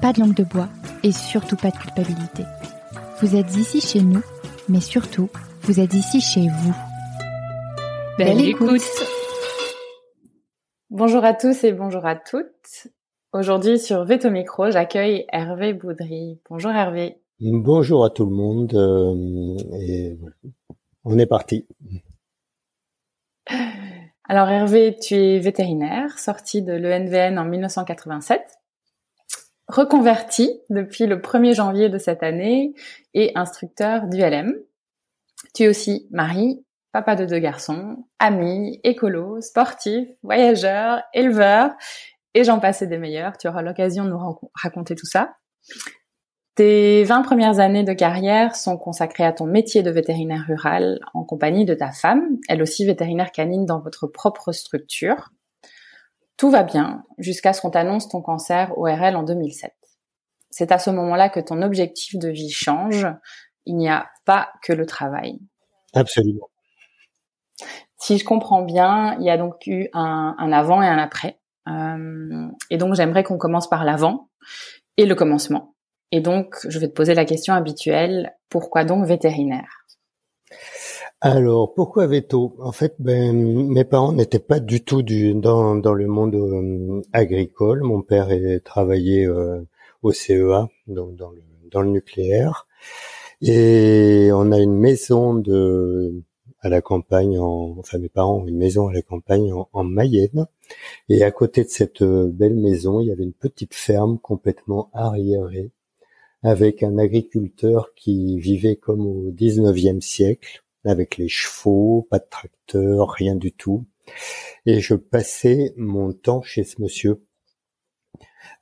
pas de langue de bois et surtout pas de culpabilité. Vous êtes ici chez nous, mais surtout, vous êtes ici chez vous. Belle, écoute. Bonjour à tous et bonjour à toutes. Aujourd'hui sur Veto Micro, j'accueille Hervé Boudry. Bonjour Hervé. Bonjour à tout le monde euh, et on est parti. Alors Hervé, tu es vétérinaire, sorti de l'ENVN en 1987, reconverti depuis le 1er janvier de cette année et instructeur d'ULM. Tu es aussi mari, papa de deux garçons, ami, écolo, sportif, voyageur, éleveur et j'en passais des meilleurs. Tu auras l'occasion de nous raconter tout ça. Tes 20 premières années de carrière sont consacrées à ton métier de vétérinaire rural en compagnie de ta femme, elle aussi vétérinaire canine dans votre propre structure. Tout va bien jusqu'à ce qu'on t'annonce ton cancer ORL en 2007. C'est à ce moment-là que ton objectif de vie change. Il n'y a pas que le travail. Absolument. Si je comprends bien, il y a donc eu un, avant et un après. Euh, et donc j'aimerais qu'on commence par l'avant et le commencement. Et donc, je vais te poser la question habituelle, pourquoi donc vétérinaire? Alors, pourquoi veto? En fait, ben, mes parents n'étaient pas du tout dans, dans le monde euh, agricole. Mon père travaillait euh, au CEA, donc dans le, dans le nucléaire. Et on a une maison de à la campagne, en, enfin mes parents ont une maison à la campagne en, en Mayenne. Et à côté de cette euh, belle maison, il y avait une petite ferme complètement arriérée avec un agriculteur qui vivait comme au 19e siècle, avec les chevaux, pas de tracteur, rien du tout. Et je passais mon temps chez ce monsieur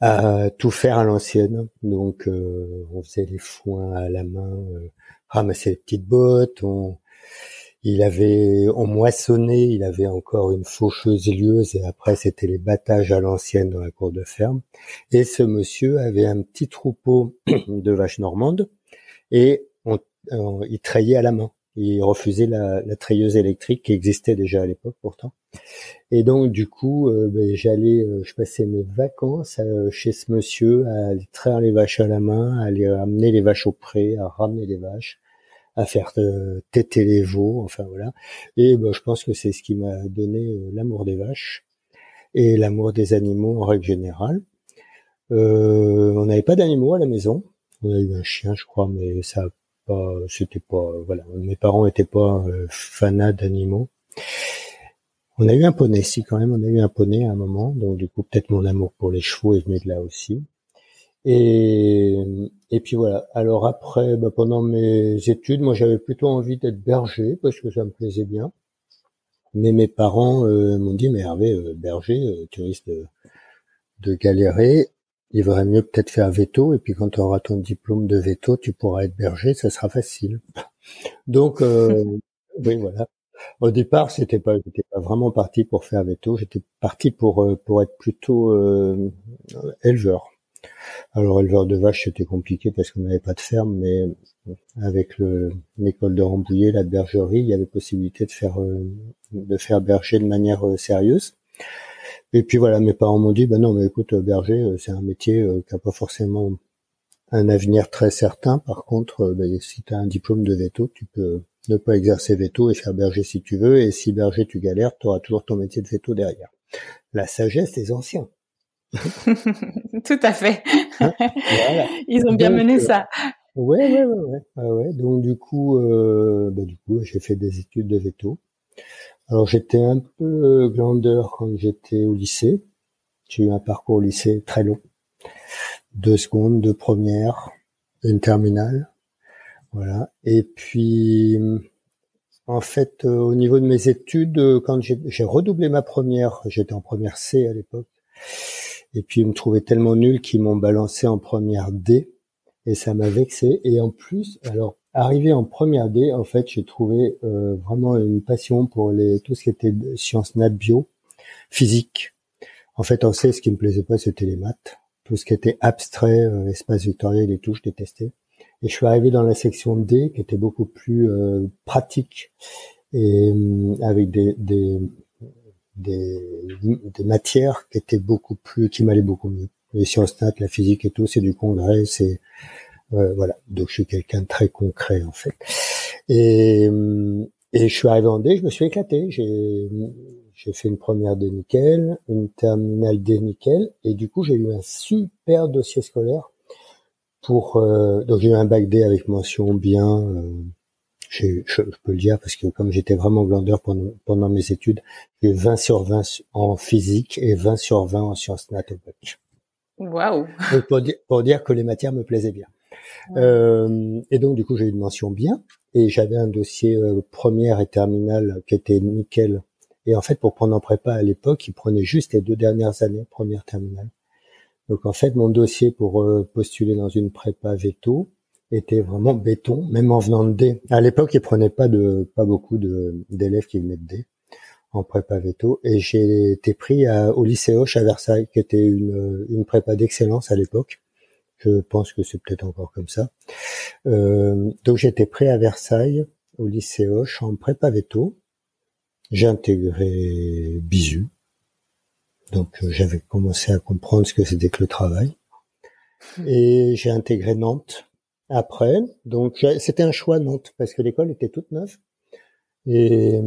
à tout faire à l'ancienne. Donc, euh, on faisait les foins à la main, euh, ramasser les petites bottes, on, il avait, on moissonnait, il avait encore une faucheuse lieuse et après c'était les battages à l'ancienne dans la cour de ferme. Et ce monsieur avait un petit troupeau de vaches normandes et on, il trayait à la main. Il refusait la, la treilleuse électrique qui existait déjà à l'époque pourtant. Et donc du coup, euh, ben, j'allais, euh, je passais mes vacances euh, chez ce monsieur à aller traire les vaches à la main, à aller amener les vaches au pré, à ramener les vaches à faire téter les veaux, enfin voilà. Et ben, je pense que c'est ce qui m'a donné l'amour des vaches et l'amour des animaux en règle générale. On n'avait pas d'animaux à la maison. On a eu un chien, je crois, mais ça pas, c'était pas, voilà. Mes parents étaient pas euh, fanats d'animaux. On a eu un poney, si quand même, on a eu un poney à un moment, donc du coup peut-être mon amour pour les chevaux est venu de là aussi. Et, et puis voilà. Alors après, bah, pendant mes études, moi j'avais plutôt envie d'être berger parce que ça me plaisait bien. Mais mes parents euh, m'ont dit, mais Hervé, euh, berger, euh, tu risques de, de, galérer. Il vaudrait mieux peut-être faire veto. Et puis quand tu auras ton diplôme de veto, tu pourras être berger, ça sera facile. Donc, oui, voilà. Au départ, c'était pas, j'étais pas vraiment parti pour faire veto. J'étais parti pour pour être plutôt éleveur. Alors éleveur de vaches, c'était compliqué parce qu'on n'avait pas de ferme, mais avec l'école de Rambouillet, la bergerie, il y avait possibilité de faire euh, de faire berger de manière euh, sérieuse. Et puis voilà, mes parents m'ont dit, ben non, mais écoute, berger, euh, c'est un métier qui n'a pas forcément un avenir très certain. Par contre, ben, si tu as un diplôme de veto, tu peux ne pas exercer veto et faire berger si tu veux. Et si berger, tu galères, tu auras toujours ton métier de veto derrière. La sagesse des anciens. Tout à fait. Hein Ils ont bien mené euh, ça. Ouais, ouais, ouais, ouais. Ah ouais. Donc du coup, euh, bah, du coup, j'ai fait des études de veto. Alors j'étais un peu glandeur quand j'étais au lycée. J'ai eu un parcours au lycée très long. Deux secondes, deux premières, une terminale. Voilà. Et puis, en fait, euh, au niveau de mes études, euh, quand j'ai redoublé ma première, j'étais en première C à l'époque. Et puis, ils me trouvaient tellement nul qu'ils m'ont balancé en première D. Et ça m'a vexé. Et en plus, alors, arrivé en première D, en fait, j'ai trouvé euh, vraiment une passion pour les tout ce qui était sciences nat bio, physique. En fait, en C, ce qui me plaisait pas, c'était les maths. Tout ce qui était abstrait, espace vectoriel et tout, je détestais. Et je suis arrivé dans la section D, qui était beaucoup plus euh, pratique et avec des, des, des, des, matières qui étaient beaucoup plus, qui m'allaient beaucoup mieux. Les sciences nat, la physique et tout, c'est du congrès, c'est euh, voilà. Donc je suis quelqu'un de très concret en fait. Et, et je suis arrivé en D, je me suis éclaté. J'ai j'ai fait une première D nickel, une terminale D nickel, et du coup j'ai eu un super dossier scolaire pour euh, donc j'ai eu un bac D avec mention bien. Euh, je, je, peux le dire parce que comme j'étais vraiment glandeur pendant, pendant mes études, j'ai eu 20 sur 20 en physique et 20 sur 20 en sciences nat au bac. Waouh pour, dire, pour dire que les matières me plaisaient bien. Euh, et donc du coup j'ai eu une mention bien et j'avais un dossier euh, première et terminale qui était nickel. Et en fait pour prendre en prépa à l'époque, il prenait juste les deux dernières années première terminale. Donc en fait, mon dossier pour euh, postuler dans une prépa veto était vraiment béton, même en venant de D. À l'époque, ils prenaient pas de pas beaucoup de d'élèves qui venaient de D en prépa veto, et j'ai été pris au lycée Hoche à Versailles, qui était une, une prépa d'excellence à l'époque. Je pense que c'est peut-être encore comme ça. Euh, donc été pris à Versailles au lycée Hoche en prépa veto. J'ai intégré Bisu, donc euh, j'avais commencé à comprendre ce que c'était que le travail. Et j'ai intégré Nantes après. Donc c'était un choix Nantes parce que l'école était toute neuve. Et,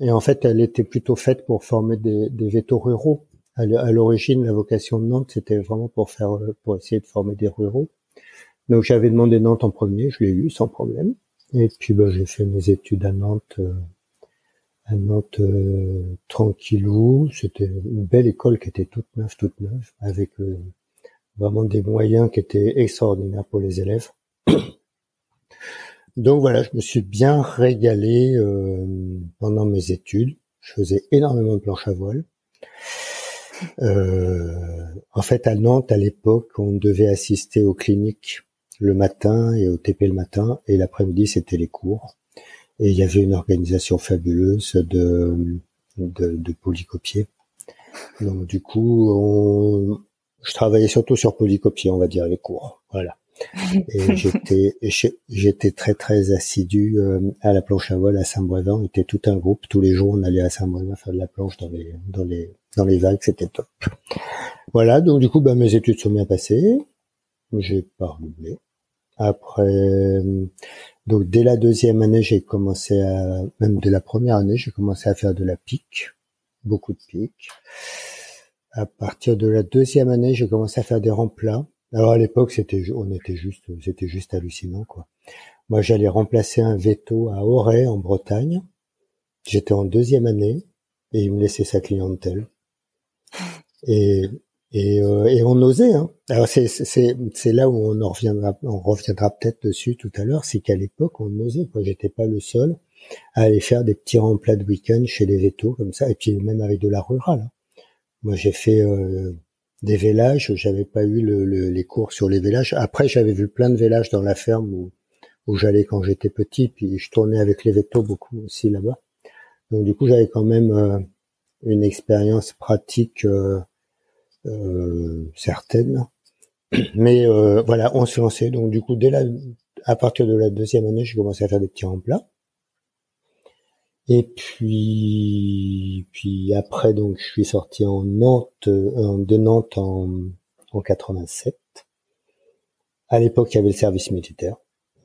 et, en fait, elle était plutôt faite pour former des, des vétos ruraux. À l'origine, la vocation de Nantes, c'était vraiment pour faire, pour essayer de former des ruraux. Donc j'avais demandé Nantes en premier, je l'ai eu sans problème. Et puis ben, j'ai fait mes études à Nantes euh, à Nantes euh, tranquillou. C'était une belle école qui était toute neuve, toute neuve, avec euh, vraiment des moyens qui étaient extraordinaires pour les élèves. Donc voilà, je me suis bien régalé euh, pendant mes études. Je faisais énormément de planches à voile. En fait, à Nantes, à l'époque, on devait assister aux cliniques le matin et au TP le matin, et l'après-midi, c'était les cours. Et il y avait une organisation fabuleuse de, de, de polycopier. Donc du coup, on, je travaillais surtout sur polycopier, on va dire les cours. Voilà. Et j'étais, j'étais très très assidu euh, à la planche à voile à Saint-Brévin. On était tout un groupe. Tous les jours, on allait à Saint-Brévin faire de la planche dans les dans les dans les vagues. C'était top. Voilà. Donc du coup, bah, mes études sont bien passées. J'ai pas redoublé. Après, donc dès la deuxième année, j'ai commencé à, même dès la première année, j'ai commencé à faire de la pique, beaucoup de pique. À partir de la deuxième année, j'ai commencé à faire des remplats. Alors à l'époque, c'était, on était juste, c'était juste hallucinant, quoi. Moi, j'allais remplacer un veto à Auray, en Bretagne. J'étais en deuxième année et il me laissait sa clientèle. Et et, euh, et on osait. Hein. Alors c'est c'est là où on en reviendra on reviendra peut-être dessus tout à l'heure, c'est qu'à l'époque on osait. Quoi, j'étais pas le seul à aller faire des petits remplats de week-end chez les vétos comme ça, et puis même avec de la rurale. Hein. Moi j'ai fait euh, des vélages, j'avais pas eu le, les cours sur les vélages. Après j'avais vu plein de vélages dans la ferme où où j'allais quand j'étais petit, puis je tournais avec les vétos beaucoup aussi là-bas. Donc du coup j'avais quand même euh, une expérience pratique. Euh, euh, certaines. Mais euh, voilà, on se lançait. Donc du coup, dès la, à partir de la deuxième année, j'ai commencé à faire des petits remplats. Et puis, puis après, donc, je suis sorti en Nantes, euh, de Nantes en, en 87. À l'époque, il y avait le service militaire.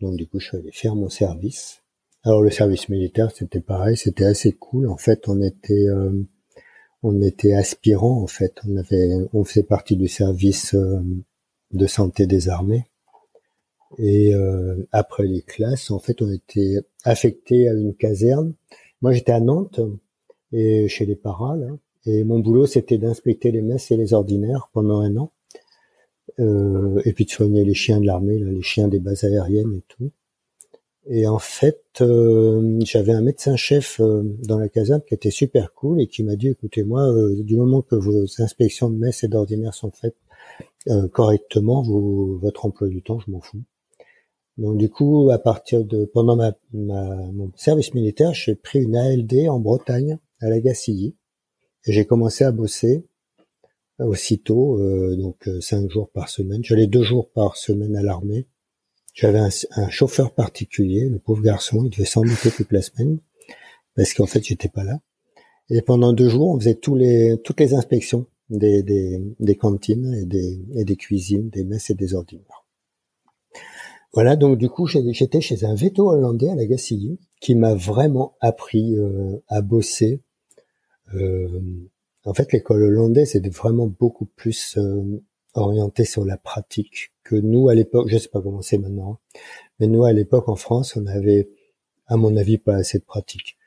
Donc, du coup, je suis allé faire mon service. Alors, le service militaire, c'était pareil, c'était assez cool. En fait, on était, on était aspirant en fait. On avait, on faisait partie du service euh, de santé des armées. Et euh, après les classes, en fait, on était affecté à une caserne. Moi, j'étais à Nantes et chez les paras, là. Et mon boulot, c'était d'inspecter les messes et les ordinaires pendant un an. Euh, et puis de soigner les chiens de l'armée, les chiens des bases aériennes et tout. Et en fait, euh, j'avais un médecin-chef euh, dans la caserne qui était super cool et qui m'a dit, écoutez, moi, du moment que vos inspections de messes et d'ordinaires sont faites correctement, votre emploi du temps, je m'en fous. Donc du coup, à partir de pendant mon service militaire, j'ai pris une ALD en Bretagne, à la Gacilly, et j'ai commencé à bosser aussitôt, euh, donc euh, cinq jours par semaine. J'allais deux jours par semaine à l'armée. J'avais un, chauffeur particulier, le pauvre garçon, il devait s'embêter toute la semaine parce qu'en fait j'étais pas là. Et pendant deux jours, on faisait toutes les inspections des, cantines et des, et des cuisines, des messes et des ordinaires. Voilà, donc du coup j'étais chez un veto hollandais à la Gacilly qui m'a vraiment appris euh, à bosser. Euh, en fait, l'école hollandaise est vraiment beaucoup plus euh, orientée sur la pratique que nous à l'époque. Je sais pas comment c'est maintenant, mais nous à l'époque en France, on avait, à mon avis, pas assez de pratique.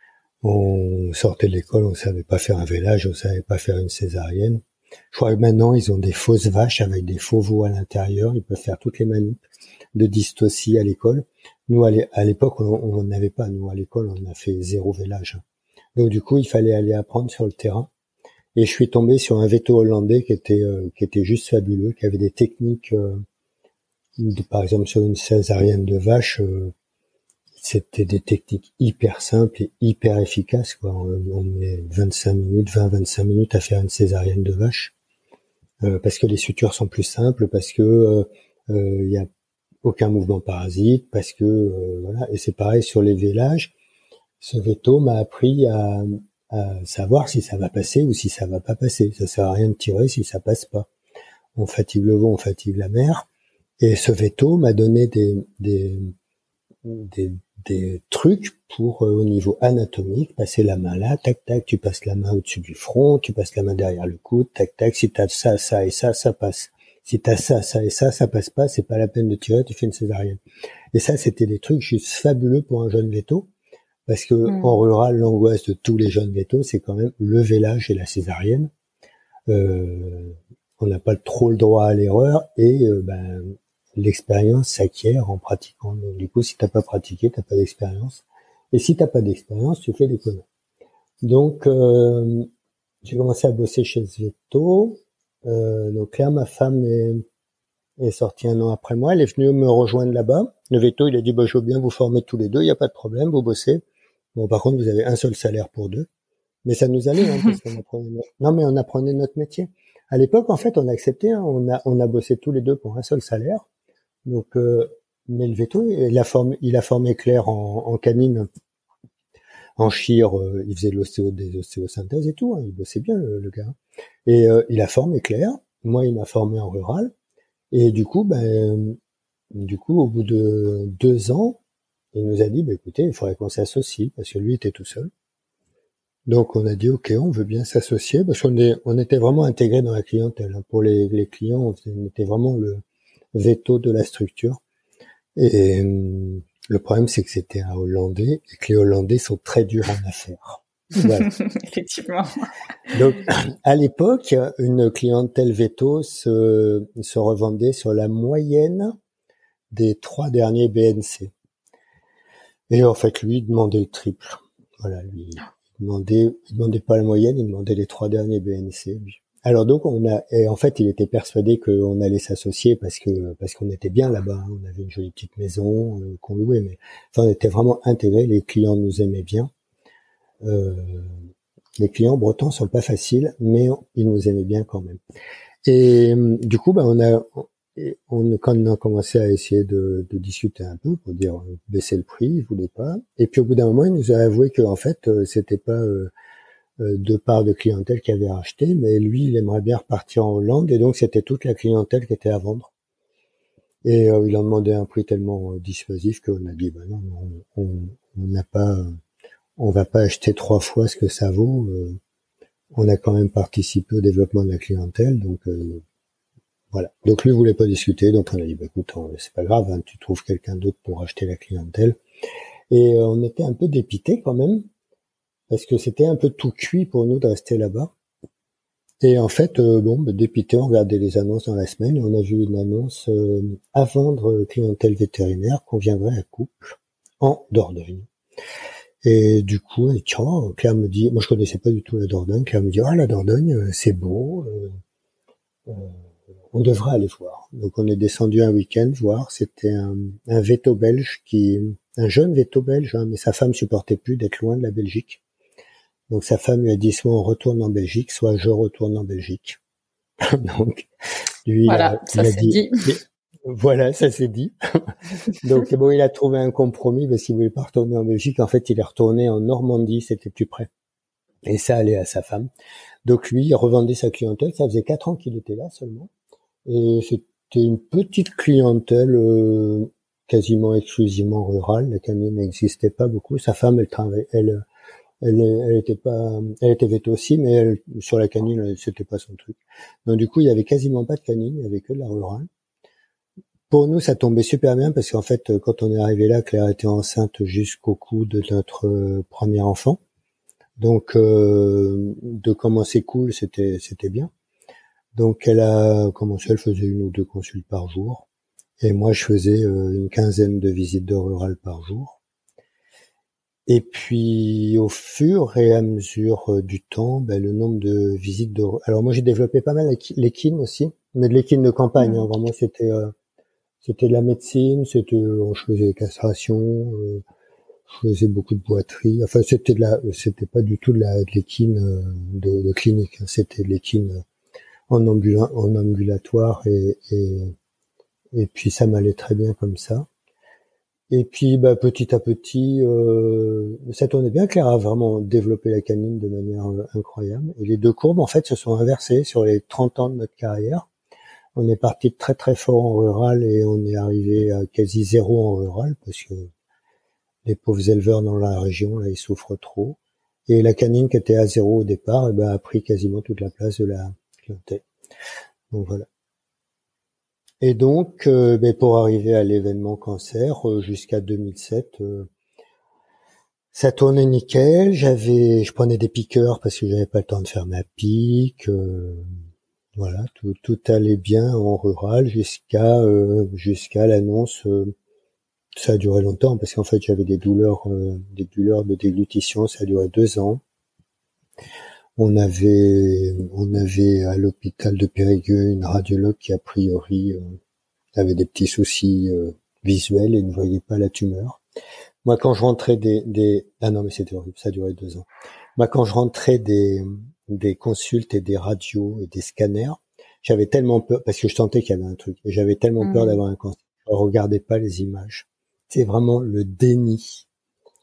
On sortait de l'école, on savait pas faire un vélage, on savait pas faire une césarienne. Je crois que maintenant ils ont des fausses vaches avec des faux veaux à l'intérieur. Ils peuvent faire toutes les manips de dystocie à l'école. Nous à l'époque, on n'avait pas. Nous à l'école, on a fait zéro vélage. Donc du coup, il fallait aller apprendre sur le terrain. Et je suis tombé sur un veto hollandais qui était euh, qui était juste fabuleux, qui avait des techniques, euh, par exemple sur une césarienne de vache, euh, c'était des techniques hyper simples et hyper efficaces. Quoi. On, met 25 minutes, 20-25 minutes à faire une césarienne de vache, parce que les sutures sont plus simples, parce que il y a aucun mouvement parasite, parce que voilà. Et c'est pareil sur les vélages. Ce veto m'a appris à, savoir si ça va passer ou si ça va pas passer. Ça sert à rien de tirer si ça passe pas. On fatigue le vent, on fatigue la mer. Et ce veto m'a donné des, des, des, des trucs pour, euh, au niveau anatomique, passer la main là, tac, tac, tu passes la main au-dessus du front, tu passes la main derrière le coude, tac, tac, si t'as ça, ça et ça, ça passe. Si t'as ça, ça et ça, ça passe pas, c'est pas la peine de tirer, tu fais une césarienne. Et ça, c'était des trucs juste fabuleux pour un jeune veto. Parce que mm. en rural, l'angoisse de tous les jeunes vétos, c'est quand même le vélage et la césarienne. Euh, on n'a pas trop le droit à l'erreur et euh, ben, l'expérience s'acquiert en pratiquant. Donc, du coup, si t'as pas pratiqué, t'as pas d'expérience. Et si t'as pas d'expérience, tu fais des conneries. Donc, euh, j'ai commencé à bosser chez. Euh, donc là, ma femme est, est sortie un an après moi. Elle est venue me rejoindre là-bas. Le veto, il a dit, bah, je veux bien vous former tous les deux, il n'y a pas de problème, vous bossez. Bon, par contre, vous avez un seul salaire pour deux. Mais ça nous allait, hein, parce qu'on apprenait... Non, mais on apprenait notre métier. À l'époque, en fait, on a accepté, hein, on a on a bossé tous les deux pour un seul salaire. Donc, euh, mais le veto, il a formé, il a formé Claire en, en canine, en chire, euh, il faisait l'ostéo des ostéosynthèses et tout, hein, il bossait bien le, gars. Et euh, il a formé Claire, moi il m'a formé en rural. Et du coup, ben, du coup, au bout de deux ans, il nous a dit, bah, écoutez, il faudrait qu'on s'associe, parce que lui était tout seul. Donc on a dit, ok, on veut bien s'associer, parce qu'on on était vraiment intégré dans la clientèle. Hein. Pour les, les clients, on était vraiment le veto de la structure. Et hum, le problème, c'est que c'était un Hollandais, et que les Hollandais sont très durs en affaires. Effectivement. Donc, à l'époque, une clientèle veto se, se revendait sur la moyenne des trois derniers BNC. Et en fait, lui, il demandait le triple. Voilà, lui, il demandait, il demandait pas la moyenne, il demandait les trois derniers BNC. Alors donc, on a, et en fait, il était persuadé qu'on allait s'associer parce que parce qu'on était bien là-bas. Hein. On avait une jolie petite maison euh, qu'on louait, mais enfin, on était vraiment intégrés. Les clients nous aimaient bien. Euh, les clients bretons sont pas faciles, mais ils nous aimaient bien quand même. Et du coup, ben, on a on, quand on a commencé à essayer de, de, discuter un peu pour dire euh, baisser le prix, il voulait pas. Et puis au bout d'un moment, il nous a avoué que en fait, euh, c'était pas euh, deux parts de clientèle qui avait racheté, mais lui, il aimerait bien repartir en Hollande, et donc c'était toute la clientèle qui était à vendre. Et il a demandé un prix tellement dissuasif qu'on a dit, bah non, on n'a pas, on va pas acheter trois fois ce que ça vaut. on a quand même participé au développement de la clientèle, donc Voilà. Donc lui voulait pas discuter, donc on a dit bah écoute, c'est pas grave, hein, tu trouves quelqu'un d'autre pour acheter la clientèle. Et euh, on était un peu dépité quand même parce que c'était un peu tout cuit pour nous de rester là-bas. Et en fait, euh, bon, bah, dépité, on regardait les annonces dans la semaine et on a vu une annonce euh, à vendre clientèle vétérinaire qu'on viendrait à couple en Dordogne. Et du coup, et tiens, Claire me dit, moi je connaissais pas du tout la Dordogne, Claire me dit, ah la Dordogne, c'est beau, on devrait aller voir. Donc on est descendu un week-end voir. C'était un, un veto belge qui, un jeune veto belge, hein, mais sa femme supportait plus d'être loin de la Belgique. Donc sa femme lui a dit soit on retourne en Belgique, soit je retourne en Belgique. Donc lui, voilà, ça s'est dit. Voilà, ça s'est dit. Donc bon, il a trouvé un compromis parce qu'il voulait pas retourner en Belgique. En fait, il est retourné en Normandie, c'était plus près. Et ça allait à sa femme. Donc lui, il revendait sa clientèle. Ça faisait quatre ans qu'il était là seulement. Et c'était une petite clientèle euh, quasiment exclusivement rurale. La canine n'existait pas beaucoup. Sa femme, elle travaillait, elle, elle, était pas, elle était aussi, mais elle, sur la canine, c'était pas son truc. Donc du coup, il y avait quasiment pas de canine, il y avait que de la rurale. Pour nous, ça tombait super bien parce qu'en fait, quand on est arrivé là, Claire était enceinte jusqu'au cou de notre euh, premier enfant. Donc, euh, de commencer cool, c'était c'était bien. Donc elle a commencé, elle faisait une ou deux consultes par jour. Et moi, je faisais euh, une quinzaine de visites de rural par jour. Et puis, au fur et à mesure euh, du temps, ben, le nombre de visites de... Alors moi, j'ai développé pas mal l'équine aussi, mais de l'équine de campagne. Hein. Vraiment, c'était euh, c'était de la médecine, c'était je faisais des castrations, je faisais beaucoup de boiterie. Enfin, c'était de la, c'était pas du tout de la de l'équine de, de, clinique. Hein. C'était de l'équine en, en ambulatoire et, et, et puis ça m'allait très bien comme ça. Et puis bah, petit à petit, euh, ça tournait bien. Claire a vraiment développé la canine de manière euh, incroyable. Et les deux courbes, en fait, se sont inversées sur les 30 ans de notre carrière. On est parti très très fort en rural et on est arrivé à quasi zéro en rural parce que les pauvres éleveurs dans la région, là, ils souffrent trop. Et la canine qui était à zéro au départ, eh ben, a pris quasiment toute la place de la, donc voilà. Et donc, euh, ben, pour arriver à l'événement cancer euh, jusqu'à 2007, euh, ça tournait nickel. J'avais, je prenais des piqueurs parce que j'avais pas le temps de faire ma pique. voilà, tout, tout allait bien en rural jusqu'à jusqu'à l'annonce. ça a duré longtemps parce qu'en fait j'avais des douleurs, des douleurs de déglutition. Ça a duré deux ans. On avait, on avait à l'hôpital de Périgueux une radiologue qui a priori euh, avait des petits soucis euh, visuels et ne voyait pas la tumeur. Moi, quand je rentrais des, des... ah non mais c'était horrible, ça a duré deux ans. Moi, quand je rentrais des, des consultes et des radios et des scanners, j'avais tellement peur parce que je sentais qu'il y avait un truc et j'avais tellement peur mmh. d'avoir un cancer. Je regardais pas les images. C'est vraiment le déni.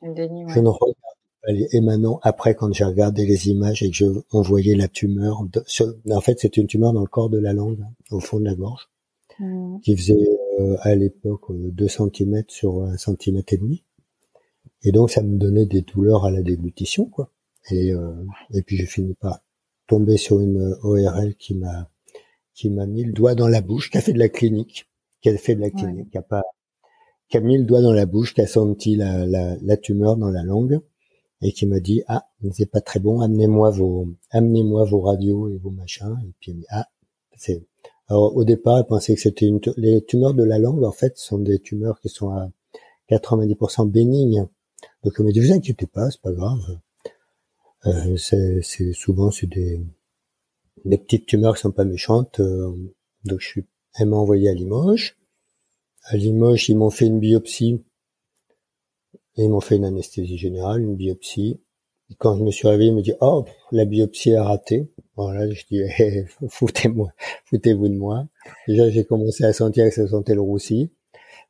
Le déni Je ne et maintenant, après, quand j'ai regardé les images et que je voyait la tumeur, en fait, c'est une tumeur dans le corps de la langue, hein, au fond de la gorge, mmh. qui faisait euh, à l'époque 2 euh, cm sur un centimètre et demi. Et donc, ça me donnait des douleurs à la déglutition, quoi. Et, euh, et puis, j'ai fini par tomber sur une ORL qui m'a qui m'a mis le doigt dans la bouche, qui a fait de la clinique, qui a fait de la clinique, qui a pas, qui a mis le doigt dans la bouche, qui a senti la, la, la tumeur dans la langue et qui me dit ah c'est pas très bon amenez-moi vos amenez-moi vos radios et vos machins. Et puis ah c'est alors au départ elle pensait que c'était une les tumeurs de la langue en fait sont des tumeurs qui sont à 90% bénignes. Donc elle me dit vous inquiétez pas c'est pas grave. Euh, c'est, souvent c'est des des petites tumeurs qui sont pas méchantes euh, donc je suis elle m'a envoyé à Limoges. À Limoges ils m'ont fait une biopsie et ils m'ont fait une anesthésie générale, une biopsie. Quand je me suis réveillé, ils me dit oh la biopsie est ratée. Voilà, je dis hey, foutez-moi, foutez-vous de moi. Déjà j'ai commencé à sentir que ça sentait le roussi.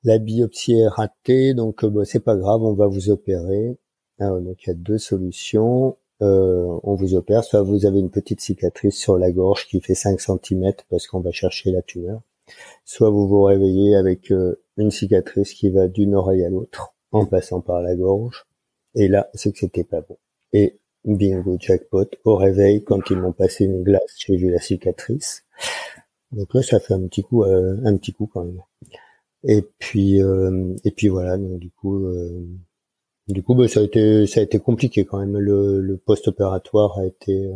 La biopsie est ratée, donc euh, bah, c'est pas grave, on va vous opérer. Alors, donc il y a deux solutions. Euh, on vous opère, soit vous avez une petite cicatrice sur la gorge qui fait 5 cm parce qu'on va chercher la tumeur, soit vous vous réveillez avec euh, une cicatrice qui va d'une oreille à l'autre en passant par la gorge. Et là, c'est que c'était pas bon. Et bingo jackpot, au réveil, quand ils m'ont passé une glace, j'ai vu la cicatrice. Donc là, ça fait un petit coup, un petit coup quand même. Et puis, et puis voilà. Donc, du coup, du coup, bah, ça a été, ça a été compliqué quand même. Le, le post-opératoire a été,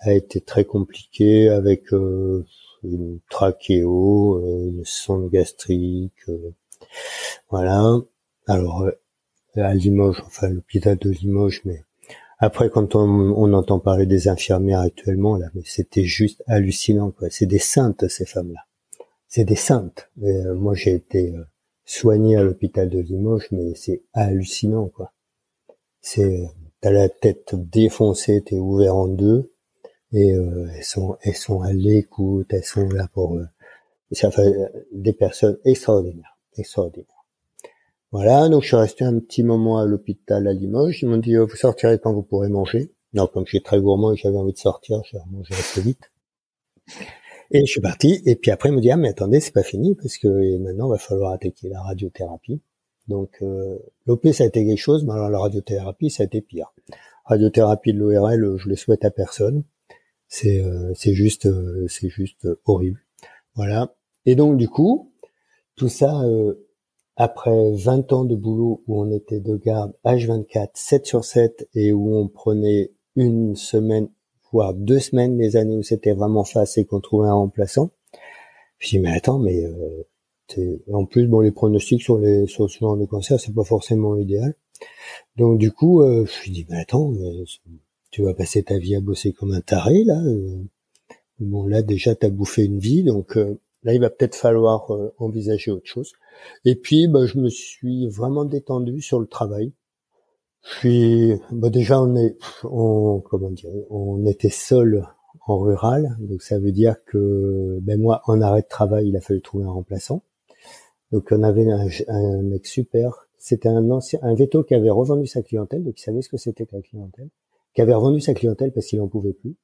a été très compliqué avec une trachéo, une sonde gastrique, voilà. Alors à Limoges, enfin l'hôpital de Limoges, mais après quand on, entend parler des infirmières actuellement, là, mais c'était juste hallucinant quoi. C'est des saintes ces femmes-là. C'est des saintes. Euh, moi j'ai été euh, soigné à l'hôpital de Limoges, mais c'est hallucinant quoi. C'est t'as la tête défoncée, t'es ouvert en deux, et euh, elles sont elles sont à l'écoute, elles sont là pour ça fait des personnes extraordinaires, extraordinaires. Voilà, donc je suis resté un petit moment à l'hôpital à Limoges. Ils m'ont dit euh, vous sortirez quand vous pourrez manger. Non, comme je suis très gourmand et j'avais envie de sortir, j'ai mangé assez vite. Et je suis parti. Et puis après, ils m'ont dit ah mais attendez, c'est pas fini parce que maintenant il va falloir attaquer la radiothérapie. Donc euh, l'OP ça a été quelque chose, mais alors la radiothérapie ça a été pire. Radiothérapie de l'ORL, je le souhaite à personne. C'est euh, juste euh, c'est juste horrible. Voilà. Et donc du coup, tout ça après 20 ans de boulot où on était de garde H24, 7 sur 7 et où on prenait une semaine, voire deux semaines les années où c'était vraiment face et qu'on trouvait un remplaçant. Je dis mais attends, mais euh, en plus bon les pronostics sur les sur ce genre de cancer c'est pas forcément idéal. Donc du coup euh, je me dis mais attends, tu vas passer ta vie à bosser comme un taré là. Euh. bon là déjà t'as bouffé une vie donc euh, Là, il va peut-être falloir euh, envisager autre chose. Et puis, bah, je me suis vraiment détendu sur le travail. Puis, bah, déjà, on est, on, comment dire, on était seul en rural, donc ça veut dire que, ben moi, en arrêt de travail, il a fallu trouver un remplaçant. Donc, on avait un, mec super. C'était un ancien, un veto qui avait revendu sa clientèle, donc il savait ce que c'était que la clientèle, qui avait revendu sa clientèle parce qu'il en pouvait plus.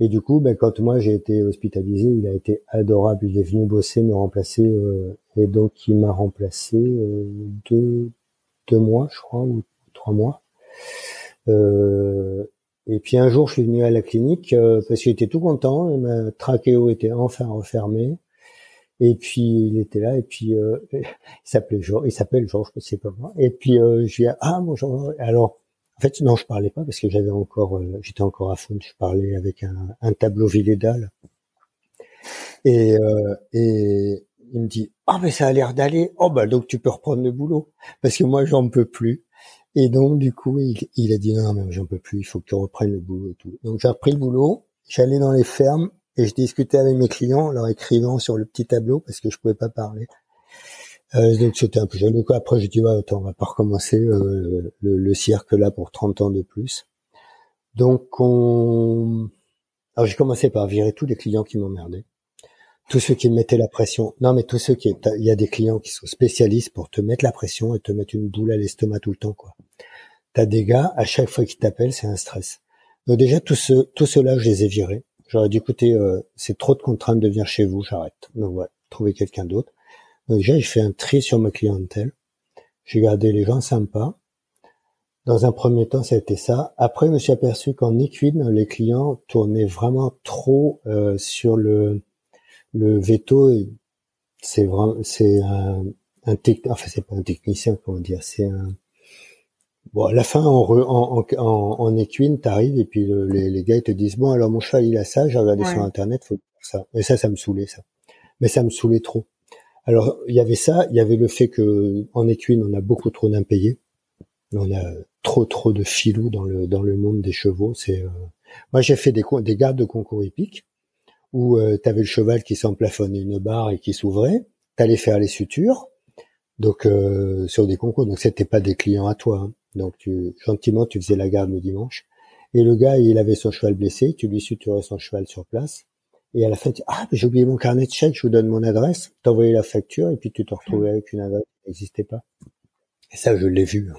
Et du coup, ben, quand moi j'ai été hospitalisé, il a été adorable. Il est venu bosser, me remplacer, euh, et donc il m'a remplacé euh, deux, deux mois, je crois, ou trois mois. Euh, et puis un jour, je suis venu à la clinique euh, parce qu'il était tout content. Ma trachéo était enfin refermée. Et puis il était là. Et puis euh, il s'appelait Georges. Il s'appelle Georges, je sais pas moi. Et puis je lui ai ah bonjour. Alors en fait, non, je parlais pas parce que j'avais encore, euh, j'étais encore à fond. Je parlais avec un, un tableau Villédal. Et, euh, et il me dit, ah oh, mais ça a l'air d'aller. Oh bah donc tu peux reprendre le boulot parce que moi j'en peux plus. Et donc du coup il, il a dit non mais j'en peux plus. Il faut que tu reprennes le boulot et tout. Donc j'ai repris le boulot. J'allais dans les fermes et je discutais avec mes clients, leur écrivant sur le petit tableau parce que je pouvais pas parler. Euh, donc c'était un peu jeune. Donc après j'ai dit ouais, attends, on va pas recommencer euh, le, cirque là pour 30 ans de plus. Donc on, alors j'ai commencé par virer tous les clients qui m'emmerdaient, tous ceux qui me mettaient la pression. Non mais tous ceux qui, il y a des clients qui sont spécialistes pour te mettre la pression et te mettre une boule à l'estomac tout le temps quoi. T'as des gars à chaque fois qu'ils t'appellent c'est un stress. Donc déjà tous ceux, tous ceux-là je les ai virés. J'aurais dit écoutez euh, c'est trop de contraintes de venir chez vous, j'arrête. Donc voilà, trouver quelqu'un d'autre. Déjà, je fais un tri sur ma clientèle. J'ai gardé les gens sympas. Dans un premier temps, ça a été ça. Après, je me suis aperçu qu'en Equine, les clients tournaient vraiment trop euh, sur le le veto. C'est vraiment, c'est un, un enfin c'est pas un technicien, comment dire, c'est un Bon, à la fin, en, en, en, en équine, t'arrives et puis les, les, gars ils te disent bon alors mon chat il a ça, j'ai regardé sur internet, faut faire ça. Et ça, ça me saoulait ça. Mais ça me saoulait trop. Alors il y avait ça, il y avait le fait que en équine on a beaucoup trop d'impayés, on a trop trop de filous dans le dans le monde des chevaux. C'est euh, moi j'ai fait des des gardes de concours hippiques où euh, le cheval qui s'emplafonnait une barre et qui s'ouvrait, t'allais faire les sutures, donc euh, sur des concours, donc c'était pas des clients à toi, hein. donc tu gentiment tu faisais la garde le dimanche. Et le gars il avait son cheval blessé, tu lui suturais son cheval sur place et à la fin, tu ah, j'ai oublié mon carnet de chèques, je vous donne mon adresse, t'envoyais la facture, et puis tu te retrouvais avec une adresse qui n'existait pas. Et ça, je l'ai vu. Hein.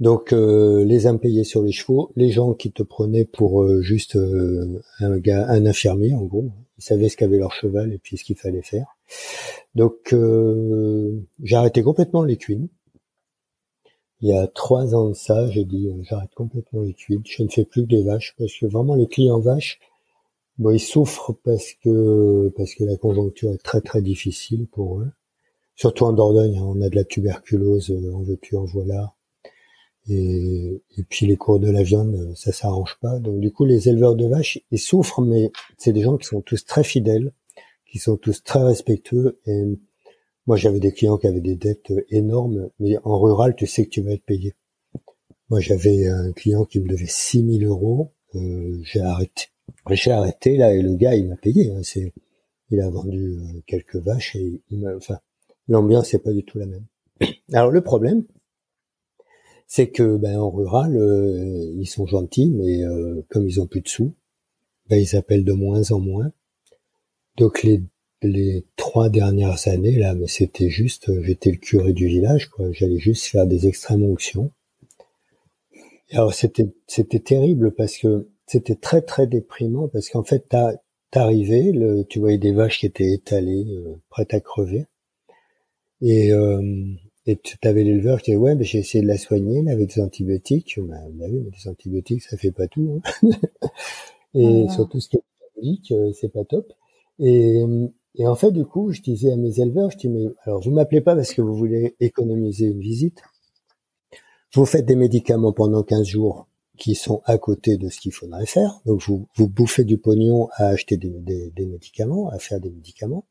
Donc, euh, les impayés sur les chevaux, les gens qui te prenaient pour euh, juste euh, un gars, un infirmier, en gros. Ils savaient ce qu'avait leur cheval et puis ce qu'il fallait faire. Donc, j'ai arrêté complètement les cuines. Il y a trois ans de ça, j'ai dit, j'arrête complètement les cuines. Je ne fais plus que des vaches parce que vraiment les clients vaches, Bon, ils souffrent parce que parce que la conjoncture est très très difficile pour eux. Surtout en Dordogne, hein, on a de la tuberculose, euh, en veux-tu, en voilà. Et, et puis les cours de la viande, euh, ça s'arrange pas. Donc du coup, les éleveurs de vaches, ils souffrent, mais c'est des gens qui sont tous très fidèles, qui sont tous très respectueux. Et moi, j'avais des clients qui avaient des dettes énormes, mais en rural, tu sais que tu vas être payé. Moi, j'avais un client qui me devait 6000 euros. Euh, j'ai arrêté. J'ai arrêté là et le gars, il m'a payé. Hein, c'est, il a vendu euh, quelques vaches et enfin, l'ambiance n'est pas du tout la même. Alors le problème, c'est que ben, en rural, euh, ils sont gentils, mais euh, comme ils ont plus de sous, ben, ils appellent de moins en moins. Donc les les trois dernières années là, mais c'était juste, j'étais le curé du village, quoi. J'allais juste faire des extrêmes onctions. Alors c'était c'était terrible parce que c'était très très déprimant parce qu'en fait t'arrivais, le, tu voyais des vaches qui étaient étalées, euh, prêtes à crever, et euh, et tu avais l'éleveur qui disait ouais mais j'ai essayé de la soigner avec des antibiotiques, bah, bah oui mais des antibiotiques ça fait pas tout, hein. et surtout ce qui est métabolique euh, c'est pas top. Et, et en fait du coup je disais à mes éleveurs je dis mais alors vous m'appelez pas parce que vous voulez économiser une visite, vous faites des médicaments pendant 15 jours qui sont à côté de ce qu'il faudrait faire. Donc vous, vous bouffez du pognon à acheter des, des, médicaments, à faire des médicaments.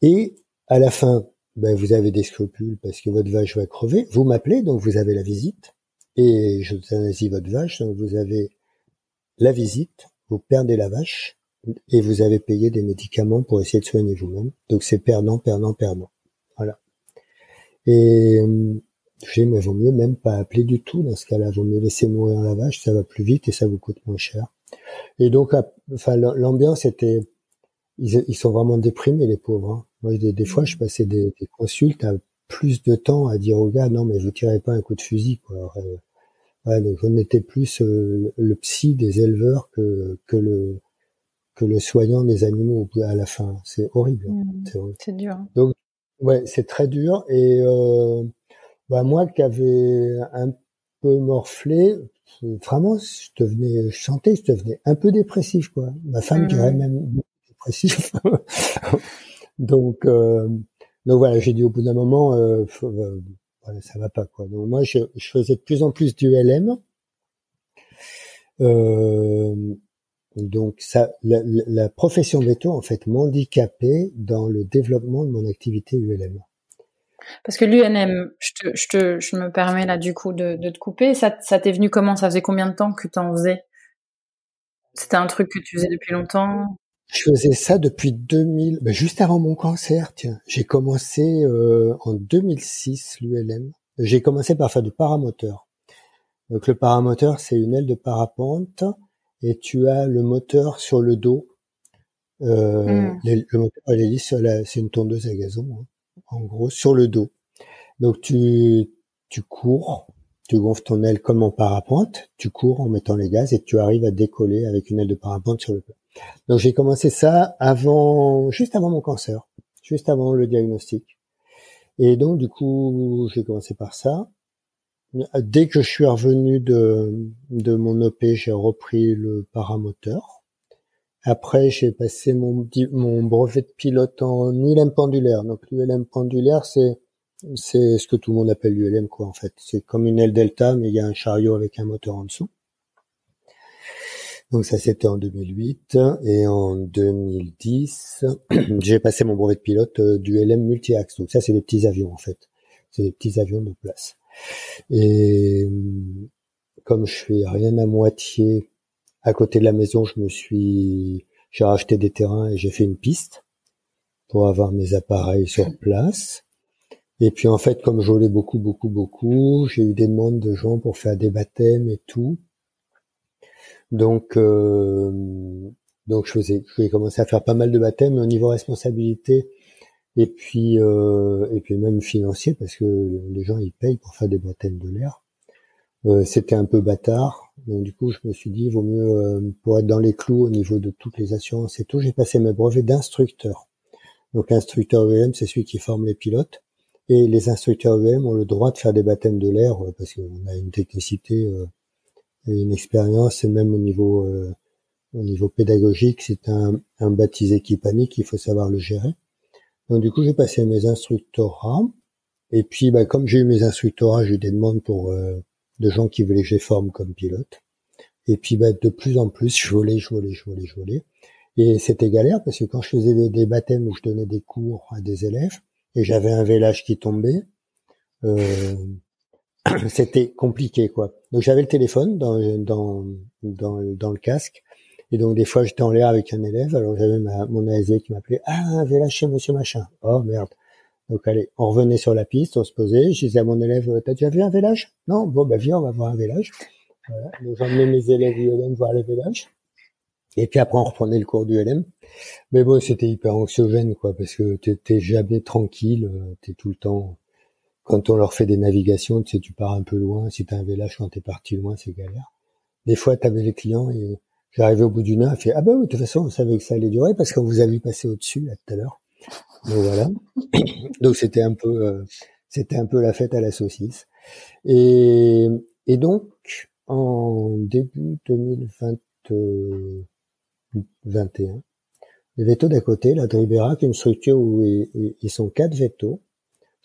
Et à la fin, ben, vous avez des scrupules parce que votre vache va crever. Vous m'appelez, donc vous avez la visite. Et je euthanasie votre vache, donc vous avez la visite, vous perdez la vache et vous avez payé des médicaments pour essayer de soigner vous-même. Donc c'est perdant, perdant, perdant. Voilà. Et j'ai mais vaut mieux même pas appeler du tout dans ce cas-là. Vaut mieux laisser mourir la vache, ça va plus vite et ça vous coûte moins cher. Et donc, enfin, l'ambiance était, ils, sont vraiment déprimés les pauvres. Hein. Moi, des, fois, je passais des, des, consultes à plus de temps à dire aux gars, non mais vous tirez pas un coup de fusil. Quoi. Euh, donc on était plus euh, le psy des éleveurs que que le que le soignant des animaux à la fin. C'est horrible. Mmh. c'est dur. Donc ouais, c'est très dur et euh, bah moi qui avais un peu morflé, vraiment, je devenais, je sentais, je devenais un peu dépressif, quoi. Ma femme mmh. dirait même dépressif. donc, euh, donc voilà, j'ai dit au bout d'un moment, euh, euh, voilà, ça va pas, quoi. Donc moi, je, je, faisais de plus en plus du LM. Euh, donc ça, la, la profession veto en fait m'handicapait dans le développement de mon activité ULM. Parce que l'UNM, je, te, je, te, je me permets là du coup de, de te couper, ça, ça t'est venu comment? Ça faisait combien de temps que tu en faisais? C'était un truc que tu faisais depuis longtemps? Je faisais ça depuis 2000, ben juste avant mon cancer, tiens. J'ai commencé euh, en 2006 l'ULM. J'ai commencé par faire du paramoteur. Donc le paramoteur, c'est une aile de parapente et tu as le moteur sur le dos. Euh, mmh. le moteur l'hélice, c'est une tondeuse à gazon. Hein en gros, sur le dos. Donc tu, tu cours, tu gonfles ton aile comme en parapente, tu cours en mettant les gaz et tu arrives à décoller avec une aile de parapente sur le plat. Donc j'ai commencé ça avant, juste avant mon cancer, juste avant le diagnostic. Et donc du coup, j'ai commencé par ça. Dès que je suis revenu de, de mon OP, j'ai repris le paramoteur. Après, j'ai passé mon, mon brevet de pilote en ULM pendulaire. Donc l'ULM pendulaire, c'est c'est ce que tout le monde appelle l'ULM quoi en fait. C'est comme une aile delta, mais il y a un chariot avec un moteur en dessous. Donc ça c'était en 2008 et en 2010, j'ai passé mon brevet de pilote euh, du LM multi-axe. Donc ça c'est des petits avions en fait. C'est des petits avions de place. Et comme je fais rien à moitié à côté de la maison, je me suis, j'ai racheté des terrains et j'ai fait une piste pour avoir mes appareils sur place. Et puis en fait, comme je volais beaucoup, beaucoup, beaucoup, j'ai eu des demandes de gens pour faire des baptêmes et tout. Donc, euh, donc je faisais, j'ai commencé à faire pas mal de baptêmes au niveau responsabilité et puis euh, et puis même financier parce que les gens ils payent pour faire des baptêmes de l'air. Euh, c'était un peu bâtard. Donc du coup, je me suis dit, il vaut mieux euh, pour être dans les clous au niveau de toutes les assurances et tout. J'ai passé mes brevets d'instructeur. Donc instructeur EM, c'est celui qui forme les pilotes. Et les instructeurs EM ont le droit de faire des baptêmes de l'air euh, parce qu'on a une technicité et une expérience, et même au niveau au niveau pédagogique, c'est un, un baptisé qui panique, il faut savoir le gérer. Donc du coup, j'ai passé mes instructorats. Et puis, bah, comme j'ai eu mes instructorats, j'ai eu des demandes pour euh, de gens qui voulaient que les forme comme pilote. Et puis, bah, de plus en plus, je volais, je volais, je volais, je volais. Et c'était galère parce que quand je faisais des, baptêmes où je donnais des cours à des élèves et j'avais un vélage qui tombait, euh, c'était compliqué quoi. Donc j'avais le téléphone dans, dans, dans, dans, le casque et donc des fois j'étais en l'air avec un élève, alors j'avais mon ASD qui m'appelait ah un vélage chez Monsieur machin. Oh merde. Donc allez, on revenait sur la piste, on se posait. Je disais à mon élève t'as déjà vu un vélage Non bon bah viens on va voir un vélage. Voilà. Donc j'emmenais mes élèves ULM voir les vélages. Et puis après on reprenait le cours du LM. Mais bon c'était hyper anxiogène quoi parce que t'es jamais tranquille, t'es tout le temps quand on leur fait des navigations, tu sais, tu pars un peu loin. Si t'as un vélage quand t'es parti loin, c'est galère. Des fois, t'avais les clients et j'arrivais au bout d'une heure, et fait ah bah oui, de toute façon, on savait que ça allait durer parce qu'on vous a vu passer au-dessus là tout à l'heure. Donc voilà. donc c'était un peu, euh, c'était un peu la fête à la saucisse. Et, et donc en début 2021, les vétos d'à côté, la Dribera, qui est une structure où ils sont quatre vétos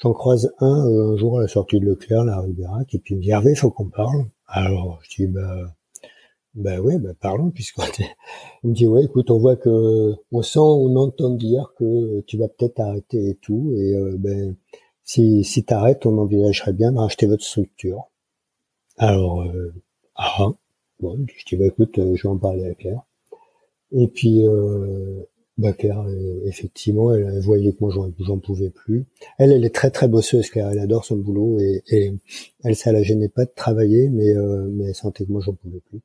J'en croise un euh, un jour à la sortie de Leclerc, la puis il me dit Hervé, faut qu'on parle. Alors je dis bah bah oui, bah parlons puisqu'on me dit ouais, écoute, on voit que on sent, on entend dire que tu vas peut-être arrêter et tout, et euh, ben si si t'arrêtes, on envisagerait bien de racheter votre structure. Alors euh, ah bon, je dis bah écoute, je vais en parler avec Claire. Et puis euh, bah Claire, euh, effectivement, elle, voyait que moi j'en pouvais plus. Elle, elle est très très bosseuse, car elle adore son boulot et, et elle, ça la gênait pas de travailler, mais euh, mais elle sentait que moi j'en pouvais plus.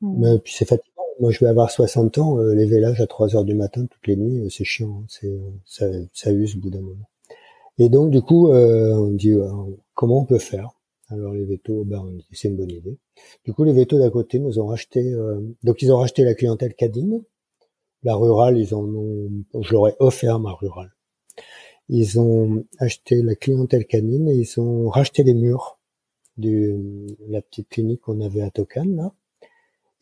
Mmh. Mais puis c'est fatigant. Moi je vais avoir 60 ans, euh, les vélages à 3 heures du matin toutes les nuits, c'est chiant, hein. c'est ça, ça use au bout d'un moment. Et donc du coup, on dit comment on peut faire? Alors les vétos, ben, c'est une bonne idée. Du coup, les vétos d'à côté nous ont racheté, donc ils ont racheté la clientèle Cadine, la rurale, ils en ont, je leur ai offert ma rurale. Ils ont acheté la clientèle canine et ils ont racheté les murs de la petite clinique qu'on avait à Tocan, là.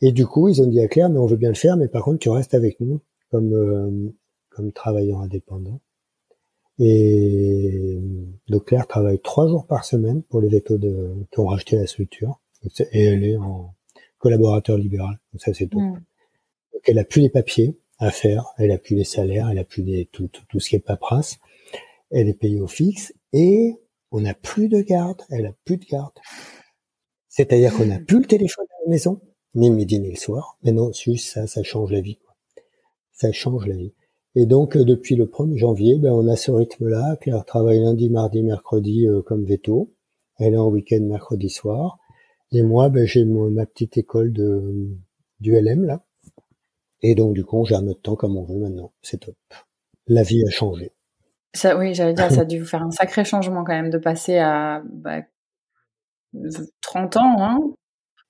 Et du coup, ils ont dit à Claire, mais on veut bien le faire, mais par contre, tu restes avec nous comme, euh, comme travailleur indépendant. Et donc Claire travaille trois jours par semaine pour les vétos de, qui ont racheté la structure. Et elle est en collaborateur libéral. Donc ça, c'est tout. Mm. Donc elle a plus les papiers à faire. Elle a plus les salaires, elle a plus les, tout, tout, ce qui est paperasse. Elle est payée au fixe et on n'a plus de garde. Elle a plus de garde. C'est-à-dire qu'on n'a plus le téléphone à la maison, ni le midi ni le soir. Mais non, juste ça, ça change la vie. Quoi. Ça change la vie. Et donc, euh, depuis le 1er janvier, ben, on a ce rythme-là. Claire travaille lundi, mardi, mercredi euh, comme veto. Elle est en week-end mercredi soir. Et moi, ben, j'ai ma petite école de, du LM, là. Et donc, du coup, on gère notre temps comme on veut maintenant. C'est top. La vie a changé. Ça, oui, j'allais dire, ça a dû vous faire un sacré changement quand même de passer à bah, 30 ans. Hein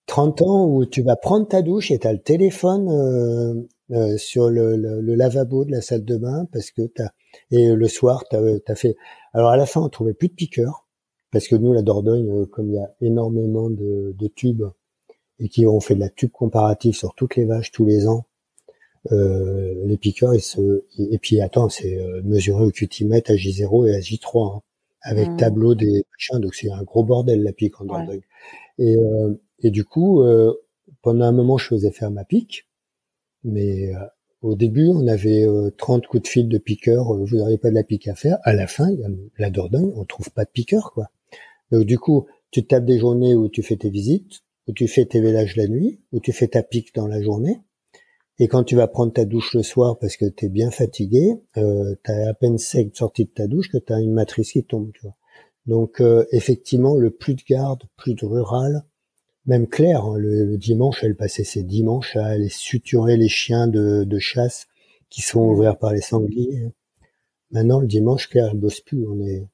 30 ans où tu vas prendre ta douche et tu as le téléphone euh, euh, sur le, le, lavabo de la salle de bain parce que tu Et le soir, tu as, fait... Alors à la fin, on trouvait plus de piqueurs parce que nous, la Dordogne, euh, comme il y a énormément de, de tubes et qui ont fait de la tube comparative sur toutes les vaches tous les ans, euh, les piqueurs, ils se, et puis attends, c'est euh, mesuré au cutimètre à J0 et à J3, hein, avec mmh. tableau des machins, donc c'est un gros bordel la pique en Dordogne. Et, euh, et du coup, pendant un moment, je faisais faire ma pique, mais au début, on avait 30 coups de fil de piqueur, vous n'auriez pas de la pique à faire. À la fin, la Dordogne, on trouve pas de piqueur, quoi. Donc du coup, tu tapes des journées où tu fais tes visites, où tu fais tes vélages la nuit, où tu fais ta pique dans la journée. Et quand tu vas prendre ta douche le soir parce que tu es bien fatigué, euh, tu as à peine sec sorti de ta douche que tu as une matrice qui tombe. Tu vois. Donc euh, effectivement, le plus de garde, plus de rural, même Claire, hein, le, dimanche, elle passait ses dimanches à aller suturer les chiens de, de chasse qui sont ouverts par les sangliers. Maintenant, le dimanche, Claire, elle bosse plus. On est,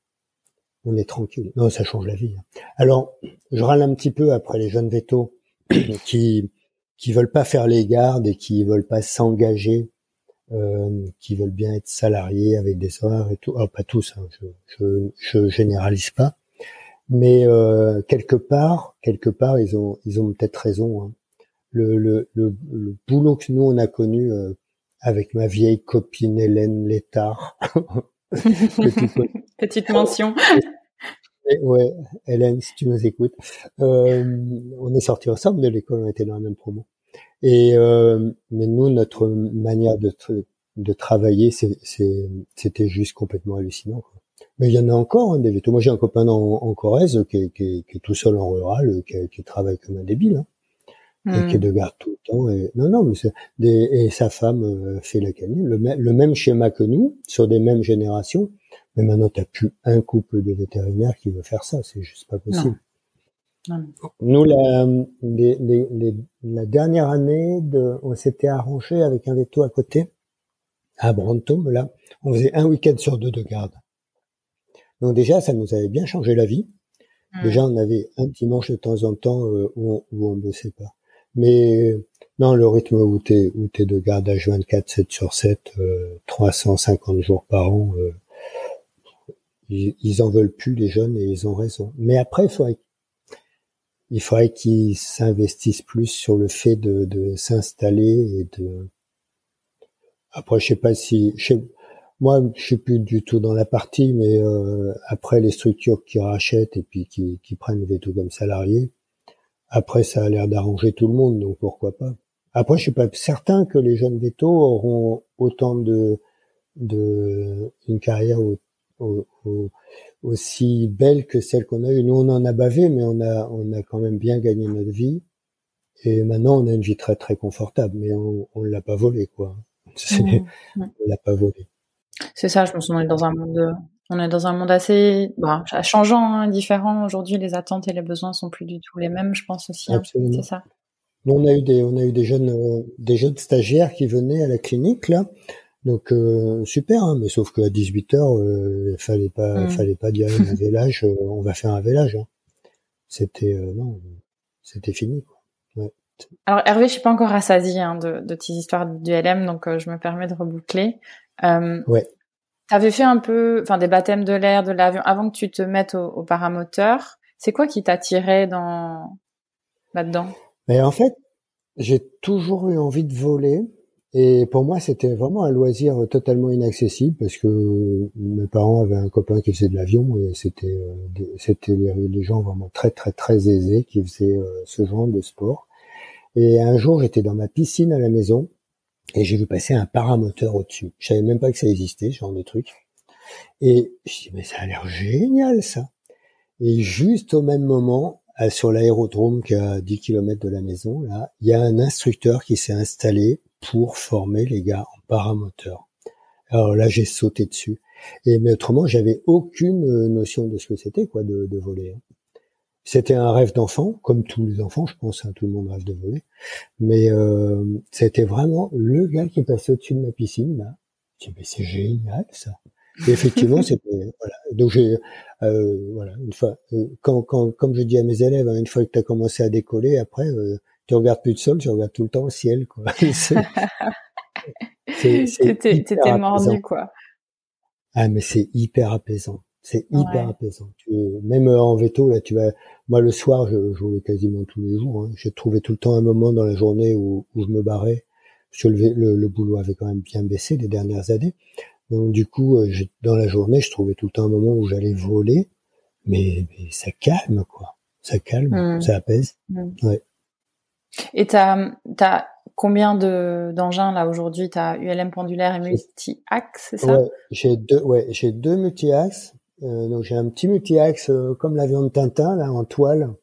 on est tranquille. Non, ça change la vie. Hein. Alors, je râle un petit peu après les jeunes vétos qui qui veulent pas faire les gardes et qui veulent pas s'engager, euh, qui veulent bien être salariés avec des horaires et tout. Alors pas tous, hein, je, je, je, généralise pas, mais euh, quelque part, quelque part, ils ont ils ont peut-être raison. Hein. le, le, le, boulot que nous on a connu euh, avec ma vieille copine Hélène Létard. Petite mention. ouais, Hélène, si tu nous écoutes, euh, on est sortis ensemble de l'école, on était dans la même promo. Et euh, mais nous, notre manière de de travailler, c'était juste complètement hallucinant. Quoi. Mais il y en a encore hein, des vétos. Moi, j'ai un copain en, en Corrèze qui est, qui, qui est, tout seul en rural, qui, qui travaille comme un débile. Hein et qui est hmm. de garde tout le temps. Et, non, non, mais des, et sa femme euh, fait la canine. Le, le, même schéma que nous, sur des mêmes générations. Mais maintenant, t'as plus un couple de vétérinaires qui veut faire ça. C'est juste pas possible. Non. Nous, la, les, les, la dernière année, de, on s'était arrangé avec un veto à côté, à Brantôme, là. On faisait un week-end sur deux de garde. Donc déjà, ça nous avait bien changé la vie. Hmm. Déjà, on avait un dimanche de temps en temps euh, où, on, où on bossait pas. Mais non, le rythme où t'es où t'es de garde à 24, 7 sur 7, euh, 350 jours par an, euh, ils, ils, en veulent plus les jeunes et ils ont raison. Mais après, il faudrait il faudrait qu'ils s'investissent plus sur le fait de, de s'installer et de. Après, je sais pas si moi, je suis plus du tout dans la partie, mais euh, après les structures qui rachètent et puis qui, qui prennent tout comme salariés, après, ça a l'air d'arranger tout le monde, donc pourquoi pas. Après, je suis pas certain que les jeunes vétos auront autant de, de une carrière aussi belle que celle qu'on a eue. Nous, on en a bavé, mais on a, on a quand même bien gagné notre vie. Et maintenant, on a une vie très très confortable, mais on, on l'a pas volé, quoi. Mmh, on l'a pas volé. C'est ça, je me souviens dans un monde on est dans un monde assez bon, changeant, hein, différent. Aujourd'hui, les attentes et les besoins sont plus du tout les mêmes, je pense aussi. Hein. c'est ça. Nous, on a eu des, on a eu des jeunes, euh, des jeunes stagiaires qui venaient à la clinique là. Donc euh, super, hein, mais sauf qu'à 18 heures, euh, fallait pas, mmh. fallait pas dire un vélage. Euh, on va faire un vélage. Hein. C'était non, c'était fini. Quoi. Ouais. Alors Hervé, je suis pas encore rassasié hein, de, de tes histoires du LM, donc je me permets de reboucler. Ouais. Tu avais fait un peu, enfin, des baptêmes de l'air, de l'avion, avant que tu te mettes au, paramoteur. C'est quoi qui t'attirait dans là-dedans? Mais en fait, j'ai toujours eu envie de voler. Et pour moi, c'était vraiment un loisir totalement inaccessible parce que mes parents avaient un copain qui faisait de l'avion et c'était euh, c'était les, gens vraiment très très très aisés qui faisaient euh, ce genre de sport. Et un jour, j'étais dans ma piscine à la maison et j'ai vu passer un paramoteur au-dessus. Je savais même pas que ça existait, ce genre de truc. Et je dis mais ça a l'air génial ça. Et juste au même moment, sur l'aérodrome qui est à 10 km de la maison, là, il y a un instructeur qui s'est installé pour former les gars en paramoteur. Alors là, j'ai sauté dessus. Et mais autrement, j'avais aucune notion de ce que c'était quoi de, de voler. Hein. C'était un rêve d'enfant, comme tous les enfants, je pense, hein, tout le monde rêve de voler. Mais euh, c'était vraiment le gars qui passait au-dessus de ma piscine, là. Je dis, mais c'est génial, ça. Et effectivement, c'était voilà. Donc j'ai euh, voilà une fois euh, quand, quand comme je dis à mes élèves, hein, une fois que tu as commencé à décoller, après euh, tu regardes plus le sol, tu regardes tout le temps au ciel, quoi. T'étais mordu, quoi. Ah mais c'est hyper apaisant. C'est hyper apaisant. Tu, même euh, en veto, là, tu vas. Moi, le soir, je, jouais quasiment tous les jours. Hein. J'ai trouvé tout le temps un moment dans la journée où, où je me barrais. Parce que le, le, boulot avait quand même bien baissé les dernières années. Donc, du coup, euh, dans la journée, je trouvais tout le temps un moment où j'allais voler. Mais, mais, ça calme, quoi. Ça calme, mmh. ça apaise. Mmh. Ouais. Et t'as, t'as combien de d'engins là aujourd'hui? T'as ULM pendulaire et multi-axe, c'est ça? Ouais, j'ai deux, ouais, j'ai deux multi-axes. Euh, donc j'ai un petit multi-axe euh, comme l'avion de Tintin là en toile.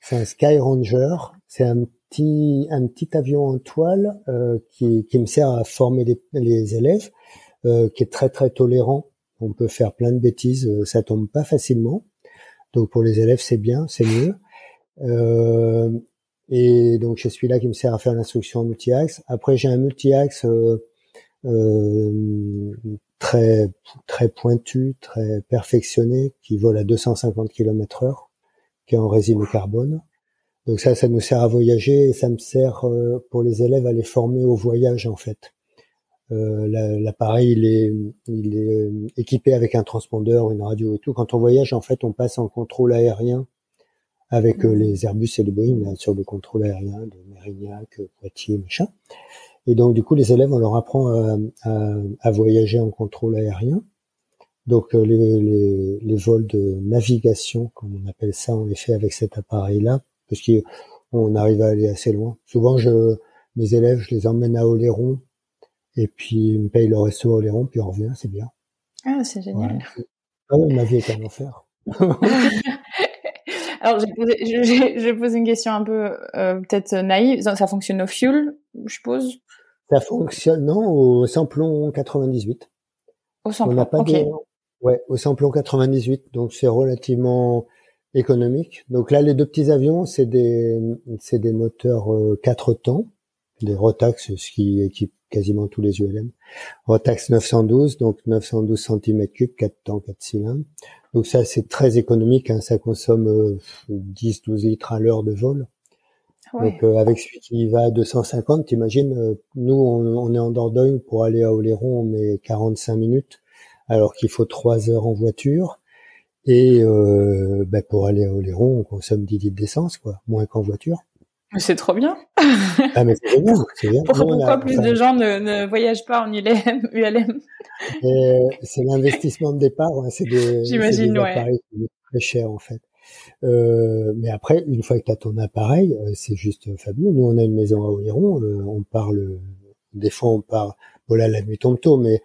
C'est un Sky Ranger. C'est un petit un petit avion en toile euh, qui qui me sert à former les, les élèves, euh, qui est très très tolérant. On peut faire plein de bêtises, euh, ça tombe pas facilement. Donc pour les élèves c'est bien, c'est mieux. et donc je suis là qui me sert à faire l'instruction multi-axe. Après j'ai un multi-axe très très pointu, très perfectionné, qui vole à 250 km heure, qui est en résine carbone. Donc ça, ça nous sert à voyager et ça me sert euh, pour les élèves à les former au voyage en fait. Euh, L'appareil il est, il est euh, équipé avec un transpondeur, une radio et tout. Quand on voyage, en fait, on passe en contrôle aérien avec euh, les Airbus et les Boeing sur le contrôle aérien de Mérignac, Poitiers, machin. Et donc du coup, les élèves, on leur apprend à, à, à voyager en contrôle aérien. Donc les, les, les, vols de navigation, comme on appelle ça, on les fait avec cet appareil-là, parce qu'on arrive à aller assez loin. Souvent, je, mes élèves, je les emmène à Oléron, et puis ils me payent leur resto à Oléron, puis on revient, c'est bien. Ah, c'est génial. Ah oui, ma vie est un enfer. Alors, je poser une question un peu euh, peut-être naïve. Ça fonctionne au fuel, je suppose? Ça fonctionne, non, au samplon 98. Au samplon, On n'a pas ok. de... Ouais, au samplon 98, donc c'est relativement économique. Donc là, les deux petits avions, c'est des, c'est des moteurs euh, quatre temps, des Rotax, ce qui équipe quasiment tous les ULM. Rotax 912, donc 912 cm3, 4 temps, 4 cylindres. Donc ça, c'est très économique, hein, ça consomme euh, 10-12 litres à l'heure de vol. Ouais. Donc euh, avec celui qui va à 250, t'imagines, euh, nous on, on, est en Dordogne pour aller à Oléron, on met 45 minutes, alors qu'il faut 3 heures en voiture. Et euh, ben, pour aller à Oléron, on consomme 10 litres d'essence, quoi, moins qu'en voiture. Mais c'est trop bien. ah mais c'est bien, c'est bien. Pourquoi, a- plus enfin, de gens ne, ne voyagent pas en ULM, c'est l'investissement de départ, hein, c'est des, J'imagine, c'est des ouais. appareils très cher en fait. Euh, mais après, une fois que tu as ton appareil, euh, c'est juste fabuleux. Nous, on a une maison à Oléron, euh, on parle, des fois on part, voilà, la nuit tombe tôt, mais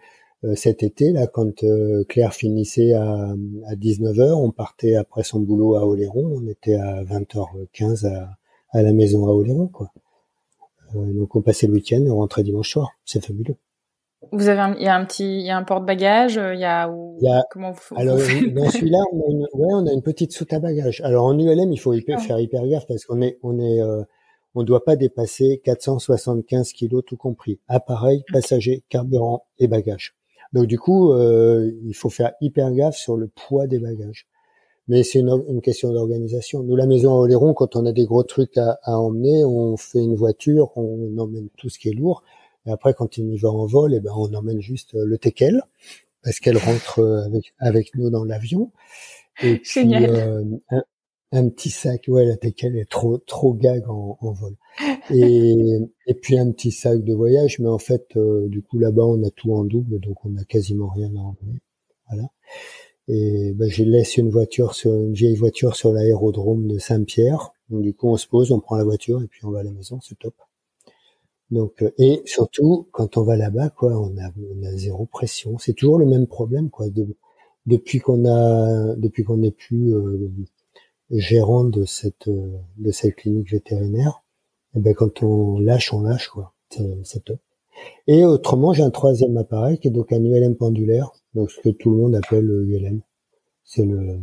cet été, là, quand Claire finissait à, à 19h, on partait après son boulot à Oléron, on était à 20h15 à, à la maison à Oléron, quoi. Donc on passait le week-end, on rentrait dimanche soir. C'est fabuleux. Vous avez, un, il y a un petit, il y a un porte-bagages, euh, il y a, ou, Il y a- comment vous, Alors, vous dans celui-là, on a une, ouais, on a une petite soute à bagages. Alors, en ULM, il faut hyper- Ah. faire hyper gaffe parce qu'on est, on est, euh, on doit pas dépasser 475 kilos tout compris. Appareil, passager, carburant et bagages. Donc, du coup, euh, il faut faire hyper gaffe sur le poids des bagages. Mais c'est une, une question d'organisation. Nous, la maison à Oléron, quand on a des gros trucs à, à emmener, on fait une voiture, on emmène tout ce qui est lourd. Et après, quand on y va en vol, eh ben, on emmène juste euh, le teckel parce qu'elle rentre euh, avec, avec nous dans l'avion. Et puis, euh, un, un petit sac, ouais, la teckel est trop, trop gag en, en vol. Et, et puis un petit sac de voyage, mais en fait, euh, du coup, là-bas, on a tout en double, donc on n'a quasiment rien à emmener. Voilà. Et ben, je laisse une voiture sur une vieille voiture sur l'aérodrome de Saint-Pierre. Donc du coup, on se pose, on prend la voiture et puis on va à la maison, c'est top. Donc euh, et surtout quand on va là-bas, quoi, on a on a zéro pression. C'est toujours le même problème, quoi. De- depuis qu'on a depuis qu'on n'est plus euh, gérant de cette euh, de cette clinique vétérinaire, et ben quand on lâche, on lâche, quoi. C'est top. Et autrement, j'ai un troisième appareil qui est donc un ULM pendulaire, donc ce que tout le monde appelle le ULM. C'est le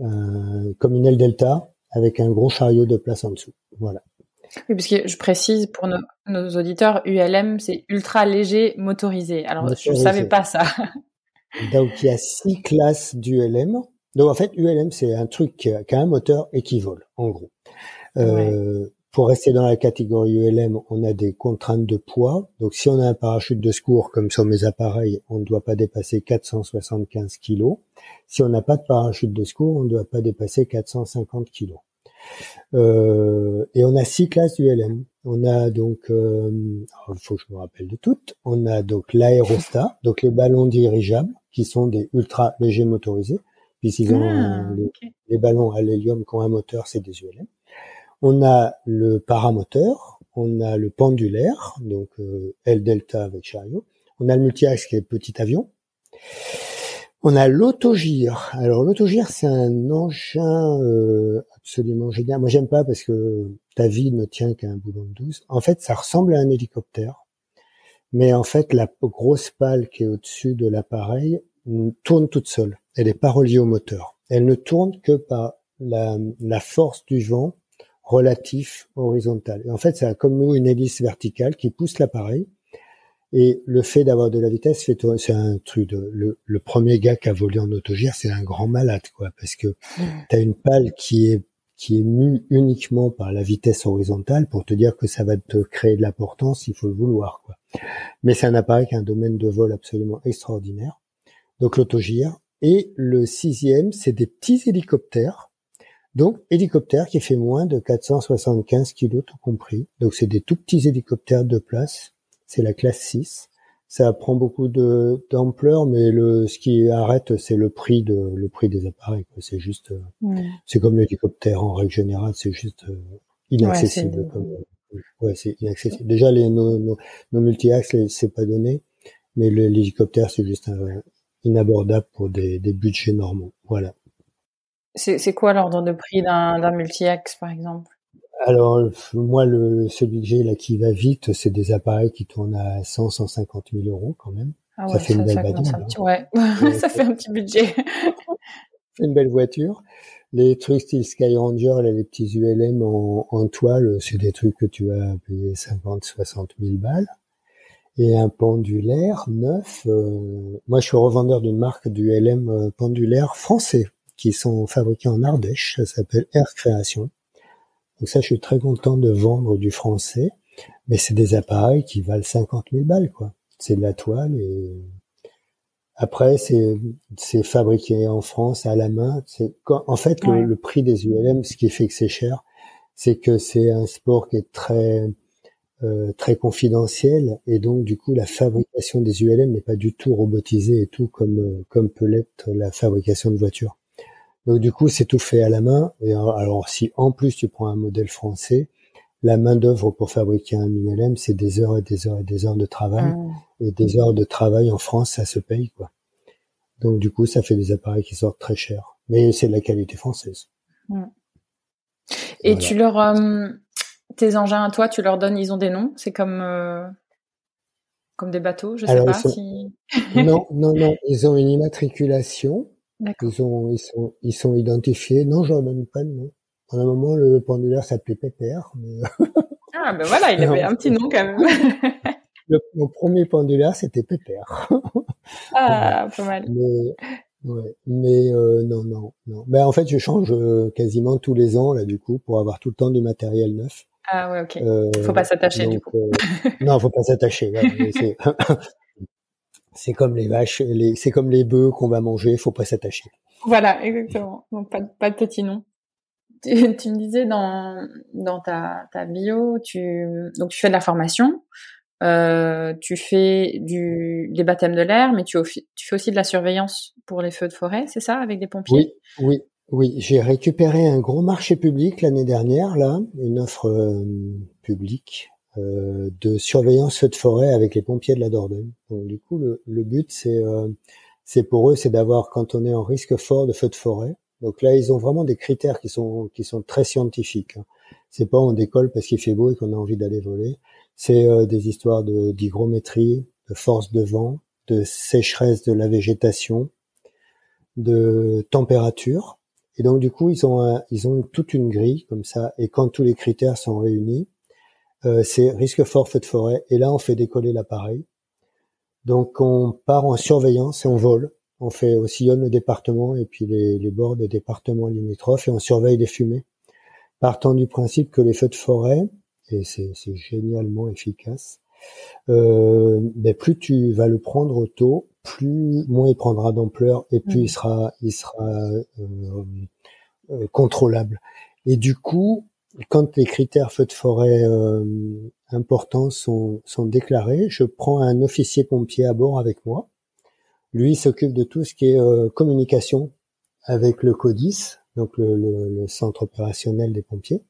un, comme une aile delta avec un gros chariot de place en dessous. Voilà. Oui, parce que je précise pour nos, nos auditeurs, ULM, c'est ultra léger motorisé. Alors, je ne savais pas ça. Donc il y a six classes d'ULM. Donc en fait, ULM c'est un truc qui a, qui a un moteur et qui vole, en gros. Euh, Pour rester dans la catégorie ULM, on a des contraintes de poids. Donc si on a un parachute de secours, comme sur mes appareils, on ne doit pas dépasser 475 kilos. Si on n'a pas de parachute de secours, on ne doit pas dépasser 450 kilos. Euh, et on a six classes d'ULM. On a donc, euh, il faut que je me rappelle de toutes. On a donc l'aérostat, donc les ballons dirigeables, qui sont des ultra légers motorisés, puisqu'ils ont Ah, les, ballons à l'hélium qui ont un moteur, c'est des ULM. On a le paramoteur, on a le pendulaire, donc euh, L delta avec chariot. On a le multi-axe qui est petit avion. On a l'autogire. Alors l'autogire, c'est un engin euh, absolument génial. Moi, j'aime pas parce que ta vie ne tient qu'à un boulon de 12. En fait, ça ressemble à un hélicoptère, mais en fait, la grosse pale qui est au-dessus de l'appareil tourne toute seule. Elle n'est pas reliée au moteur. Elle ne tourne que par la, la force du vent relatif horizontal. Et en fait, ça a comme nous une hélice verticale qui pousse l'appareil. Et le fait d'avoir de la vitesse fait c'est un truc de, le, le premier gars qui a volé en autogire, c'est un grand malade, quoi, parce que tu as une pale qui est, qui est mue uniquement par la vitesse horizontale pour te dire que ça va te créer de la portance, il faut le vouloir, quoi. Mais c'est un appareil qui a un domaine de vol absolument extraordinaire. Donc l'autogire. Et le sixième, c'est des petits hélicoptères Donc, hélicoptère qui fait moins de 475 kilos tout compris. Donc, c'est des tout petits hélicoptères de place. C'est la classe 6. Ça prend beaucoup de d'ampleur, mais le ce qui arrête, c'est le prix de le prix des appareils. C'est juste, euh, c'est comme l'hélicoptère en règle générale, c'est juste euh, inaccessible. Ouais, c'est inaccessible. Déjà, les nos, nos, nos multi-axes, c'est pas donné, mais l'hélicoptère, c'est juste inabordable pour des, des budgets normaux. Voilà. C'est quoi l'ordre de prix d'un multi-axe, par exemple? Alors, moi, le, celui que j'ai là qui va vite, c'est des appareils qui tournent à 100, 150 000 euros quand même. Ah ouais, ça fait une belle voiture. Ouais, ça fait un petit budget. c'est une belle voiture. Les trucs style Skyranger, là, les petits ULM en, en toile, c'est des trucs que tu vas payer 50, 60 000 balles. Et un pendulaire neuf, euh, moi je suis revendeur d'une marque d'ULM euh, pendulaire français qui sont fabriqués en Ardèche. Ça s'appelle Air Création. Donc ça, je suis très content de vendre du français. Mais c'est des appareils qui valent 50 000 balles, quoi. C'est de la toile et après, c'est, c'est fabriqué en France à la main. C'est, en fait, le, le, prix des ULM, ce qui fait que c'est cher, c'est que c'est un sport qui est très, euh, très confidentiel et donc du coup la fabrication des ULM n'est pas du tout robotisée et tout comme euh, comme peut l'être la fabrication de voitures. Donc du coup, c'est tout fait à la main. Et alors si en plus tu prends un modèle français, la main d'œuvre pour fabriquer un ULM, c'est des heures et des heures et des heures de travail. Ah. Et des heures de travail en France, ça se paye quoi. Donc du coup, ça fait des appareils qui sortent très chers. Mais c'est de la qualité française. Et tu leur euh, tes engins à toi, tu leur donnes, ils ont des noms? C'est comme euh, comme des bateaux, je sais pas si. non, non, non, ils ont une immatriculation. Ils, sont, ils, sont, ils sont identifiés. Non, j'en donne pas de nom. À un moment, le pendulaire s'appelait Pépère. Mais... ah, ben voilà, il avait un petit nom quand même. le, mon premier pendulaire, c'était Pépère. ah, pas mal. Mais, ouais, mais euh, non, non, non. Ben, en fait, je change euh, quasiment tous les ans, là, du coup, pour avoir tout le temps du matériel neuf. Ah ouais, ok. Euh, faut pas s'attacher, du coup. Euh, non, faut pas s'attacher. Ouais, c'est comme les vaches, les, c'est comme les bœufs qu'on va manger, faut pas s'attacher. Voilà, exactement. Donc pas, pas de petit nom. Tu, tu, me disais dans dans ta, ta bio, tu donc tu fais de la formation, euh, tu fais du des baptêmes de l'air, mais tu, tu fais aussi de la surveillance pour les feux de forêt, c'est ça, avec des pompiers? Oui, oui, oui. J'ai récupéré un gros marché public l'année dernière, là, une offre euh, publique de surveillance feu de forêt avec les pompiers de la Dordogne. Donc du coup, le, le but c'est euh, c'est pour eux, c'est d'avoir quand on est en risque fort de feu de forêt. Donc là, ils ont vraiment des critères qui sont qui sont très scientifiques. Hein. C'est pas on décolle parce qu'il fait beau et qu'on a envie d'aller voler. C'est euh, des histoires de d'hygrométrie, de force de vent, de sécheresse de la végétation, de température. Et donc du coup, ils ont ils ont toute une grille comme ça. Et quand tous les critères sont réunis, euh, c'est risque fort feu de forêt. Et là, on fait décoller l'appareil. Donc, on part en surveillance et on vole. On fait on sillonne le département et puis les, les bords des départements limitrophes et on surveille les fumées. Partant du principe que les feux de forêt, et c'est génialement efficace, euh, ben plus tu vas le prendre tôt, plus moins il prendra d'ampleur et plus il sera, il sera euh, euh, contrôlable. Et du coup, quand les critères feux de forêt euh, importants sont, sont déclarés, je prends un officier pompier à bord avec moi. Lui s'occupe de tout ce qui est euh, communication avec le CODIS, donc le, le, le, centre opérationnel des pompiers.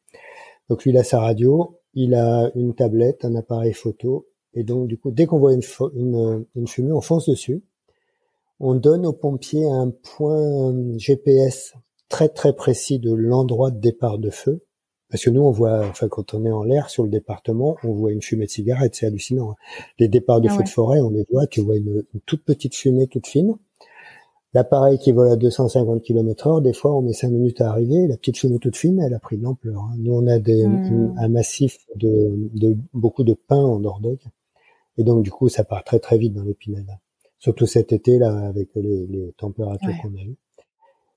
Donc lui, il a sa radio, il a une tablette, un appareil photo, et donc du coup, dès qu'on voit une, une, une fumée, on fonce dessus. On donne aux pompiers un point GPS très très précis de l'endroit de départ de feu parce que nous, on voit, enfin, quand on est en l'air sur le département, on voit une fumée de cigarette, c'est hallucinant. Hein. Les départs de ah feu de forêt, on les voit, tu vois une, toute petite fumée toute fine. L'appareil qui vole à 250 km heure, des fois, on met cinq minutes à arriver, la petite fumée toute fine, elle a pris de l'ampleur. Hein. Nous, on a des, hmm. un massif de, de, beaucoup de pins en Dordogne. Et donc, du coup, ça part très, très vite dans l'épinade. Surtout cet été, là, avec les, les températures qu'on a eues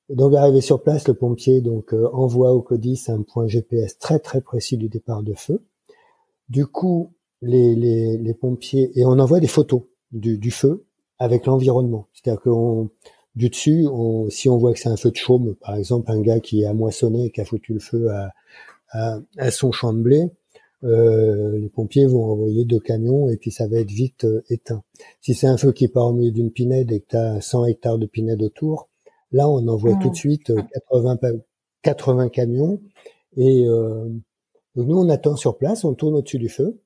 donc arrivé sur place, le pompier donc euh, envoie au CODIS un point GPS très très précis du départ de feu. Du coup, les, les, les pompiers et on envoie des photos du, feu avec l'environnement. C'est-à-dire qu'on du dessus, si on voit que c'est un feu de chaume, par exemple un gars qui a moissonné et qui a foutu le feu à, à, son champ de blé, euh, les pompiers vont envoyer deux camions et puis ça va être vite euh, éteint. Si c'est un feu qui part au milieu d'une pinède et que tu as 100 hectares de pinède autour, là on envoie tout de suite 80, euh, 80 camions et nous on attend sur place, on tourne au-dessus du feu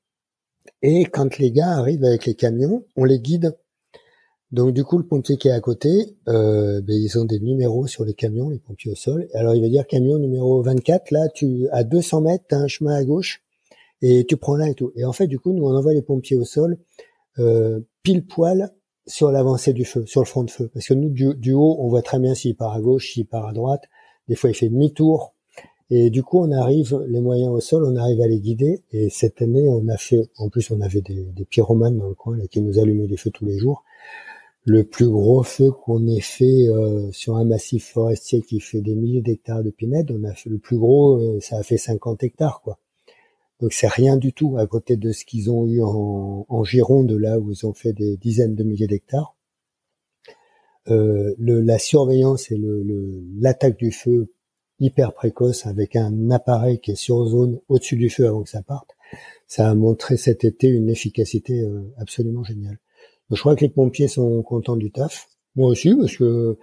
et quand les gars arrivent avec les camions, on les guide donc du coup, le pompier qui est à côté, euh, ben, ils ont des numéros sur les camions, les pompiers au sol. Alors il va dire camion numéro 24, là, tu à 200 mètres, tu as un chemin à gauche et tu prends là et tout. Et en fait, du coup, nous on envoie les pompiers au sol euh, pile poil sur l'avancée du feu, sur le front de feu, parce que nous du, haut, on voit très bien s'il part à gauche, s'il part à droite. Des fois, il fait demi-tour. Et du coup, on arrive, les moyens au sol, on arrive à les guider. Et cette année, on a fait, en plus, on avait des, des pyromanes dans le coin là, qui nous allumaient les feux tous les jours le plus gros feu qu'on ait fait euh, sur un massif forestier qui fait des milliers d'hectares de pinèdes, on a fait le plus gros, euh, ça a fait 50 hectares quoi. Donc c'est rien du tout à côté de ce qu'ils ont eu en, Gironde, là où ils ont fait des dizaines de milliers d'hectares. Euh, la surveillance et l'attaque du feu hyper précoce avec un appareil qui est sur zone au-dessus du feu avant que ça parte, ça a montré cet été une efficacité absolument géniale je crois que les pompiers sont contents du taf. Moi aussi, parce que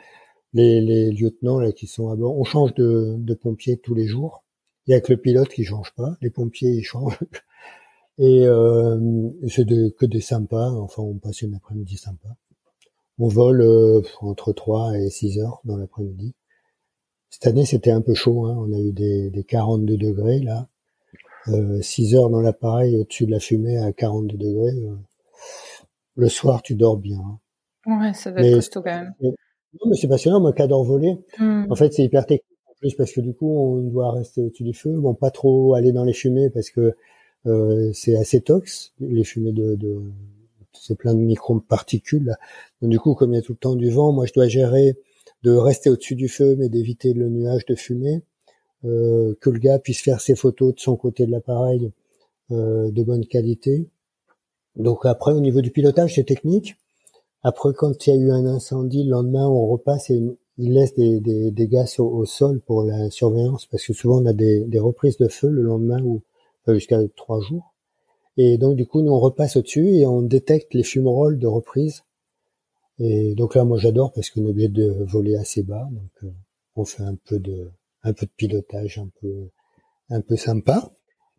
les, les lieutenants là qui sont à bord, on change de, de pompiers tous les jours. Il y a que le pilote qui change pas, les pompiers ils changent. Et euh, c'est de, que des sympas. Enfin, on passe une après-midi sympa. On vole euh, entre 3 et 6 heures dans l'après-midi. Cette année, c'était un peu chaud. Hein. On a eu des, des 42 degrés là. Euh, 6 heures dans l'appareil au-dessus de la fumée à 42 degrés. Euh, le soir, tu dors bien. Ouais, ça doit être costaud quand même. non, mais c'est passionnant. Moi, adore voler, hmm. en fait, c'est hyper technique plus parce que du coup, on doit rester au-dessus du feu. Bon, pas trop aller dans les fumées parce que euh, c'est assez tox, les fumées de, de c'est plein de micro-particules. Donc du coup, comme il y a tout le temps du vent, moi, je dois gérer de rester au-dessus du feu, mais d'éviter le nuage de fumée. Euh, que le gars puisse faire ses photos de son côté de l'appareil euh, de bonne qualité donc après, au niveau du pilotage, c'est technique. Après, quand il y a eu un incendie, le lendemain, on repasse et il laisse des, des, gaz au, sol pour la surveillance, parce que souvent on a des, des reprises de feu le lendemain ou jusqu'à trois jours. Et donc du coup, nous on repasse au-dessus et on détecte les fumerolles de reprise. Et donc là, moi j'adore parce qu'on est obligé de voler assez bas, donc euh, on fait un peu de un peu de pilotage, un peu un peu sympa.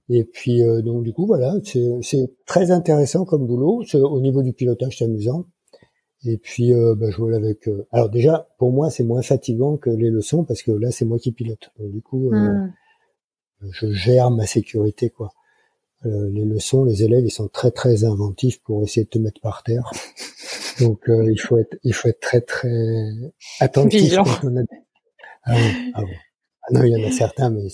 Et puis euh, donc du coup voilà, c'est très intéressant comme boulot. Au niveau du pilotage, c'est amusant. Et puis euh, bah, je vole avec. Euh, alors déjà, pour moi, c'est moins fatigant que les leçons parce que là, c'est moi qui pilote. Donc du coup, hmm. je gère ma sécurité quoi. les leçons, les élèves, ils sont très très inventifs pour essayer de te mettre par terre. Donc il faut être, il faut être très très attentif. Ah, ah, ah, non, il y en a certains, mais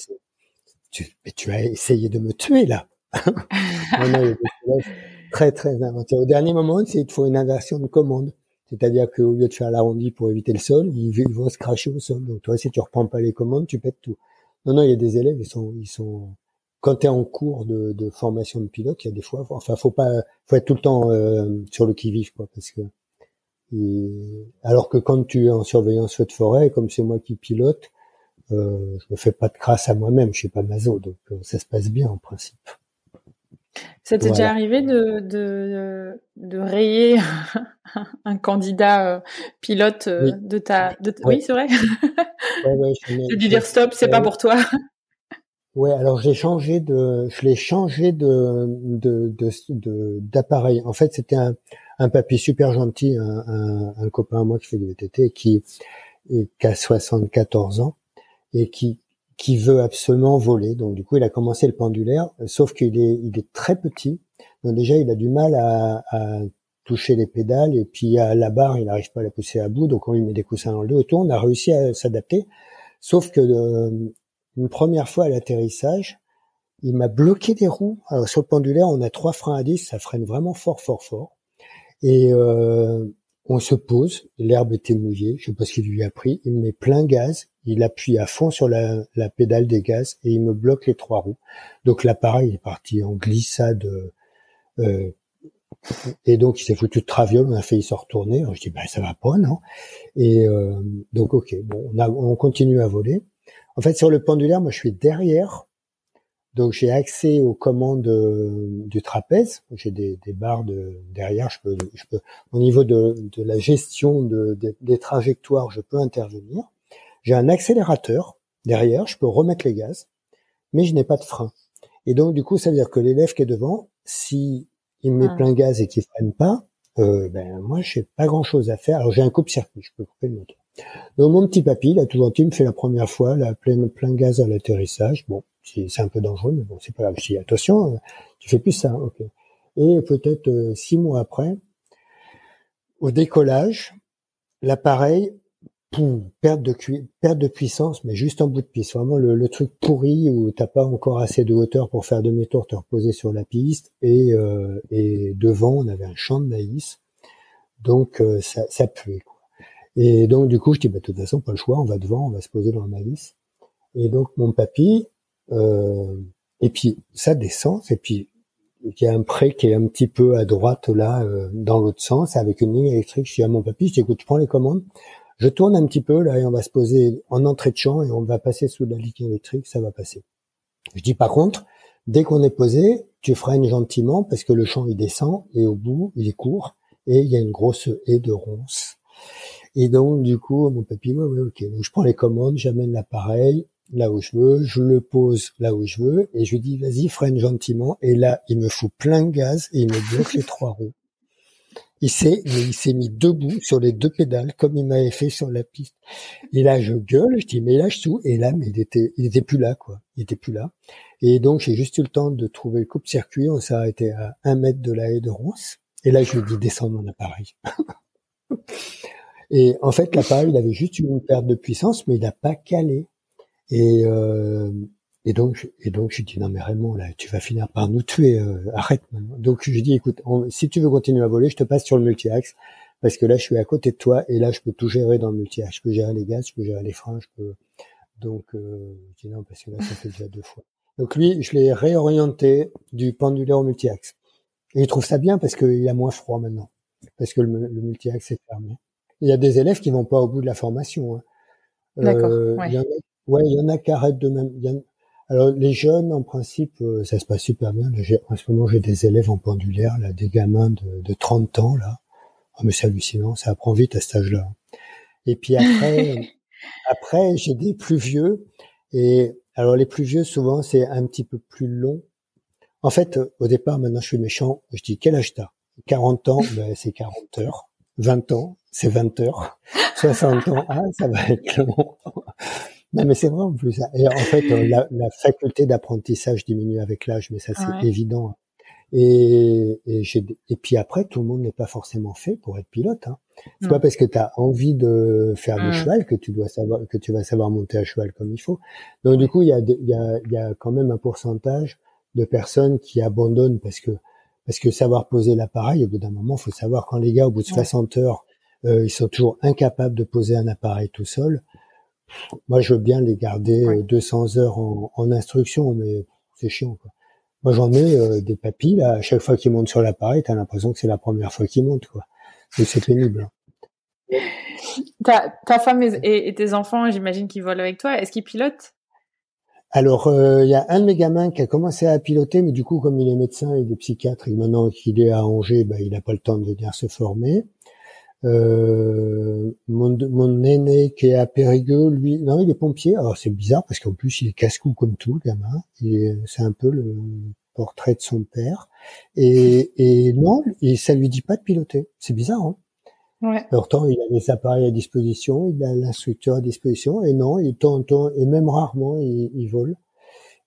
tu, mais tu as essayé de me tuer là. très très inventif. Au dernier moment, il te faut une inversion de commande. C'est-à-dire qu'au lieu de faire l'arrondi pour éviter le sol, ils, vont se cracher au sol. Donc toi, si tu reprends pas les commandes, tu pètes tout. Non, non, il y a des élèves, ils sont, ils sont. Quand tu es en cours de, de, formation de pilote, il y a des fois, enfin, faut pas, faut être tout le temps euh, sur le qui vive, quoi, parce que. alors que quand tu es en surveillance feu de forêt, comme c'est moi qui pilote, euh, je me fais pas de crasse à moi-même, je suis pas maso, donc euh, ça se passe bien en principe. Ça t'est déjà arrivé de, de, de rayer un candidat euh, pilote euh, de ta... De Oui, c'est vrai. Ouais, ouais, dire stop, c'est pas pour toi. Ouais, alors j'ai changé de, je l'ai changé de de d'appareil. De, en fait, c'était un, un papy super gentil, un, un, un, copain à moi qui fait du VTT, qui, qui a 74 ans et qui qui veut absolument voler. Donc du coup, il a commencé le pendulaire, sauf qu'il est il est très petit. Donc déjà, il a du mal à, à toucher les pédales et puis à la barre, il n'arrive pas à la pousser à bout. Donc on lui met des coussins dans le dos et tout. On a réussi à s'adapter. Sauf que euh, une première fois à l'atterrissage, il m'a bloqué des roues. Alors sur le pendulaire, on a trois freins à 10, ça freine vraiment fort, fort, fort. Et euh, on se pose, l'herbe était mouillée, je sais pas ce qu'il lui a pris, il met plein gaz, il appuie à fond sur la, pédale des gaz et il me bloque les trois roues. Donc l'appareil est parti en glissade euh, Et donc, il s'est foutu de traviole, on a failli se retourner. je dis, ben, ça va pas, non? Et euh, donc, ok, bon, on, on continue à voler. En fait, sur le pendulaire, moi, je suis derrière. Donc, j'ai accès aux commandes euh, du trapèze. J'ai des, barres de, derrière. Je peux, au niveau de, la gestion de, des trajectoires, je peux intervenir. J'ai un accélérateur derrière. Je peux remettre les gaz, mais je n'ai pas de frein. Et donc, du coup, ça veut dire que l'élève qui est devant, si il met ah. plein gaz et qu'il freine pas, euh, ben moi, je n'ai pas grand-chose à faire. Alors, j'ai un coupe-circuit, je peux couper le moteur. Donc, mon petit papy, là, tout gentil, me fait la première fois, la plein, plein gaz à l'atterrissage. Bon, c'est un peu dangereux, mais bon, c'est pas grave. Je dis, attention, euh, tu fais plus ça, ok. Et peut-être euh, six mois après, au décollage, l'appareil perte de perte de puissance, mais juste en bout de piste. Vraiment le, truc pourri où t'as pas encore assez de hauteur pour faire demi-tour, te reposer sur la piste. Et, euh, et devant, on avait un champ de maïs, donc euh, ça, ça puait. Quoi. Et donc du coup, je dis bah de toute façon pas le choix, on va devant, on va se poser dans le maïs. Et donc mon papy, euh, et puis ça descend, et puis il y a un pré qui est un petit peu à droite là, euh, dans l'autre sens, avec une ligne électrique. Je dis à mon papy, je dis écoute, je prends les commandes je tourne un petit peu là et on va se poser en entrée de champ et on va passer sous la ligne électrique, ça va passer. Je dis par contre, dès qu'on est posé, tu freines gentiment parce que le champ il descend et au bout il est court et il y a une grosse haie de ronces. Et donc du coup mon papy, ouais, ouais, ok. Donc je prends les commandes, j'amène l'appareil là où je veux, je le pose là où je veux et je lui dis vas-y freine gentiment et là il me fout plein de gaz et il me bloque les trois roues. Il s'est, il s'est mis debout sur les deux pédales comme il m'avait fait sur la piste. Et là, je gueule, je dis mais lâche tout. Et là, il était, il plus là, quoi. Il était plus là. Et donc, j'ai juste eu le temps de trouver le coupe-circuit. On s'est arrêté à un mètre de la haie de Ronce. Et là, je lui ai dit descends mon appareil. et en fait, l'appareil, il avait juste une perte de puissance, mais il n'a pas calé. Et, euh, et donc, et donc, je dis non mais Raymond, là, tu vas finir par nous tuer. Euh, arrête maintenant. Donc, je dis écoute, si tu veux continuer à voler, je te passe sur le multi-axe parce que là, je suis à côté de toi et là, je peux tout gérer dans le multi-axe. Je peux gérer les gaz, je peux gérer les freins, je peux. Donc, euh, je dis non parce que là, ça fait déjà deux fois. Donc lui, je l'ai réorienté du pendulaire au multi-axe. Et il trouve ça bien parce qu'il a moins froid maintenant, parce que le, multi-axe est fermé. Il y a des élèves qui vont pas au bout de la formation. Hein. D'accord. Euh, ouais. Il y en a, ouais, il y en a qui arrêtent de même. Il y en, alors les jeunes, en principe, euh, ça se passe super bien. en ce moment, j'ai des élèves en pendulaire, là, des gamins de, de 30 ans, là. Oh, mais c'est hallucinant, ça apprend vite à cet âge-là. Et puis après, après, j'ai des plus vieux. Et alors les plus vieux, souvent, c'est un petit peu plus long. En fait, au départ, maintenant, je suis méchant. Je dis, quel âge t'as? 40 ans, ben, c'est 40 heures. 20 ans, c'est 20 heures. 60 ans, ah, ça va être long. Non, mais c'est vrai en plus. Et en fait, euh, la, la faculté d'apprentissage diminue avec l'âge, mais ça c'est évident. Et, et, et, puis après, tout le monde n'est pas forcément fait pour être pilote. Hein. C'est pas parce que tu as envie de faire du cheval que tu dois savoir que tu vas savoir monter à cheval comme il faut. Donc du coup, il y a, y a, y a quand même un pourcentage de personnes qui abandonnent parce que parce que savoir poser l'appareil, au bout d'un moment, faut savoir quand les gars, au bout de 60 heures, euh, ils sont toujours incapables de poser un appareil tout seul. Moi, je veux bien les garder 200 euh, heures en, en instruction, mais c'est chiant. Quoi. Moi, j'en ai euh, des papilles, là, à chaque fois qu'ils montent sur l'appareil, t'as l'impression que c'est la première fois qu'ils montent. Quoi. Donc, c'est pénible. Hein. Ta, ta femme et, tes enfants, j'imagine qu'ils volent avec toi. Est-ce qu'ils pilotent? Alors, euh, il y a un de mes gamins qui a commencé à piloter, mais du coup, comme il est médecin et est psychiatre, et maintenant qu'il est à Angers, bah, il n'a pas le temps de venir se former. Euh, mon, mon aîné qui est à Périgueux, lui, non, il est pompier. Alors c'est bizarre parce qu'en plus il est casse-cou comme tout, le gamin. C'est un peu le portrait de son père. Et, et non, et ça lui dit pas de piloter. C'est bizarre, hein Ouais. Pourtant, il a les appareils à disposition, il a l'instructeur à disposition, et non, il tente, et même rarement, il, il, vole.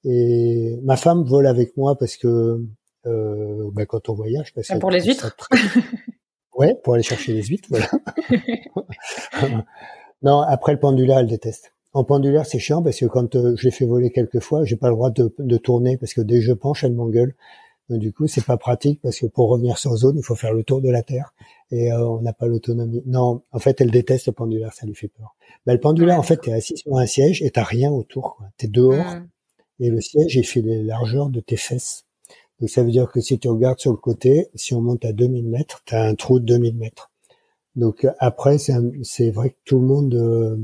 Et ma femme vole avec moi parce que euh, bah, quand on voyage, parce pour les huîtres. Ouais, pour aller chercher les huîtres, voilà. non, après le pendulaire, elle déteste. En pendulaire, c'est chiant parce que quand euh, je l'ai fait voler quelques fois, j'ai pas le droit de, de, tourner parce que dès que je penche, elle m'engueule. Du coup, c'est pas pratique parce que pour revenir sur zone, il faut faire le tour de la terre et euh, on n'a pas l'autonomie. Non, en fait, elle déteste le pendulaire, ça lui fait peur. Mais le pendulaire, en fait, t'es assis sur un siège et t'as rien autour. T'es dehors mm. et le siège, il fait les largeurs de tes fesses. Donc ça veut dire que si tu regardes sur le côté, si on monte à 2000 mètres, tu as un trou de 2000 mètres. Donc après, c'est vrai que tout le monde euh,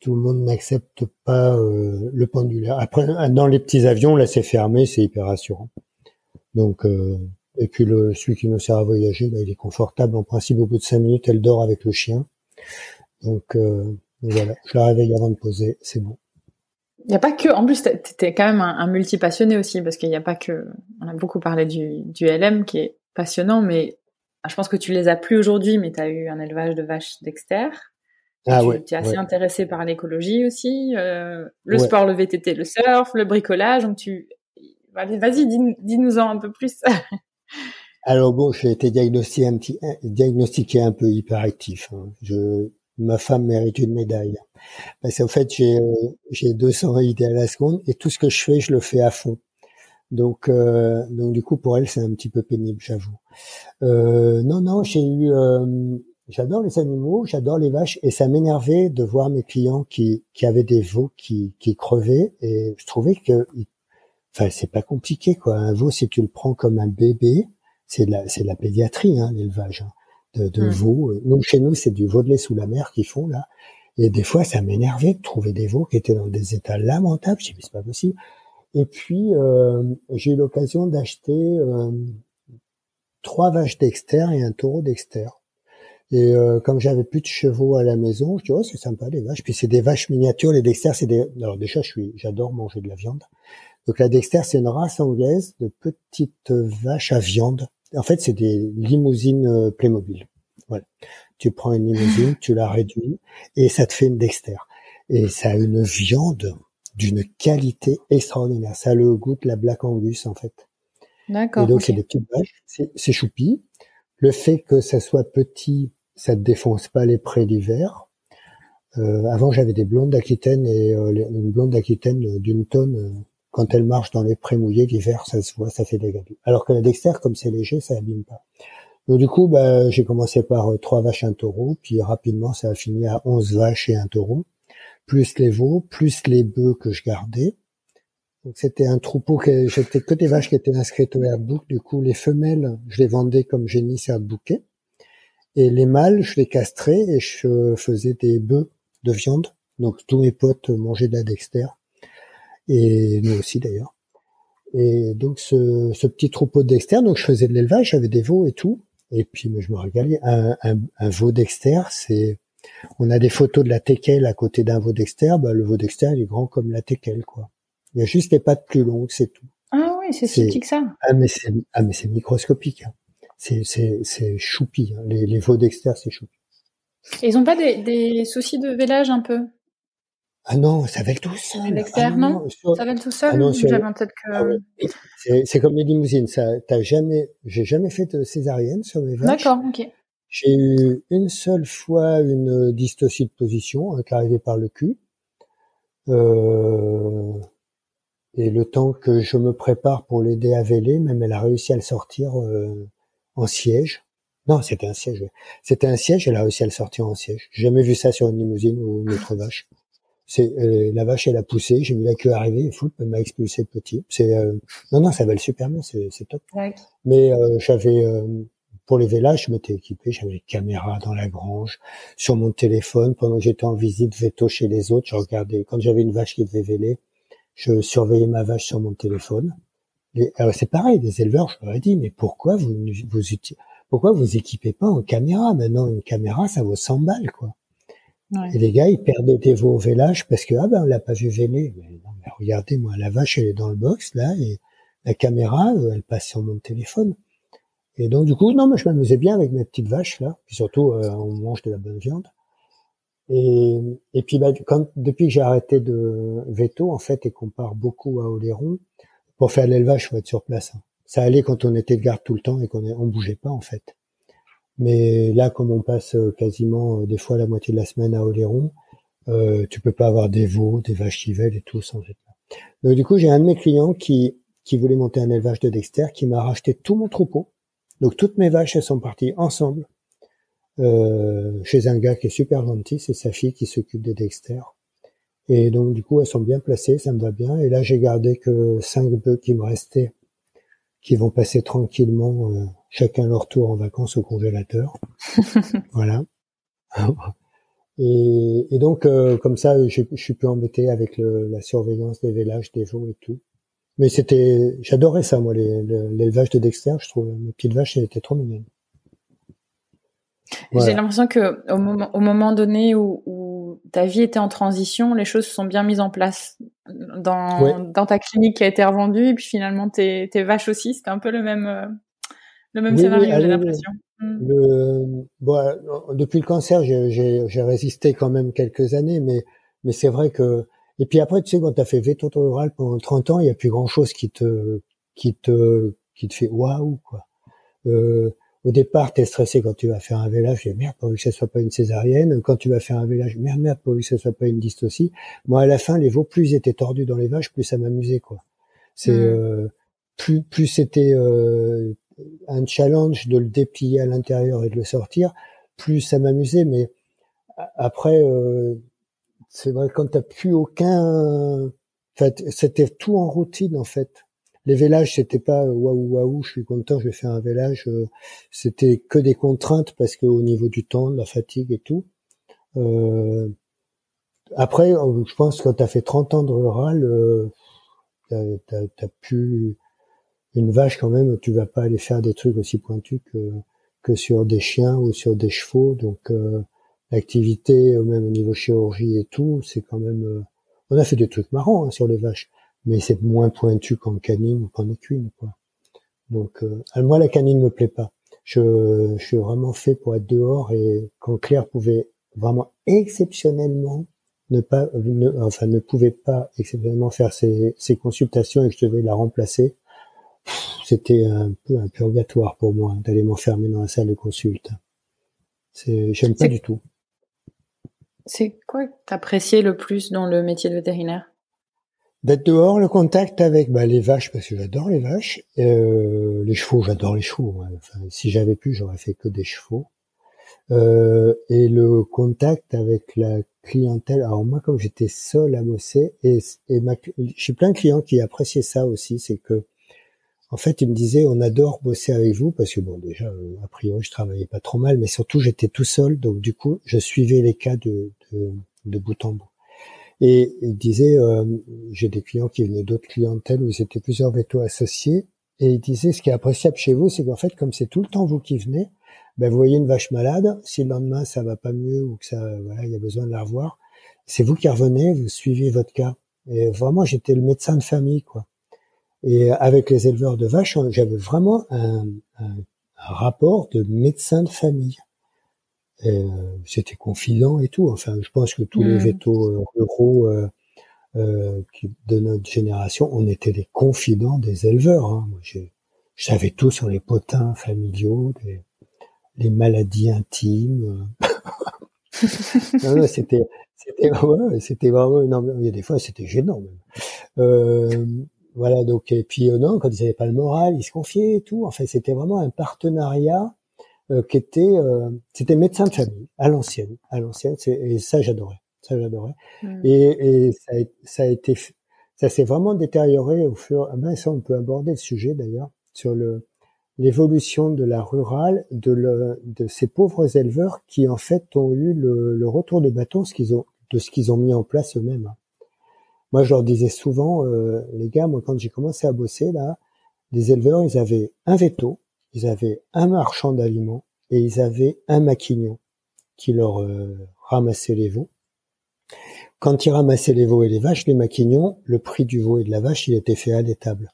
tout le monde n'accepte pas euh, le pendulaire. Après, dans les petits avions, là, c'est fermé, c'est hyper rassurant. Donc, euh, et puis le celui qui nous sert à voyager, bah, il est confortable. En principe, au bout de cinq minutes, elle dort avec le chien. Donc, voilà, je la réveille avant de poser, c'est bon. Il n'y a pas que, en plus, t'es quand même un, un multi-passionné aussi, parce qu'il n'y a pas que, on a beaucoup parlé du, du LM qui est passionnant, mais je pense que tu les as plus aujourd'hui, mais tu as eu un élevage de vaches Dexter. Ah, tu, es assez intéressé par l'écologie aussi, euh, le sport, le VTT, le surf, le bricolage. Donc tu, vas-y, dis-nous-en un peu plus. Alors bon, j'ai été diagnostiqué un petit, diagnostiqué un peu hyperactif. Hein. Je, ma femme mérite une médaille. Parce qu'en fait, j'ai, euh, j'ai 200 idées à la seconde et tout ce que je fais, je le fais à fond. Donc, euh, du coup, pour elle, c'est un petit peu pénible, j'avoue. Euh, non, non, j'ai eu, j'adore les animaux, j'adore les vaches, et ça m'énervait de voir mes clients qui, avaient des veaux qui, crevaient, et je trouvais que, enfin, c'est pas compliqué, quoi. Un veau, si tu le prends comme un bébé, c'est de la, c'est de la pédiatrie, hein, l'élevage hein, de, de mmh. veaux. Nous, chez nous, c'est du veau de lait sous la mer qu'ils font là. Et des fois, ça m'énervait de trouver des veaux qui étaient dans des états lamentables. Je dis, mais c'est pas possible. Et puis, euh, j'ai eu l'occasion d'acheter euh, trois vaches Dexter et un taureau Dexter. Et euh, comme j'avais plus de chevaux à la maison, je dis oh c'est sympa les vaches. Puis c'est des vaches miniatures. Les Dexter c'est des. Alors déjà je suis, j'adore manger de la viande. Donc la Dexter c'est une race anglaise de petites vaches à viande. En fait c'est des limousines Playmobil. Voilà. Tu prends une limousine, tu la réduis et ça te fait une Dexter. Et ça a une viande d'une qualité extraordinaire. Ça a le goût de la Black Angus en fait. D'accord. Et donc c'est des petites vaches, c'est choupi. Le fait que ça soit petit, ça ne défonce pas les prés d'hiver. Euh, avant j'avais des blondes d'Aquitaine et euh, une blonde d'Aquitaine d'une tonne. Euh, quand elle marche dans les prés mouillés l'hiver, ça se voit, ça fait des gâteaux. Alors que la Dexter, comme c'est léger, ça abîme pas. Donc du coup, bah, j'ai commencé par euh, trois vaches et un taureau, puis rapidement ça a fini à onze vaches et un taureau plus les veaux, plus les bœufs que je gardais. Donc c'était un troupeau que j'étais que des vaches qui étaient inscrites au airbook. Du coup, les femelles, je les vendais comme génie bouquet. Et les mâles, je les castrais et je faisais des bœufs de viande. Donc tous mes potes mangeaient de la Dexter. Et nous aussi d'ailleurs. Et donc ce, petit troupeau de Dexter, donc je faisais de l'élevage, j'avais des veaux et tout. Et puis je me régalais. Un, un veau Dexter, c'est on a des photos de la teckel à côté d'un veau d'exter. Bah, le veau d'exter, il est grand comme la teckel, quoi. Il y a juste les pattes plus longues, c'est tout. Ah oui, c'est si petit que ça. Ah mais c'est ah mais c'est microscopique. Hein. C'est c'est c'est choupi. Hein. Les, les veaux d'exter, c'est choupi. ils ont pas des, des soucis de vélage un peu? Ah non, ça va tout seul. Ah non, ça va tout seul. Ah J'avais tête que. Ah c'est comme les limousines. Ça, t'as jamais, j'ai jamais fait de césarienne sur mes vaches. D'accord, ok. J'ai eu une seule fois une dystocie de position, un arrivait par le cul. Euh, et le temps que je me prépare pour l'aider à véler, même elle a réussi à le sortir euh, en siège. Non, c'était un siège. C'était un siège, elle a réussi à le sortir en siège. J'ai jamais vu ça sur une limousine ou une autre vache. C'est euh, la vache, elle a poussé, j'ai vu la queue arriver, et fou, elle m'a expulsé le petit. C'est non, non, ça va le super bien, c'est top. Mais j'avais pour les vélages, je m'étais équipé, j'avais des caméras dans la grange, sur mon téléphone, pendant que j'étais en visite veto chez les autres, je regardais, quand j'avais une vache qui devait véler, je surveillais ma vache sur mon téléphone. alors c'est pareil, des éleveurs, je leur ai dit, mais pourquoi vous, vous, pourquoi vous équipez pas en caméra? Maintenant, une caméra, ça vaut 100 balles, quoi. Et les gars, ils perdaient des veaux au vélage parce que, ah ben, on l'a pas vu véler. Mais non, mais regardez, moi, la vache, elle est dans le box, là, et la caméra, elle passe sur mon téléphone. Et donc du coup, non, moi je m'amusais bien avec mes petites vaches là. Puis surtout, euh, on mange de la bonne viande. Et, et puis bah, quand, depuis que j'ai arrêté de veto en fait et qu'on part beaucoup à Oléron, pour faire l'élevage, faut être sur place. Hein. Ça allait quand on était de garde tout le temps et qu'on on bougeait pas en fait. Mais là, comme on passe euh, quasiment euh, des fois la moitié de la semaine à Oléron, euh, tu peux pas avoir des veaux, des vaches qui veulent et tout sans être Donc du coup, j'ai un de mes clients qui qui voulait monter un élevage de Dexter, qui m'a racheté tout mon troupeau donc toutes mes vaches, elles sont parties ensemble euh, chez un gars qui est super gentil, c'est sa fille qui s'occupe des Dexter. Et donc du coup, elles sont bien placées, ça me va bien. Et là, j'ai gardé que cinq bœufs qui me restaient qui vont passer tranquillement euh, chacun leur tour en vacances au congélateur. voilà. Et, et donc euh, comme ça, je, je, suis plus embêté avec le, la surveillance des vélages, des veaux et tout. Mais c'était, j'adorais ça moi, l'élevage de Dexter. Je trouve mes petites vaches, elles étaient trop mignonnes. J'ai l'impression que au moment, au moment donné où, où, ta vie était en transition, les choses se sont bien mises en place dans, dans ta clinique qui a été revendue et puis finalement tes, tes vaches aussi. C'était un peu le même, euh, le même scénario, j'ai l'impression. Mm. Le, bon, depuis le cancer, j'ai résisté quand même quelques années, mais, mais c'est vrai que. Et puis après, tu sais, quand tu as fait veto rural pendant 30 ans, il y a plus grand chose qui te, qui te, qui te fait waouh, quoi. Euh, au départ, tu es stressé quand tu vas faire un vélage, et merde, pour que ce soit pas une césarienne. Quand tu vas faire un vélage, merde, merde, pour que ce soit pas une dystocie. Moi, à la fin, les veaux, plus ils étaient tordus dans les vaches, plus ça m'amusait, quoi. C'est, mm. euh, plus, plus c'était, euh, un challenge de le déplier à l'intérieur et de le sortir, plus ça m'amusait. Mais après, euh, c'est vrai quand t'as plus aucun, en c'était tout en routine en fait. Les vélages, c'était pas euh, waouh waouh, je suis content, je vais faire un vélage. Euh, c'était que des contraintes parce que au niveau du temps, de la fatigue et tout. Euh, après, je pense que quand t'as fait 30 ans de rural, euh, t'as, as, pu une vache quand même, tu vas pas aller faire des trucs aussi pointus que, que sur des chiens ou sur des chevaux. Donc euh, l'activité, même au niveau chirurgie et tout, c'est quand même. Euh, on a fait des trucs marrants hein, sur les vaches, mais c'est moins pointu qu'en canine ou qu'en équine. Quoi. Donc euh, moi la canine me plaît pas. Je, je suis vraiment fait pour être dehors et quand Claire pouvait vraiment exceptionnellement ne pas, enfin ne pouvait pas exceptionnellement faire ses, ses consultations et que je devais la remplacer, c'était un peu un purgatoire pour moi d'aller m'enfermer dans la salle de consulte. C'est, j'aime pas du tout. C'est quoi que t'appréciais le plus dans le métier de vétérinaire? D'être dehors, le contact avec bah, les vaches parce que j'adore les vaches, euh, les chevaux, j'adore les chevaux. Enfin, si j'avais pu, j'aurais fait que des chevaux. Euh, et le contact avec la clientèle. Alors moi, comme j'étais seul à bosser, et, et j'ai plein de clients qui appréciaient ça aussi, c'est que en fait, il me disait, on adore bosser avec vous parce que bon, déjà, euh, a priori, je travaillais pas trop mal, mais surtout, j'étais tout seul, donc du coup, je suivais les cas de, de, de bout en bout. Et il disait, euh, j'ai des clients qui venaient d'autres clientèles où ils étaient plusieurs vétos associés, et il disait, ce qui est appréciable chez vous, c'est qu'en fait, comme c'est tout le temps vous qui venez, ben, vous voyez une vache malade, si le lendemain ça va pas mieux ou que ça, voilà, il y a besoin de la revoir, c'est vous qui revenez, vous suivez votre cas. Et vraiment, j'étais le médecin de famille, quoi. Et avec les éleveurs de vaches, j'avais vraiment un, un, rapport de médecin de famille. C'était euh, confident et tout. Enfin, je pense que tous les mmh. vétos euh, ruraux euh, euh, de notre génération, on était les confidents des éleveurs. Hein. Moi, je savais tout sur les potins familiaux, les, les maladies intimes. c'était c'était ouais, c'était vraiment non, il y a des fois c'était gênant même. Euh, voilà, donc et puis euh, non, quand ils n'avaient pas le moral, ils se confiaient et tout. Enfin, c'était vraiment un partenariat euh, qui était, euh, c'était médecin de famille à l'ancienne, à l'ancienne. Et ça, j'adorais, ça j'adorais. Mmh. Et, et ça, a, ça, a été, ça s'est vraiment détérioré au fur. Ben ça, on peut aborder le sujet d'ailleurs sur le l'évolution de la rurale, de, le, de ces pauvres éleveurs qui en fait ont eu le, le retour de bâton ce qu'ils ont, de ce qu'ils ont mis en place eux-mêmes. Moi, je leur disais souvent, euh, les gars, moi, quand j'ai commencé à bosser, là, les éleveurs, ils avaient un veto, ils avaient un marchand d'aliments et ils avaient un maquignon qui leur euh, ramassait les veaux. Quand ils ramassaient les veaux et les vaches, les maquignons, le prix du veau et de la vache, il était fait à l'étable.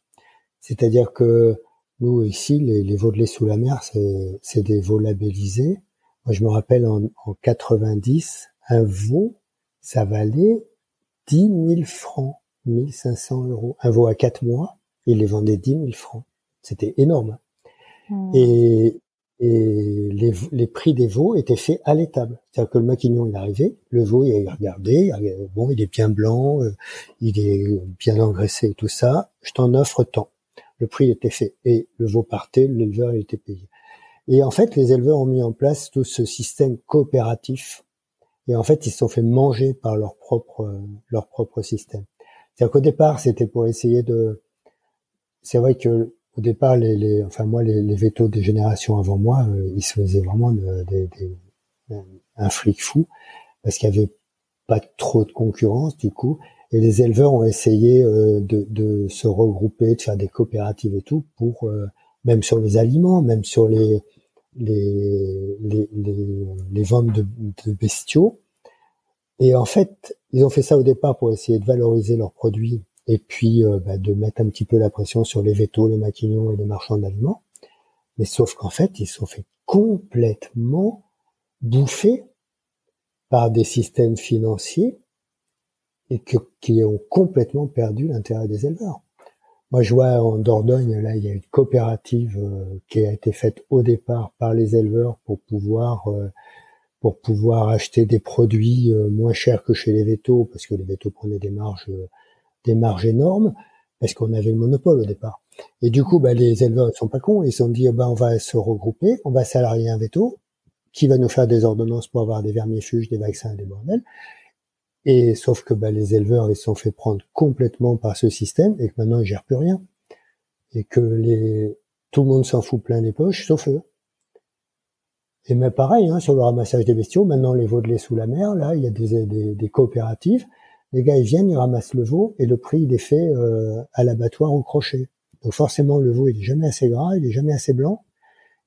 C'est-à-dire que nous, ici, les, les veaux de lait sous la mer, c'est des veaux labellisés. Moi, je me rappelle en, en 90, un veau, ça valait 10 000 francs, 1500 euros. Un veau à 4 mois, il les vendait 10 000 francs. C'était énorme. Hmm. Et, et les, les, prix des veaux étaient faits à l'étable. C'est-à-dire que le maquignon, il arrivait, le veau, il regardait, bon, il est bien blanc, euh, il est bien engraissé tout ça, je t'en offre tant. Le prix était fait. Et le veau partait, l'éleveur était payé. Et en fait, les éleveurs ont mis en place tout ce système coopératif et en fait, ils se sont fait manger par leur propre leur propre système. C'est-à-dire qu'au départ, c'était pour essayer de. C'est vrai que au départ, les, les, enfin moi, les, les vétos des générations avant moi, euh, ils se faisaient vraiment des, un fric fou parce qu'il y avait pas trop de concurrence du coup, et les éleveurs ont essayé euh, de, de, se regrouper, de faire des coopératives et tout pour euh, même sur les aliments, même sur les les, les, ventes de, bestiaux. Et en fait, ils ont fait ça au départ pour essayer de valoriser leurs produits et puis euh, bah, de mettre un petit peu la pression sur les vétos, les maquignons et les marchands d'aliments. Mais sauf qu'en fait, ils sont fait complètement bouffer par des systèmes financiers et que, qui ont complètement perdu l'intérêt des éleveurs. Moi, je vois en Dordogne, là, il y a une coopérative euh, qui a été faite au départ par les éleveurs pour pouvoir euh, pour pouvoir acheter des produits moins chers que chez les vétos, parce que les vétos prenaient des marges des marges énormes parce qu'on avait le monopole au départ. Et du coup, bah, les éleveurs ne sont pas cons, ils se dit, bah, on va se regrouper, on va salarier un veto qui va nous faire des ordonnances pour avoir des vermifuges, des vaccins, des bordels. Et sauf que bah, les éleveurs, ils sont fait prendre complètement par ce système et que maintenant ils gèrent plus rien. Et que tout le monde s'en fout plein des poches, sauf eux. Et mais pareil, hein, sur le ramassage des bestiaux, maintenant les vaudelets sous la mer, là, il y a des, coopératives les gars, ils viennent, ils ramassent le veau et le prix, il est fait euh, à l'abattoir au crochet. Donc forcément, le veau, il est jamais assez gras, il est jamais assez blanc.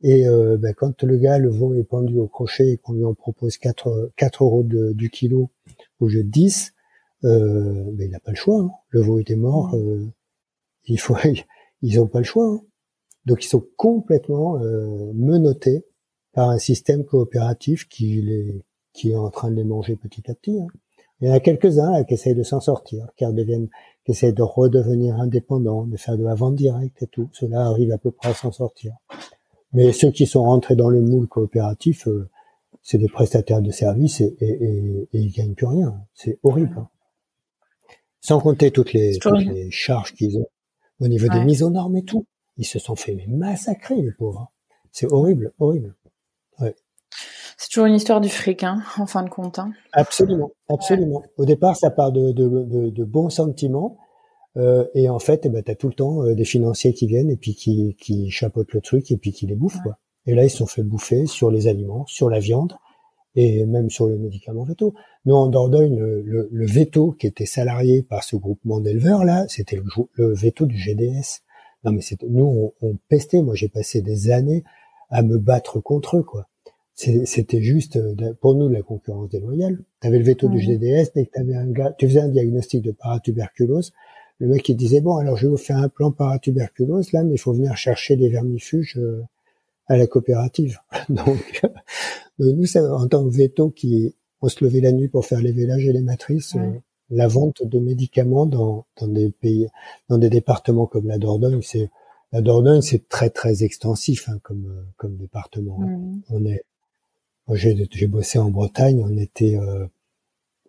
Et euh, ben, quand le gars, le veau est pendu au crochet et qu'on lui en propose 4, 4 euros du kilo au jeu de 10, euh, ben, il n'a pas le choix. Hein. Le veau était mort. Euh, il faut, ils ont pas le choix. Hein. Donc ils sont complètement euh, menottés par un système coopératif qui, les, qui est en train de les manger petit à petit. Hein. Il y en a quelques-uns qui essayent de s'en sortir, qui redeviennent, qui essayent de redevenir indépendants, de faire de la vente directe et tout. Cela arrive à peu près à s'en sortir. Mais ceux qui sont rentrés dans le moule coopératif, euh, c'est des prestataires de services et, et, et, ils gagnent plus rien. C'est horrible. Hein. Sans compter toutes les, toutes les charges qu'ils ont au niveau des mises aux normes et tout. Ils se sont fait massacrer, les pauvres. Hein. C'est horrible, horrible. Ouais. C'est toujours une histoire du fric, hein, en fin de compte. Hein. Absolument, absolument. Au départ, ça part de, de, de, de bons sentiments. Euh, et en fait, eh ben, tu as tout le temps euh, des financiers qui viennent et puis qui, qui chapeautent le truc et puis qui les bouffent. Quoi. Et là, ils se sont fait bouffer sur les aliments, sur la viande et même sur les médicaments veto. Nous, en Dordogne, le, le, le veto qui était salarié par ce groupement d'éleveurs, là, c'était le, le, veto du GDS. Non, mais nous, on, on pestait. Moi, j'ai passé des années à me battre contre eux, quoi c'était juste euh, pour nous la concurrence déloyale. Tu avais le veto du GDS, dès que tu avais un gars, tu faisais un diagnostic de paratuberculose, le mec il disait bon alors je vais vous faire un plan paratuberculose là, mais il faut venir chercher des vermifuges euh, à la coopérative. donc, nous en tant que veto qui on se levait la nuit pour faire les vélages et les matrices, euh, la vente de médicaments dans, dans des pays, dans des départements comme la Dordogne, c'est la Dordogne, c'est très très extensif hein, comme comme département. On est moi, j'ai bossé en Bretagne, on était, euh,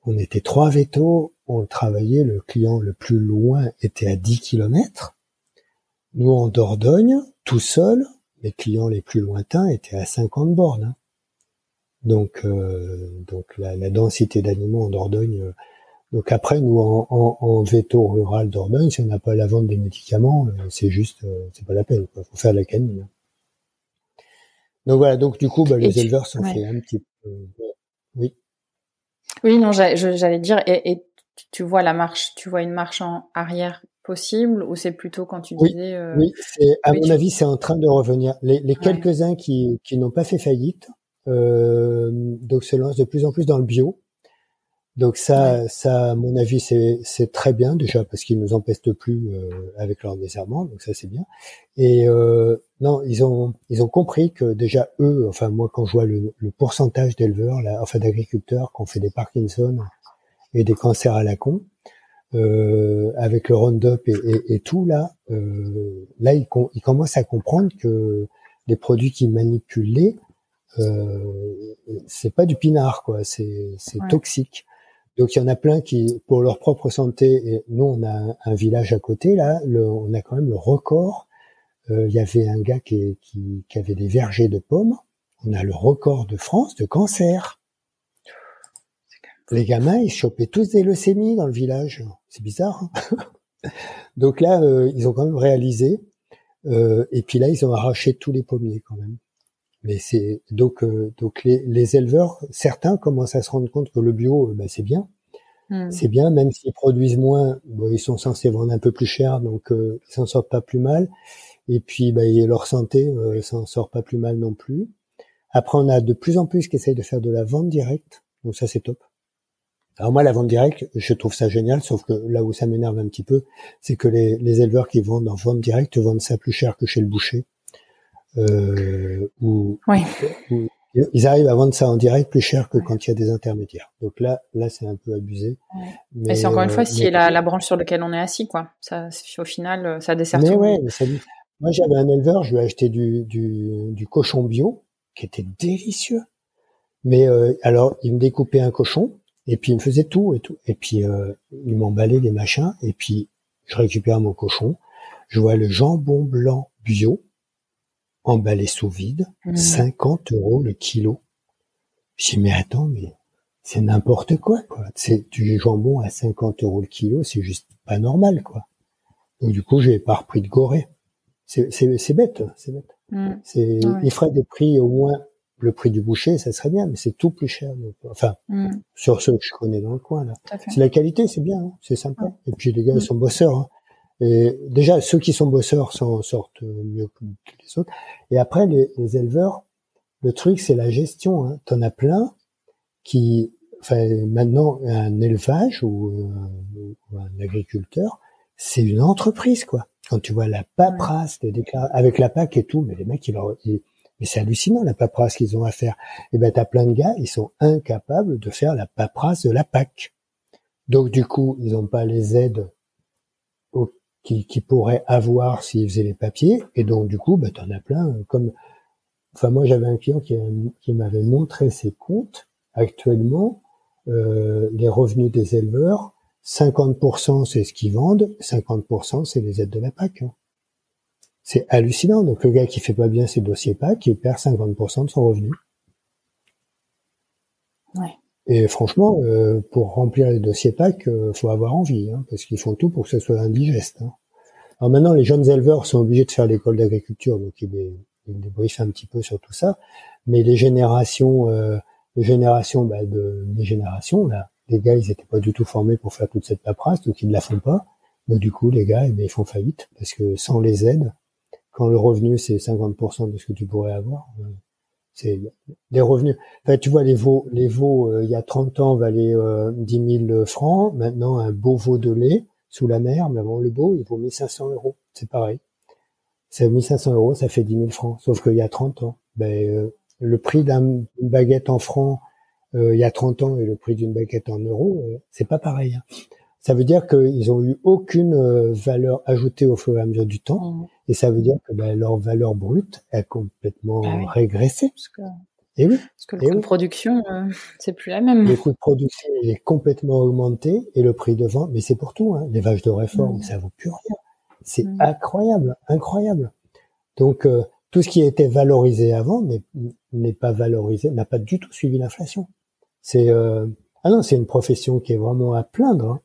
on était trois vétos, on travaillait, le client le plus loin était à 10 kilomètres. Nous, en Dordogne, tout seul, les clients les plus lointains étaient à 50 bornes. Hein. Donc, euh, donc la, la densité d'animaux en Dordogne. Euh, donc après, nous, en, en, en veto rural Dordogne, si on n'a pas la vente des médicaments, c'est juste, c'est pas la peine. Il faut faire la canine. Donc voilà, donc du coup, bah, les éleveurs sont fait un petit peu. Oui. Oui, non, j'allais dire, et, tu vois la marche, tu vois une marche en arrière possible, ou c'est plutôt quand tu disais. Euh... Oui, à mon avis, c'est en train de revenir. Les, les quelques-uns qui, qui n'ont pas fait faillite, euh, donc se lancent de plus en plus dans le bio. Donc ça, ça, à mon avis, c'est très bien déjà parce qu'ils nous empestent plus euh, avec leur désherbement, donc ça c'est bien. Et euh, non, ils ont ils ont compris que déjà eux, enfin moi quand je vois le, le pourcentage d'éleveurs, enfin d'agriculteurs qui ont fait des Parkinson et des cancers à la con, euh, avec le Roundup et, et, et tout là, euh, là ils, ils, commencent à comprendre que les produits qui manipulent euh, c'est pas du pinard quoi, c'est c'est toxique. Donc il y en a plein qui, pour leur propre santé, et nous on a un, village à côté là, le, on a quand même le record. Euh, il y avait un gars qui, qui, qui, avait des vergers de pommes. On a le record de France de cancer. Les gamins, ils chopaient tous des leucémies dans le village. C'est bizarre. Hein Donc là, euh, ils ont quand même réalisé Euh, et puis là, ils ont arraché tous les pommiers quand même. Mais c'est donc euh, donc les, les, éleveurs, certains commencent à se rendre compte que le bio, bah, c'est bien. Hmm. C'est bien, même s'ils produisent moins, bon, ils sont censés vendre un peu plus cher, donc euh, ils s'en sortent pas plus mal. Et puis, bah, leur santé euh, s'en sort pas plus mal non plus. Après, on a de plus en plus qui essayent de faire de la vente directe, donc ça c'est top. Alors moi, la vente directe, je trouve ça génial, sauf que là où ça m'énerve un petit peu, c'est que les, les, éleveurs qui vendent en vente directe vendent ça plus cher que chez le boucher. Euh, ou, ils arrivent à vendre ça en direct plus cher que quand il y a des intermédiaires. Donc là, là, c'est un peu abusé. Mais, c'est encore une fois, si la, la, branche sur laquelle on est assis, quoi. Ça, au final, ça dessert mais Ouais, mais ça Moi, j'avais un éleveur, je lui ai acheté du, du, du cochon bio, qui était délicieux. Mais euh, alors, il me découpait un cochon, et puis il me faisait tout et tout. Et puis euh, il m'emballait les machins. Et puis je récupère mon cochon. Je vois le jambon blanc bio emballé sous vide, 50 mmh. euros le kilo. Je dis mais attends, mais c'est n'importe quoi quoi. C'est du jambon à 50 euros le kilo, c'est juste pas normal quoi. Donc du coup j'ai pas repris de gorée. C'est c'est bête, c'est bête. Mmh. C'est il ferait des prix au moins le prix du boucher, ça serait bien, mais c'est tout plus cher. enfin, mm. sur ceux que je connais dans le coin là. C'est la qualité, c'est bien, hein, c'est sympa. Et puis les gars, ils mm. sont bosseurs. Hein. Et déjà, ceux qui sont bosseurs s'en sortent mieux que les autres. Et après, les, les éleveurs, le truc, c'est la gestion. Hein. T'en as plein qui, enfin, maintenant, un élevage ou, euh, ou un agriculteur, c'est une entreprise, quoi. Quand tu vois la paperasse, les avec la PAC et tout, mais les mecs, ils, leur, ils mais c'est hallucinant la paperasse qu'ils ont à faire. Et eh ben t'as plein de gars, ils sont incapables de faire la paperasse de la PAC. Donc du coup, ils n'ont pas les aides qu'ils pourraient avoir s'ils faisaient les papiers. Et donc du coup, ben, t'en as plein. Comme, enfin moi j'avais un client qui, qui m'avait montré ses comptes. Actuellement, euh, les revenus des éleveurs, 50% c'est ce qu'ils vendent, 50% c'est les aides de la PAC. C'est hallucinant. Donc le gars qui fait pas bien ses dossiers PAC, il perd 50% de son revenu. Ouais. Et franchement, euh, pour remplir les dossiers PAC, euh, faut avoir envie, hein, parce qu'ils font tout pour que ce soit indigeste. Hein. Alors maintenant, les jeunes éleveurs sont obligés de faire l'école d'agriculture, donc ils les, ils un petit peu sur tout ça. Mais les générations, euh, les générations bah, de mes générations, là, les gars, ils étaient pas du tout formés pour faire toute cette paperasse, donc ils ne la font pas. Donc du coup, les gars, eh ben, ils font faillite, parce que sans les aides, quand le revenu c'est 50% de ce que tu pourrais avoir, euh, c'est des revenus. Enfin, tu vois, les veaux, les euh, il y a 30 ans valaient euh, 10 000 francs. Maintenant, un beau veau de lait sous la mer, mais avant le beau, il vaut 1500 euros. C'est pareil. C'est 1500 euros, ça fait 10 000 francs. Sauf qu'il y a 30 ans, ben, euh, le prix d'une baguette en francs il y a 30 ans et le prix d'une baguette en euros, c'est pas pareil. Hein. Ça veut dire qu'ils ont eu aucune valeur ajoutée au fur et à mesure du temps. Mmh. Et ça veut dire que ben, leur valeur brute est complètement ah régressée. Parce que, et oui. Parce que le coût de production, euh, c'est plus la même. Le coût de production est complètement augmenté et le prix de vente, mais c'est pour tout. Hein. Les vaches de réforme, mm. ça vaut plus rien. C'est mm. incroyable, incroyable. Donc euh, tout ce qui était valorisé avant n'est pas valorisé, n'a pas du tout suivi l'inflation. C'est euh, ah non, c'est une profession qui est vraiment à plaindre. Hein.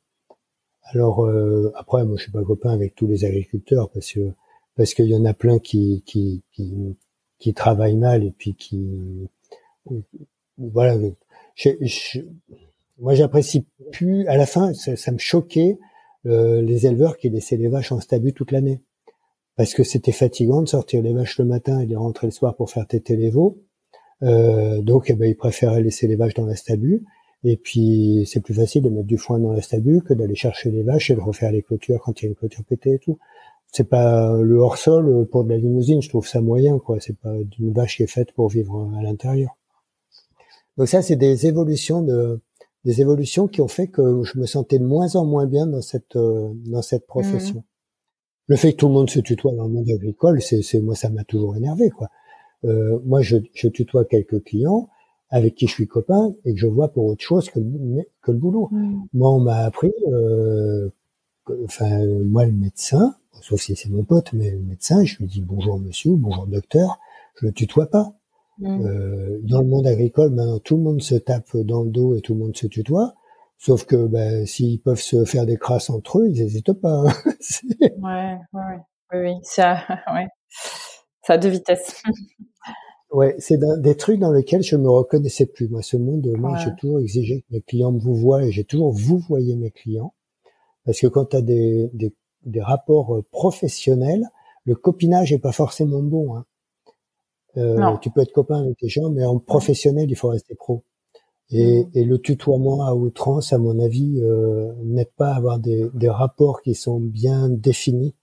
Alors euh, après, moi je suis pas copain avec tous les agriculteurs parce que parce qu'il y en a plein qui, qui, qui, qui, travaillent mal et puis qui voilà. moi, j'apprécie plus. À la fin, ça, me choquait euh, les éleveurs qui laissaient les vaches en stabu toute l'année, parce que c'était fatigant de sortir les vaches le matin et de rentrer le soir pour faire téter les veaux. Euh, donc, eh ben, ils préféraient laisser les vaches dans la stabu. Et puis, c'est plus facile de mettre du foin dans la stabu que d'aller chercher les vaches et de refaire les clôtures quand il y a une clôture pétée et tout c'est pas le hors-sol pour de la limousine, je trouve ça moyen, quoi. C'est pas une vache qui est faite pour vivre à l'intérieur. Donc ça, c'est des évolutions de, des évolutions qui ont fait que je me sentais de moins en moins bien dans cette, euh, dans cette profession. Mmh. Le fait que tout le monde se tutoie dans le monde agricole, c'est, c'est moi, ça m'a toujours énervé, quoi. Euh, moi, je, je tutoie quelques clients avec qui je suis copain et que je vois pour autre chose que, que le boulot. Mmh. Moi, on m'a appris, euh, enfin, moi, le médecin, sauf si c'est mon pote, mais le médecin, je lui dis bonjour monsieur, bonjour docteur, je le tutoie pas. Mm. Euh, dans le monde agricole, maintenant tout le monde se tape dans le dos et tout le monde se tutoie. Sauf que ben, s'ils peuvent se faire des crasses entre eux, ils n'hésitent pas. Hein. ouais, ouais, oui, oui, ça, ouais, ça a deux vitesses. ouais, c'est des trucs dans lesquels je me reconnaissais plus. Moi, ce monde, moi, j'ai toujours exigé que mes clients me vous voient et j'ai toujours vous voyez mes clients. Parce que quand tu as des, des, des, rapports euh, professionnels, le copinage est pas forcément bon. Hein. Euh, tu peux être copain avec des gens, mais en professionnel, il faut rester pro. Et, mm. et le tutoiement à outrance, à mon avis, euh, n'aide pas à avoir des, des, rapports qui sont bien définis.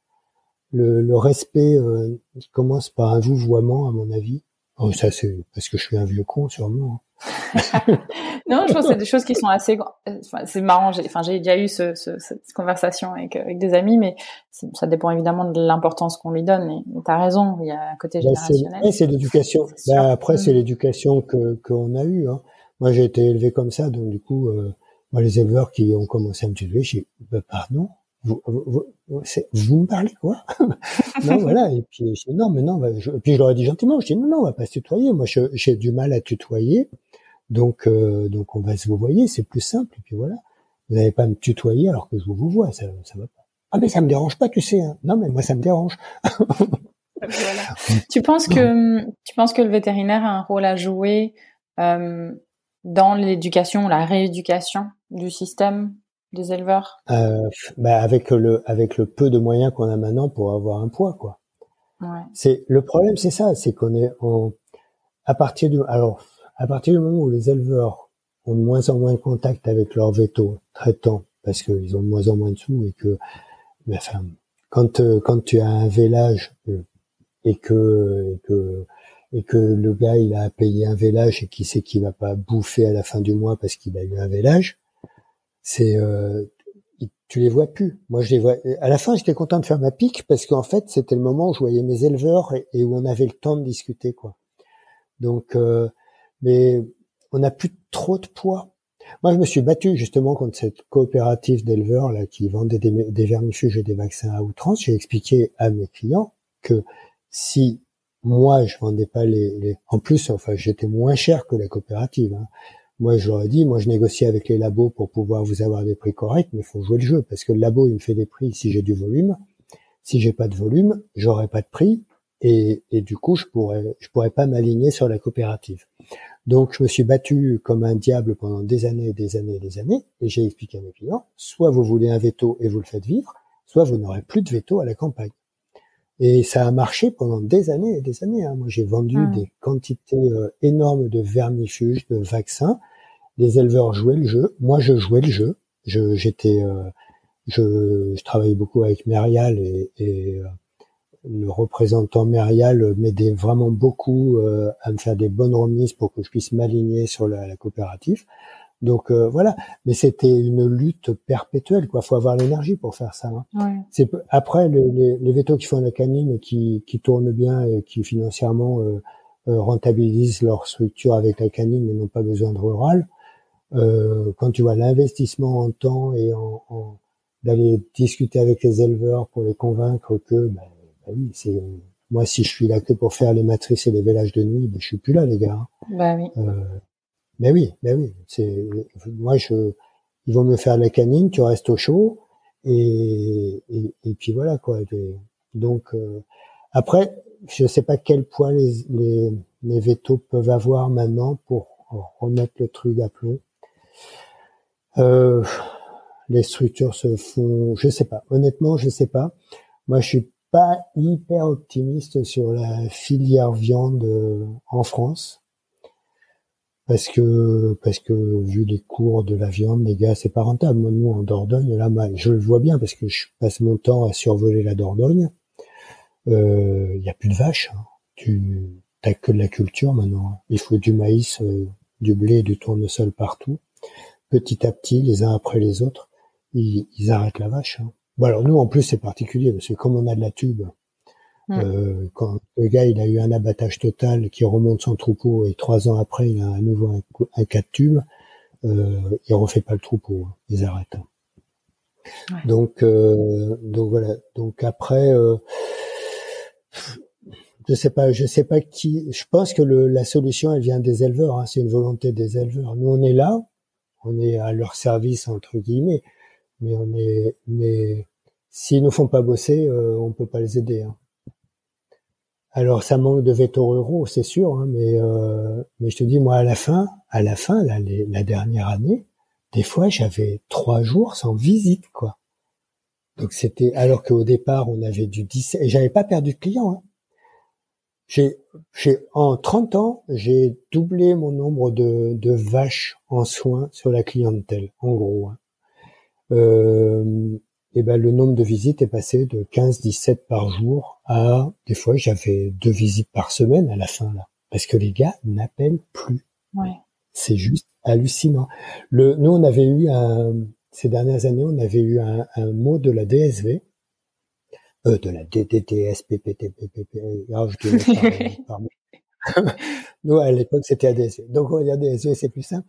Le, le respect euh, commence par un vouvoiement, à mon avis. Oh, ça, c'est parce que je suis un vieux con, sûrement. Hein. non, je pense que c'est des choses qui sont assez. Enfin, c'est marrant. J'ai, enfin, j'ai déjà eu ce, ce, cette conversation avec, avec des amis, mais ça dépend évidemment de l'importance qu'on lui donne. Et t'as raison, il y a un côté bah, générationnel. c'est, l'éducation. Bah, après, c'est mm. l'éducation que qu'on a eue. Hein. Moi, j'ai été élevé comme ça, donc du coup, euh, moi, les éleveurs qui ont commencé à me tuer, j'ai bah, pardon, vous, vous, vous, me parlez quoi Non, voilà. Et puis, je dis, non, mais non. Bah, je, et puis je leur ai dit gentiment, je dis non, non, on va pas se tutoyer. Moi, j'ai du mal à tutoyer. Donc, euh, donc on va se vous voyez, c'est plus simple. Et puis voilà, vous n'allez pas me tutoyer alors que je vous vois, ça, ça va pas. Ah mais ça me dérange pas, tu sais. Hein. Non mais moi ça me dérange. voilà. Tu penses que tu penses que le vétérinaire a un rôle à jouer euh, dans l'éducation, la rééducation du système? Des éleveurs? Euh, bah avec le avec le peu de moyens qu'on a maintenant pour avoir un poids quoi. Ouais. C'est le problème, c'est ça, c'est qu'on est en à partir du alors à partir du moment où les éleveurs ont de moins en moins de contact avec leurs vétos traitants, parce qu'ils ont de moins en moins de sous et que, enfin, quand euh, quand tu as un vélage euh, et que, et que et que le gars il a payé un vélage et qu'il sait qu'il va pas bouffer à la fin du mois parce qu'il a eu un vélage, c'est euh, tu les vois plus. Moi, je les vois. À la fin, j'étais content de faire ma pique parce qu'en fait, c'était le moment où je voyais mes éleveurs et, où on avait le temps de discuter, quoi. Donc, euh, mais on n'a plus trop de poids. Moi, je me suis battu justement contre cette coopérative d'éleveurs là qui vendait des, des, vermifuges et des vaccins à outrance. J'ai expliqué à mes clients que si moi je vendais pas les, les... en plus, enfin, j'étais moins cher que la coopérative. Hein. Moi, je leur ai dit, moi, je négocie avec les labos pour pouvoir vous avoir des prix corrects, mais il faut jouer le jeu parce que le labo, il me fait des prix si j'ai du volume. Si j'ai pas de volume, j'aurai pas de prix et, et du coup, je pourrais, je pourrais pas m'aligner sur la coopérative. Donc, je me suis battu comme un diable pendant des années et des années et des années, et j'ai expliqué à mes clients, soit vous voulez un veto et vous le faites vivre, soit vous n'aurez plus de veto à la campagne. Et ça a marché pendant des années et des années. Hein. Moi, j'ai vendu ah. des quantités euh, énormes de vermifuges, de vaccins. Les éleveurs jouaient le jeu. Moi, je jouais le jeu. Je, j'étais, euh, je, je travaillais beaucoup avec Merial et, et euh, le représentant Mérial m'aidait vraiment beaucoup euh, à me faire des bonnes remises pour que je puisse m'aligner sur la, la, coopérative. Donc euh, voilà, mais c'était une lutte perpétuelle. Quoi, faut avoir l'énergie pour faire ça. Hein. Ouais. C'est après les, les vétos qui font la canine et qui, qui tournent bien et qui financièrement euh, euh, rentabilisent leur structure avec la canine, mais n'ont pas besoin de rural. Quand tu vois l'investissement en temps et en, en d'aller discuter avec les éleveurs pour les convaincre que ben, bah oui, c'est moi si je suis là que pour faire les matrices et les vélages de nuit, ben, je suis plus là les gars. Bah oui. Euh, mais oui, mais oui, c'est moi je ils vont me faire la canine, tu restes au chaud et et, et puis voilà quoi. donc euh, après, je sais pas quel poids les les les vétos peuvent avoir maintenant pour remettre le truc à plomb. Euh, les structures se font, je sais pas. Honnêtement, je sais pas. Moi, je suis pas hyper optimiste sur la filière viande euh, en France parce que parce que vu les cours de la viande, les gars, c'est pas rentable. Moi, nous en Dordogne, là, je le vois bien parce que je passe mon temps à survoler la Dordogne. Il euh, y a plus de vaches. Hein. Tu t'as que de la culture maintenant. Il faut du maïs, euh, du blé, du tournesol partout. Petit à petit, les uns après les autres, ils, ils arrêtent la vache. Hein. Bon alors nous en plus c'est particulier parce que comme on a de la tube, euh, quand le gars il a eu un abattage total qui remonte son troupeau et trois ans après il a à nouveau un, un cas de tube, euh, il refait pas le troupeau, hein, ils arrêtent. Donc euh, donc voilà donc après euh, je sais pas je sais pas qui je pense que le, la solution elle vient des éleveurs hein, c'est une volonté des éleveurs nous on est là on est à leur service entre guillemets mais on est mais s'ils nous font pas bosser, euh, on peut pas les aider. Hein. Alors ça manque de vétos ruraux, c'est sûr, hein, mais euh, mais je te dis moi à la fin, à la fin, la, la dernière année, des fois j'avais trois jours sans visite quoi. Donc c'était alors qu'au départ on avait du 10 et j'avais pas perdu de clients. Hein. J'ai, j'ai en 30 ans j'ai doublé mon nombre de, de vaches en soins sur la clientèle, en gros. Hein. Euh, et ben le nombre de visites est passé de 15-17 par jour à des fois j'avais deux visites par semaine à la fin là parce que les gars n'appellent plus. Ouais. C'est juste hallucinant. Le, nous on avait eu un, ces dernières années on avait eu un, un mot de la DSV, euh, de la DDTS, PPTPPP, ah, je par, nous, à l'époque, c'était ADSV. Donc, on ADSV, c'est plus simple.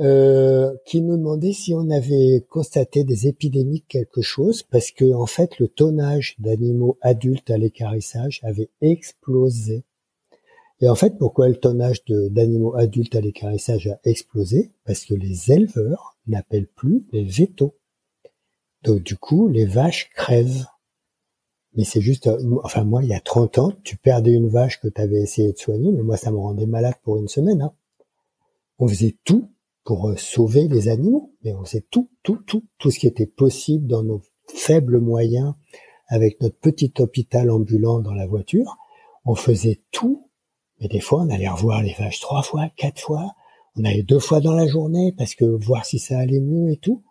Euh, qui nous demandait si on avait constaté des épidémies de quelque chose, parce que, en fait, le tonnage d'animaux adultes à l'écarissage avait explosé. Et en fait, pourquoi le tonnage d'animaux adultes à l'écarissage a explosé? Parce que les éleveurs n'appellent plus les vétos. Donc, du coup, les vaches crèvent. Mais c'est juste, euh, enfin moi, il y a 30 ans, tu perdais une vache que tu avais essayé de soigner, mais moi, ça me rendait malade pour une semaine. Hein. On faisait tout pour euh, sauver les animaux, mais on faisait tout, tout, tout, tout ce qui était possible dans nos faibles moyens, avec notre petit hôpital ambulant dans la voiture. On faisait tout, mais des fois, on allait revoir les vaches trois fois, quatre fois. On allait deux fois dans la journée parce que voir si ça allait mieux et tout.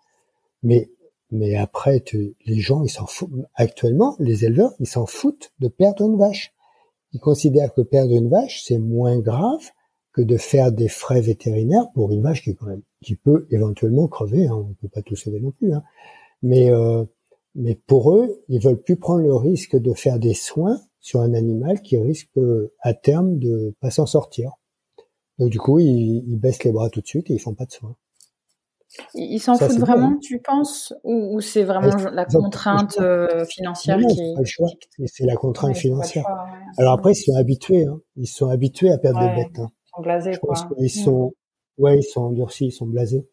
Mais mais après, les gens, ils s'en foutent. Actuellement, les éleveurs, ils s'en foutent de perdre une vache. Ils considèrent que perdre une vache, c'est moins grave que de faire des frais vétérinaires pour une vache qui peut éventuellement crever. Hein. On ne peut pas tout sauver non plus. Hein. Mais, euh, mais pour eux, ils veulent plus prendre le risque de faire des soins sur un animal qui risque à terme de pas s'en sortir. Donc du coup, ils, ils baissent les bras tout de suite et ils font pas de soins. Ils s'en foutent vraiment, hein. tu penses, ou, c'est vraiment la contrainte euh, financière qui C'est la contrainte financière. Alors après, ils sont habitués, hein. ils sont habitués à perdre des bêtes. Hein. Ils sont blasés, Je pense qu'ils sont, ouais, ils sont endurcis, ils sont blasés.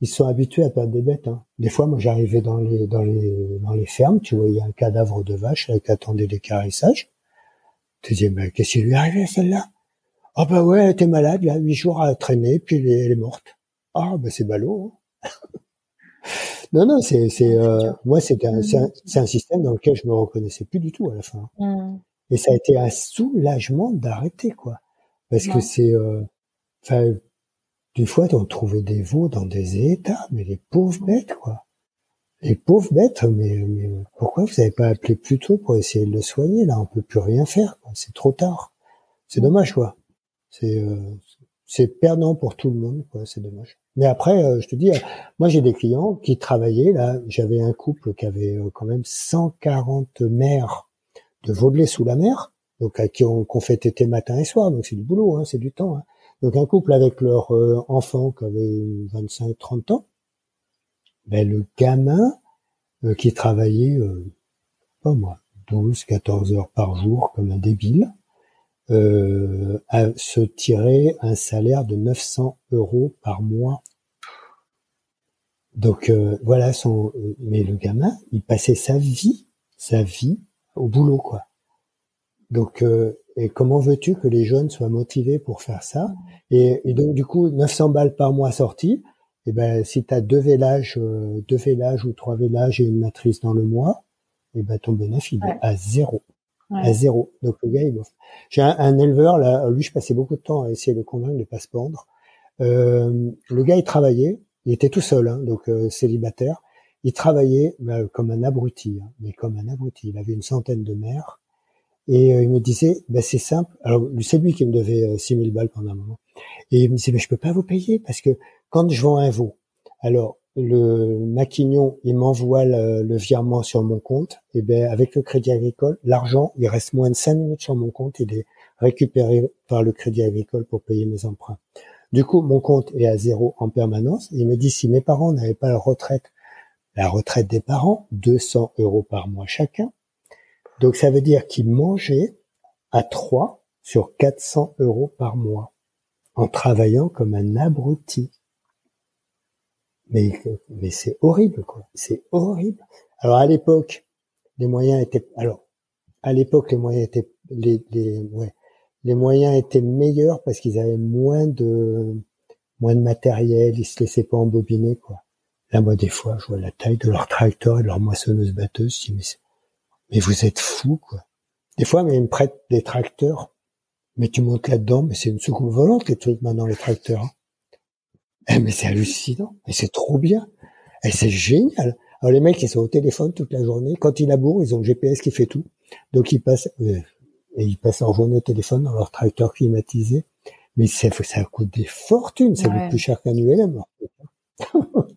Ils sont habitués à perdre des bêtes. Hein. Des fois, moi, j'arrivais dans les dans les dans les fermes, tu vois, il y a un cadavre de vache qui attendait des carissages. Tu dis, mais qu'est-ce qui lui est arrivé celle-là? Ah bah ouais, elle était malade, il y a huit jours à traîner, puis elle est morte. Ah, ben c'est ballot. Hein. non, non, c'est, c'est, euh, moi, c'était un, c'est, un, système dans lequel je me reconnaissais plus du tout à la fin. Mmh. Et ça a été un soulagement d'arrêter, quoi. Parce que c'est, euh, enfin, des fois, on trouvait des veaux dans des états, mais les pauvres bêtes, quoi. Les pauvres bêtes, mais, mais pourquoi vous n'avez pas appelé plus tôt pour essayer de le soigner Là, on peut plus rien faire. Quoi. C'est trop tard. C'est dommage, quoi. C'est, euh, c'est perdant pour tout le monde, quoi. C'est dommage. Mais après, euh, je te dis, euh, moi j'ai des clients qui travaillaient là. J'avais un couple qui avait euh, quand même 140 mères de Vaudelet sous la mer, donc à qui on, qu'on fait tété matin et soir. Donc c'est du boulot, hein, c'est du temps. Hein. Donc un couple avec leur enfant qui avait 25-30 ans, ben le gamin qui travaillait, pas moi, 12-14 heures par jour comme un débile, se tirer un salaire de 900 euros par mois. Donc euh, voilà son. Mais le gamin, il passait sa vie, sa vie au boulot, quoi. Donc euh, et comment veux-tu que les jeunes soient motivés pour faire ça? Et, et, donc du coup 900 balles par mois sorties. Et eh ben si tu as deux vélages, deux vélages ou trois vélages et une matrice dans le mois, et eh ben ton bénéfice est à zéro à zéro. Donc le gars, il J'ai un, éleveur là, lui, je passais beaucoup de temps à essayer de convaincre de pas se pendre. Euh, le gars, il travaillait, il était tout seul, hein, donc euh, célibataire. Il travaillait bah, comme un abruti, hein, mais comme un abruti. Il avait une centaine de mères. Et euh, il me disait, bah, c'est simple. Alors, c'est lui qui me devait 6000 balles pendant un moment. Et il me disait, mais je peux pas vous payer parce que quand je vends un veau, alors le maquignon, il m'envoie le, virement sur mon compte, et ben avec le Crédit Agricole, l'argent, il reste moins de cinq minutes sur mon compte, il est récupéré par le Crédit Agricole pour payer mes emprunts. Du coup, mon compte est à zéro en permanence. Il me dit si mes parents n'avaient pas la retraite, la retraite des parents, 200 euros par mois chacun. Donc ça veut dire qu'ils mangeaient à 3 sur 400 euros par mois en travaillant comme un abruti. Mais, mais c'est horrible, quoi. C'est horrible. Alors à l'époque, les moyens étaient alors à l'époque les moyens étaient les les les moyens étaient meilleurs parce qu'ils avaient moins de moins de matériel, ils se laissaient pas embobiner quoi. Là moi des fois je vois la taille de leur tracteur et de leur moissonneuse batteuse, je dis mais, mais vous êtes fous quoi. Des fois mais ils me prêtent des tracteurs, mais tu montes là-dedans, mais c'est une soucoupe volante les trucs maintenant les tracteurs. Hein. Eh, mais c'est hallucinant, mais c'est trop bien, et c'est génial. Alors les mecs ils sont au téléphone toute la journée, quand ils labourent ils ont le GPS qui fait tout, donc ils passent euh, et ils passent leur journée au téléphone dans leur tracteur climatisé. Mais ça, ça coûte des fortunes, ça coûte plus cher qu'un ULM.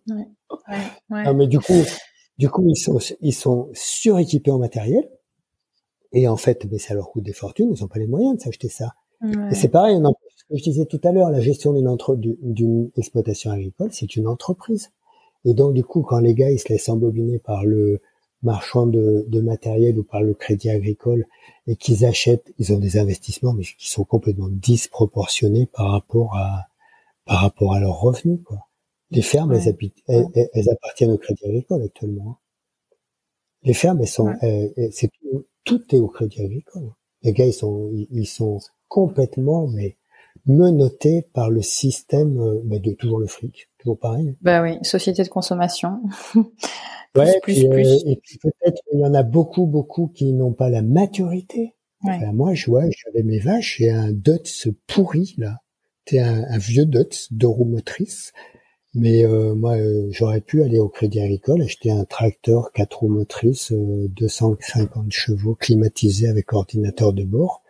ouais, ouais, mais du coup, du coup, ils sont, ils sont suréquipés en matériel. Et en fait, mais ça leur coûte des fortunes, ils n'ont pas les moyens de s'acheter ça. Et c'est pareil, ce que je disais tout à l'heure, la gestion d'une entre, d'une exploitation agricole, c'est une entreprise. Et donc, du coup, quand les gars, ils se laissent embobiner par le, marchand de, de, matériel ou par le crédit agricole et qu'ils achètent, ils ont des investissements mais qui sont complètement disproportionnés par rapport à par rapport à leurs revenus quoi. Les fermes, elles, elles, appartiennent au crédit agricole actuellement. Les fermes, elles sont, c'est tout, est au crédit agricole. Les gars, ils sont, ils sont complètement mais menottés par le système euh, bah, de toujours le fric, toujours pareil. Bah oui, société de consommation. Ouais, plus, plus, euh, et puis peut-être il y en a beaucoup, beaucoup qui n'ont pas la maturité. moi, je vois, j'avais mes vaches et un Dutz pourri là. C'était un, un, vieux Dutz de roue motrice. Mais euh, moi, euh, j'aurais pu aller au Crédit Agricole acheter un tracteur quatre roues motrices, 250 chevaux, climatisé avec ordinateur de bord.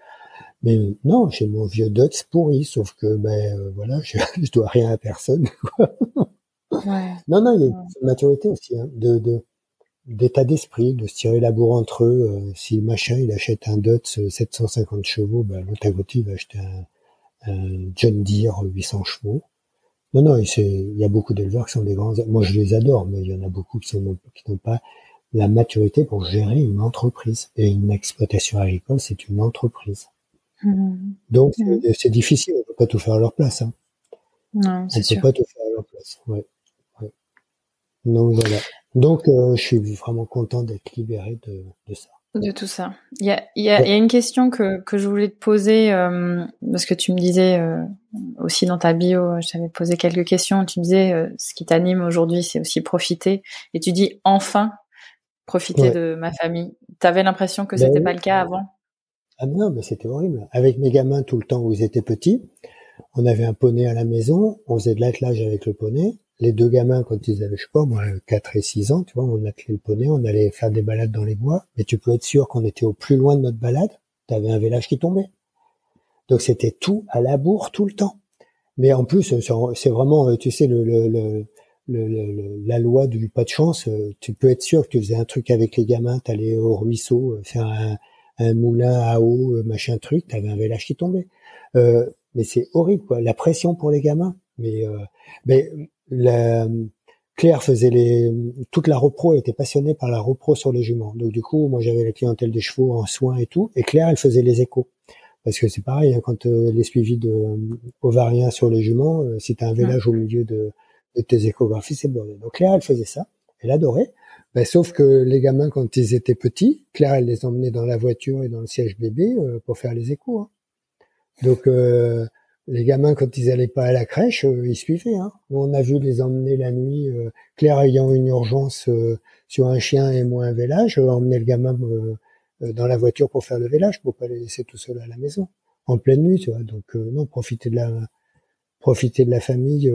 Mais non, j'ai mon vieux Dutz pourri, sauf que ben voilà, je, je dois rien à personne. Non, non, il y a une maturité aussi, hein, de, d'état d'esprit, de se tirer la bourre entre eux. Euh, si le machin, il achète un Dutz 750 chevaux, ben, l'autre à côté, il va acheter un, John Deere 800 chevaux. Non, non, il y a beaucoup d'éleveurs qui sont des grands. Moi, je les adore, mais il y en a beaucoup qui sont qui n'ont pas la maturité pour gérer une entreprise. Et une exploitation agricole, c'est une entreprise. Mmh. Donc, mmh. c'est difficile. On peut pas tout faire à leur place. Hein. Non, c'est On peut pas tout faire à leur place. Ouais. Donc voilà. Donc euh, je suis vraiment content d'être libéré de, de, ça. De tout ça. Il y a, y a, y a une question que, que je voulais te poser euh, parce que tu me disais euh, aussi dans ta bio, je t'avais posé quelques questions. Tu me disais ce qui t'anime aujourd'hui, c'est aussi profiter. Et tu dis enfin profiter de ma famille. T'avais l'impression que ben c'était pas le cas avant? Ah non, mais c'était horrible. Avec mes gamins tout le temps où ils étaient petits, on avait un poney à la maison, on faisait de l'attelage avec le poney les deux gamins, quand ils avaient, je sais pas, moi, 4 et 6 ans, tu vois, on attelait le poney, on allait faire des balades dans les bois, mais tu peux être sûr qu'on était au plus loin de notre balade, t'avais un village qui tombait. Donc c'était tout à la bourre tout le temps. Mais en plus, c'est vraiment, tu sais, le, la loi du pas de chance. Tu peux être sûr que tu faisais un truc avec les gamins, t'allais au ruisseau, faire un, un moulin à eau, machin truc, t'avais un village qui tombait. Euh, mais c'est horrible, quoi. La pression pour les gamins. Mais, euh, mais la, Claire faisait les toute la repro était passionnée par la repro sur les juments. Donc du coup, moi j'avais la clientèle des chevaux en soins et tout, et Claire elle faisait les échos. Parce que c'est pareil, hein, quand euh, les suivis de euh, ovariens sur les juments, euh, si tu as un village au milieu de, de tes échographies, c'est bon. Donc Claire elle faisait ça, elle adorait. Ben, sauf que les gamins quand ils étaient petits, Claire les emmenait dans la voiture et dans le siège bébé pour faire les échos. Hein. Donc les gamins, quand ils allaient pas à la crèche, euh, ils suivaient. Hein. On a vu les emmener la nuit, euh, Claire ayant une urgence euh, sur un chien et moi un vélage, emmener le gamin dans la voiture pour faire le vélage, pour pas les laisser tout seul à la maison, en pleine nuit, tu vois. Donc non, profiter de la profiter de la famille.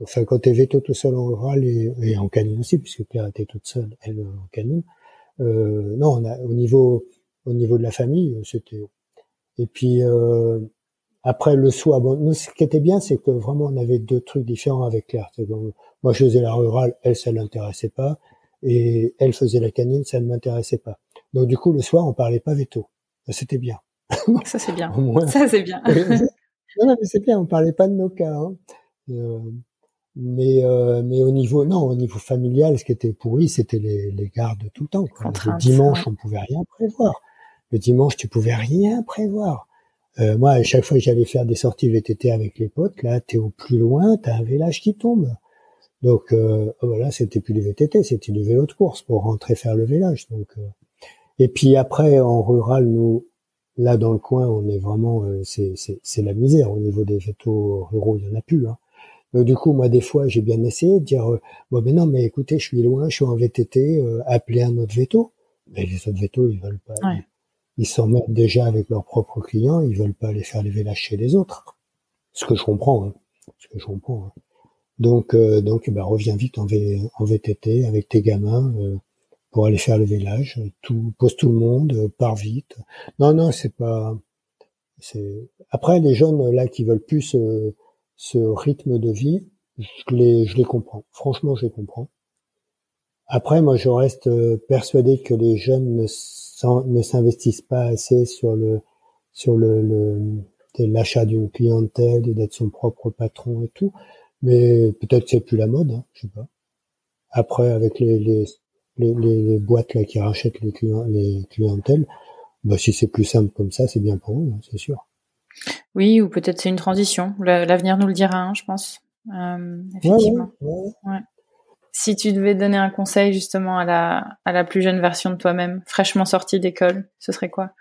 Enfin, quand t'es veto tout seul en rural et, en canine aussi, puisque Claire était toute seule, elle en canine. non, on a, au niveau au niveau de la famille, c'était. Et puis après, le soir, bon, nous, ce qui était bien, c'est que vraiment, on avait deux trucs différents avec Claire. moi, je faisais la rurale, elle, ça l'intéressait pas. Et elle faisait la canine, ça ne m'intéressait pas. Donc, du coup, le soir, on parlait pas veto. C'était bien. Ça, c'est bien. Ça, c'est bien. non, mais c'est bien, on parlait pas de nos cas. Hein. Euh, mais, euh, mais au niveau, non, au niveau familial, ce qui était pourri, c'était les, les gardes tout le temps. Le dimanche, on pouvait rien prévoir. Le dimanche, tu pouvais rien prévoir. Euh, moi, à chaque fois que j'allais faire des sorties VTT avec les potes, là, t'es au plus loin, t'as un village qui tombe. Donc euh, voilà, c'était plus du VTT, c'était du vélo de course pour rentrer faire le village. Donc euh, Et puis après, en rural, nous, là dans le coin, on est vraiment, euh, c'est la misère au niveau des vétos ruraux, il y en a plus. Hein. Du coup, moi, des fois, j'ai bien essayé de dire, euh, bon, mais non, mais écoutez, je suis loin, je suis en VTT, euh, appelez un autre veto. Mais les autres vétos, ils veulent pas. Ils s'en mettent déjà avec leurs propres clients, ils veulent pas aller faire les vélages chez les autres. Ce que je comprends, hein. ce que je comprends. Hein. Donc, euh, donc, bah, reviens vite en, v, en VTT avec tes gamins euh, pour aller faire le village. Tout, pose tout le monde, euh, pars vite. Non, non, c'est pas. C'est après les jeunes là qui veulent plus ce, rythme de vie, je les, comprends. Franchement, je les comprends. Après, moi, je reste persuadé que les jeunes ne s'investissent pas assez sur le l'achat d'une clientèle et d'être son propre patron et tout. Mais peut-être c'est plus la mode, hein, je sais pas. Après, avec les, boîtes là qui rachètent les clientèles, bah, si c'est plus simple comme ça, c'est bien pour eux, hein, c'est sûr. Oui, ou peut-être c'est une transition. L'avenir nous le dira, hein, je pense. Euh, effectivement. Ouais, si tu devais donner un conseil justement à la, à la plus jeune version de toi-même, fraîchement sortie d'école, ce serait quoi?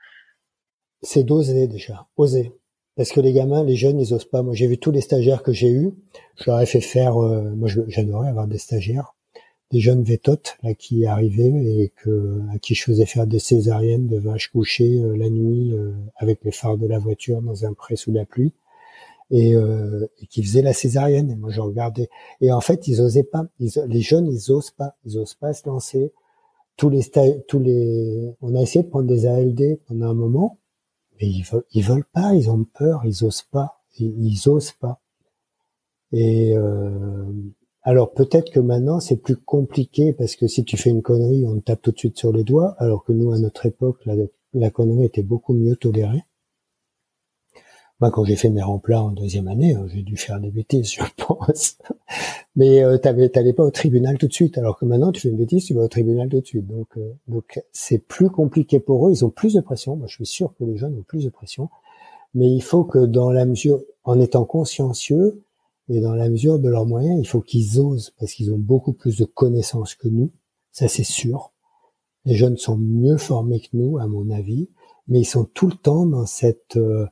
C'est d'oser déjà, oser. Parce que les gamins, les jeunes, ils osent pas. Moi, j'ai vu tous les stagiaires que j'ai eus. Je leur ai fait faire. Euh, moi, j'adorais avoir des stagiaires, des jeunes vétotes là qui arrivaient et que à qui je faisais faire des césariennes de vaches couchées euh, la nuit euh, avec les phares de la voiture dans un pré sous la pluie et, euh, et qui faisaient la césarienne. Et moi, je regardais. Et en fait, ils osaient pas. les jeunes, ils osent pas. Ils osent pas se lancer. Tous les tous les. On a essayé de prendre des ALD pendant un moment, mais ils veulent, ils veulent pas. Ils ont peur. Ils osent pas. Ils, osent pas. Et euh, alors peut-être que maintenant c'est plus compliqué parce que si tu fais une connerie, on te tape tout de suite sur les doigts, alors que nous à notre époque, la, connerie était beaucoup mieux tolérée. Moi, quand j'ai fait mes remplats en deuxième année, euh, j'ai dû faire des bêtises, je pense. Mais euh, t'allais pas au tribunal tout de suite, alors que maintenant, tu fais une bêtise, tu vas au tribunal tout de suite. Donc, euh, donc c'est plus compliqué pour eux. Ils ont plus de pression. Moi, je suis sûr que les jeunes ont plus de pression. Mais il faut que dans la mesure, en étant consciencieux et dans la mesure de leurs moyens, il faut qu'ils osent parce qu'ils ont beaucoup plus de connaissances que nous. Ça, c'est sûr. Les jeunes sont mieux formés que nous, à mon avis, mais ils sont tout le temps dans cette euh,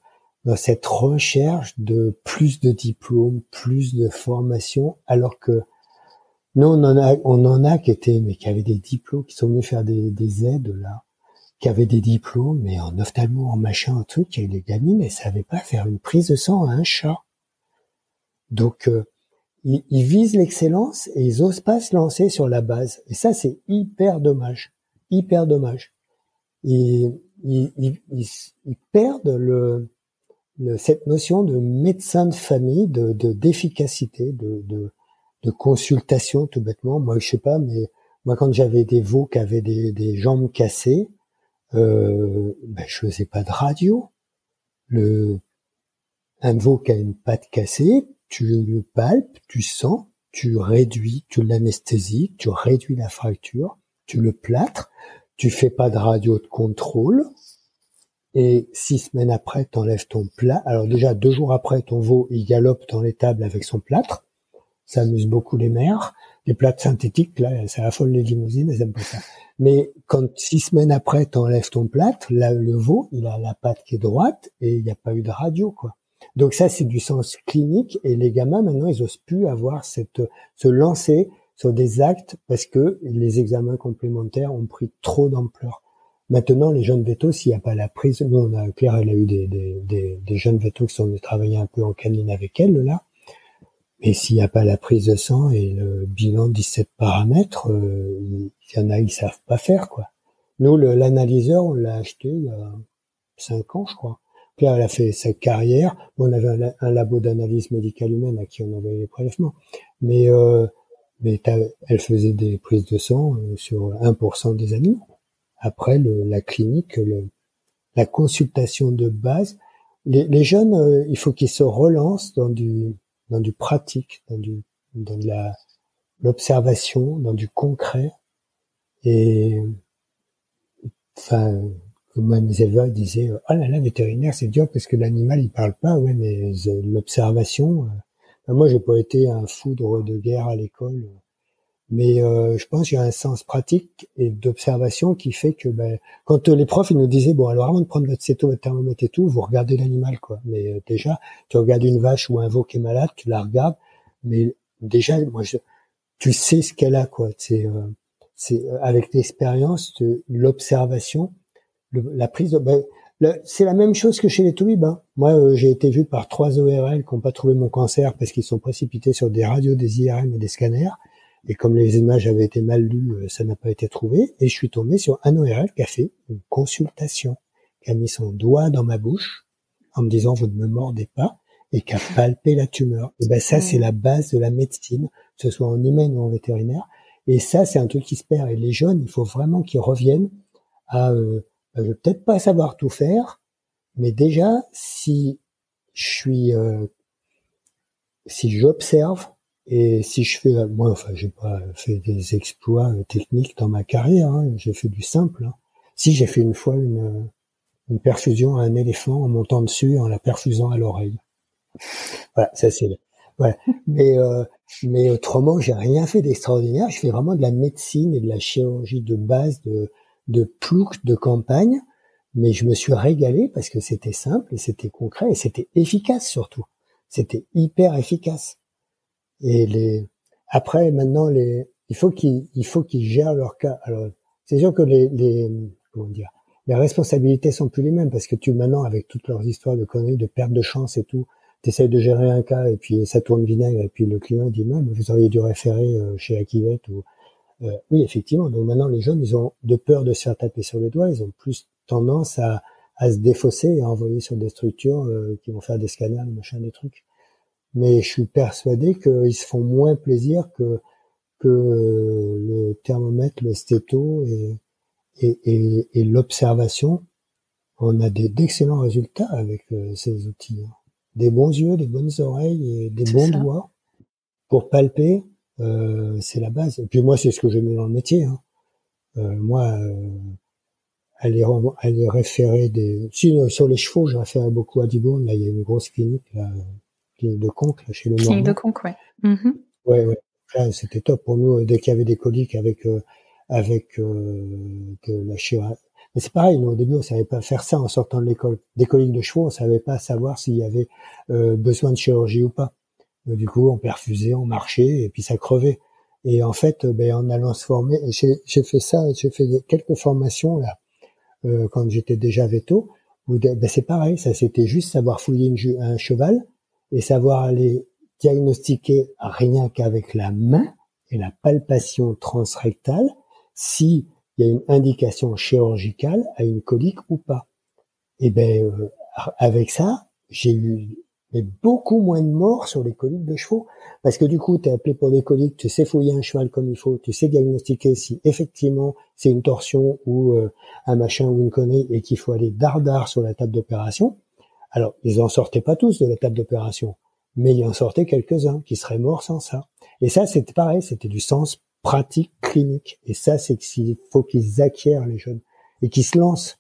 dans cette recherche de plus de diplômes, plus de formation, alors que nous on en a, on en a qui étaient, mais qui avaient des diplômes, qui sont venus faire des, des aides là, qui avaient des diplômes, mais en ophtalmo, en machin, un truc, qui les gamines, mais savaient pas faire une prise de sang à un chat. Donc euh, ils, ils, visent l'excellence et ils osent pas se lancer sur la base. Et ça, c'est hyper dommage, hyper dommage. Et ils, ils, ils perdent le cette notion de médecin de famille, de d'efficacité, de, de, de, consultation tout bêtement. Moi, je sais pas, mais moi, quand j'avais des veaux qui avaient des, des jambes cassées, euh, ben, je faisais pas de radio. Le, un veau qui a une patte cassée, tu le palpes, tu sens, tu réduis, tu l'anesthésies, tu réduis la fracture, tu le plâtres, tu fais pas de radio de contrôle, et six semaines après, t'enlèves ton plat. Alors déjà, deux jours après, ton veau, il galope dans les tables avec son plâtre. Ça amuse beaucoup les mères. Les plâtres synthétiques, là, ça affole les limousines, elles aiment pas ça. Mais quand six semaines après, t'enlèves ton plâtre, le veau, il a la patte qui est droite et il n'y a pas eu de radio, quoi. Donc ça, c'est du sens clinique et les gamins, maintenant, ils osent plus avoir cette, se lancer sur des actes parce que les examens complémentaires ont pris trop d'ampleur. Maintenant, les jeunes vétos, s'il n'y a pas la prise, nous, on a, Claire, elle a eu des, des, des, jeunes vétos qui sont venus travailler un peu en canine avec elle, là. Mais s'il n'y a pas la prise de sang et le bilan 17 paramètres, euh, il y en a, ils savent pas faire, quoi. Nous, l'analyseur, on l'a acheté il y a 5 ans, je crois. Claire, elle a fait sa carrière. on avait un, labo d'analyse médicale humaine à qui on envoyait les prélèvements. Mais, euh, mais elle faisait des prises de sang euh, sur 1% des animaux. Après, la clinique, la consultation de base, les, les jeunes, euh, il faut qu'ils se relancent dans du, dans du pratique, dans du, dans de la, l'observation, dans du concret. Et, enfin, comme Eva disait, oh là là, vétérinaire, c'est dur parce que l'animal, il parle pas. Ouais, mais l'observation, euh, moi, j'ai pas été un foudre de guerre à l'école Mais euh, je pense qu'il y a un sens pratique et d'observation qui fait que ben, quand les profs ils nous disaient bon alors avant de prendre votre céto, votre thermomètre et tout, vous regardez l'animal quoi. Mais euh, déjà tu regardes une vache ou un veau qui est malade, tu la regardes, mais déjà moi je, tu sais ce qu'elle a quoi. C'est euh, c'est avec l'expérience, l'observation, la prise de ben, c'est la même chose que chez les toubibs. Hein. Moi, j'ai été vu par trois ORL qui n'ont pas trouvé mon cancer parce qu'ils sont précipités sur des radios, des IRM et des scanners. Et comme les images avaient été mal lues, euh, ça n'a pas été trouvé. Et je suis tombé sur un ORL qui a fait une consultation, qui a mis son doigt dans ma bouche en me disant vous ne me mordez pas et qui a palpé la tumeur. Et ben ça, c'est la base de la médecine, que ce soit en humaine ou en vétérinaire. Et ça, c'est un truc qui se perd. Et les jeunes, il faut vraiment qu'ils reviennent à, euh, je vais peut-être pas savoir tout faire, mais déjà, si je suis, euh, si j'observe, et si je fais, moi, enfin, j'ai pas fait des exploits euh, techniques dans ma carrière. Hein, j'ai fait du simple. Hein. Si j'ai fait une fois une, une perfusion à un éléphant en montant dessus, en la perfusant à l'oreille. Voilà, ça c'est. Ouais. Mais euh, mais autrement, j'ai rien fait d'extraordinaire. Je fais vraiment de la médecine et de la chirurgie de base, de plouc de campagne. Mais je me suis régalé parce que c'était simple et c'était concret et c'était efficace surtout. C'était hyper efficace. Et les après maintenant les il faut qu'ils il faut qu'ils gèrent leur cas. Alors c'est sûr que les, les comment dire les responsabilités sont plus les mêmes parce que tu maintenant avec toutes leurs histoires de conneries, de perte de chance et tout, tu essayes de gérer un cas et puis ça tourne vinaigre et puis le client dit mais vous auriez dû référer euh, chez Akivette ou euh, oui effectivement donc maintenant les jeunes ils ont de peur de se faire taper sur les doigts ils ont plus tendance à, à se défausser et à envoyer sur des structures euh, qui vont faire des scanners des machins des trucs mais je suis persuadé qu'ils se font moins plaisir que que le thermomètre, le stéto et, et, et, et l'observation. On a d'excellents résultats avec euh, ces outils. Hein. Des bons yeux, des bonnes oreilles et des bons doigts pour palper. Euh, c'est la base. Et puis moi, c'est ce que j'aimais dans le métier. Hein. Euh, moi, euh, aller, aller référer des... Si, sur les chevaux, je référais beaucoup à Dibourne. Là, il y a une grosse clinique là, clinique de Conques, chez le Clinique de Conques, ouais. Mm Ouais, ouais. Là, c'était top pour nous dès qu'il y avait des coliques avec euh, avec euh, la chirurgie. Mais c'est pareil, nous au début on savait pas faire ça en sortant de l'école. Des coliques de chevaux, on savait pas savoir s'il y avait euh, besoin de chirurgie ou pas. Du coup, on perfusait, on marchait et puis ça crevait. Et en fait, ben, en allant se former, j'ai fait ça, j'ai fait quelques formations là quand j'étais déjà veto. Ben, c'est pareil, ça c'était juste savoir fouiller une, un cheval et savoir aller diagnostiquer rien qu'avec la main et la palpation transrectale s'il y a une indication chirurgicale à une colique ou pas. Et ben euh, avec ça, j'ai eu mais beaucoup moins de morts sur les coliques de chevaux parce que du coup, tu es appelé pour des coliques, tu sais fouiller un cheval comme il faut, tu sais diagnostiquer si effectivement c'est une torsion ou euh, un machin ou une connerie et qu'il faut aller dardard sur la table d'opération. Alors, ils en sortaient pas tous de la table d'opération, mais il en sortait quelques-uns qui seraient morts sans ça. Et ça, c'était pareil, c'était du sens pratique, clinique. Et ça, c'est qu'il faut qu'ils acquièrent les jeunes et qu'ils se lancent,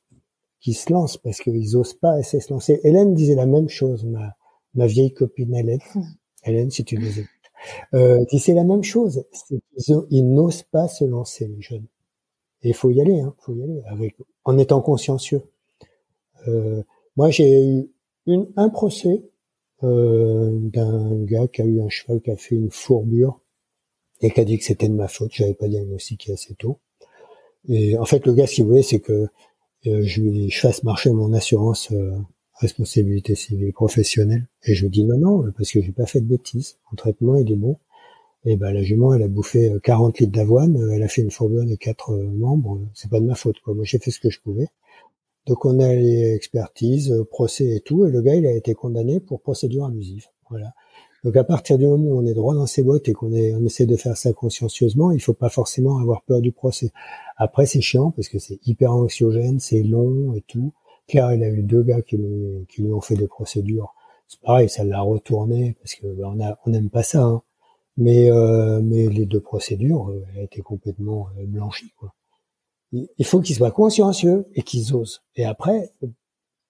qu'ils se lancent parce qu'ils osent pas assez se lancer. Hélène disait la même chose, ma, ma vieille copine Hélène. Hmm. Hélène, si tu nous écoutes. Euh, disait la même chose. Ils, ils n'osent pas se lancer, les jeunes. Et il faut y aller, hein, faut y aller avec, en étant consciencieux. Euh, moi, j'ai eu un procès euh, d'un gars qui a eu un cheval qui a fait une fourbure et qui a dit que c'était de ma faute, j'avais pas diagnostiqué assez tôt. Et en fait, le gars, ce qu'il voulait, c'est que euh, je lui fasse marcher mon assurance responsabilité civile professionnelle. Et je dis non, non, parce que j'ai pas fait de bêtises. Mon traitement, il est bon. Et ben la jument, elle a bouffé 40 litres d'avoine, elle a fait une fourbure de quatre membres. C'est pas de ma faute, quoi. Moi, j'ai fait ce que je pouvais. Donc on a les expertises, euh, procès et tout, et le gars il a été condamné pour procédure abusive. Voilà. Donc à partir du moment où on est droit dans ses bottes et qu'on on essaie de faire ça consciencieusement, il faut pas forcément avoir peur du procès. Après c'est chiant parce que c'est hyper anxiogène, c'est long et tout. Claire, il a eu deux gars qui lui, qui lui ont fait des procédures. C'est pareil, ça l'a retourné parce que ben, on a, on n'aime pas ça. Hein. Mais euh, mais les deux procédures, euh, été complètement blanchie quoi il faut qu'ils soient consciencieux et qu'ils osent. Et après,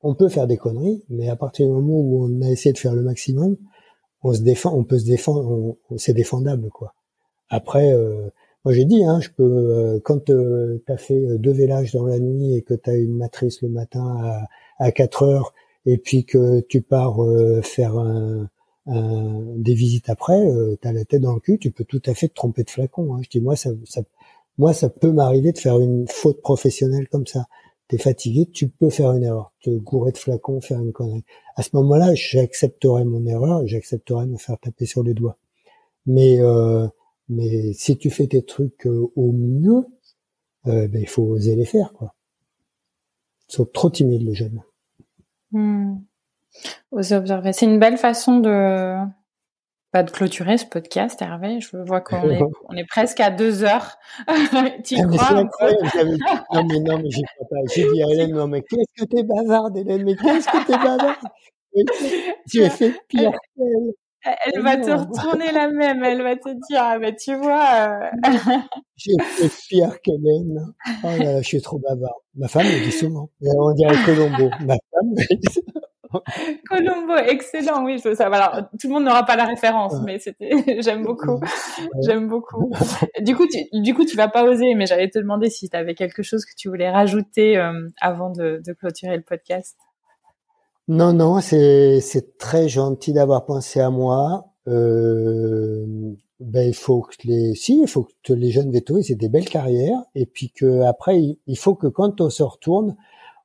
on peut faire des conneries, mais à partir du moment où on a essayé de faire le maximum, on se défend, on peut se défendre, c'est défendable quoi. Après, euh, moi j'ai dit, hein, je peux euh, quand tu as fait deux vélages dans la nuit et que tu une matrice le matin à, à 4 heures et puis que tu pars faire un, des visites après, tu as la tête dans le cul, tu peux tout à fait te tromper de flacon. Hein. Je dis moi ça, moi ça peut m'arriver de faire une faute professionnelle comme ça t'es fatigué, tu peux faire une erreur, te gourer de flacon, faire une connerie. À ce moment-là, j'accepterai mon erreur, j'accepterai de me faire taper sur les doigts. Mais euh, mais si tu fais tes trucs euh, au mieux, euh, ben, il faut oser les faire, quoi. Ils sont trop timides les jeunes. Hmm. Oser observer, c'est une belle façon de pas de clôturer ce podcast, Hervé. Je vois qu'on est, on est presque à deux heures. tu ah, crois Non, mais non, mais j'y crois pas. J'ai dit à Hélène, non, mais qu'est-ce que t'es bavarde, Hélène, mais qu'est-ce que t'es bavarde? tu as fait pire qu'elle. Elle va te retourner la même, elle va te dire, ah, bah, tu vois. Euh... J'ai fait pire qu'Hélène. Oh là là, je suis trop bavard. Ma femme me dit souvent. On dirait Colombo. Ma femme me dit Colombo, excellent, oui. Ça, alors, tout le monde n'aura pas la référence, mais c'était, j'aime beaucoup, j'aime beaucoup. Du coup, tu, du coup, tu vas pas oser, mais j'allais te demander si tu avais quelque chose que tu voulais rajouter euh, avant de, de, clôturer le podcast. Non, non, c'est très gentil d'avoir pensé à moi. Euh, ben il faut que les si il faut que les jeunes vétos ils aient des belles carrières et puis que après il faut que quand on se retourne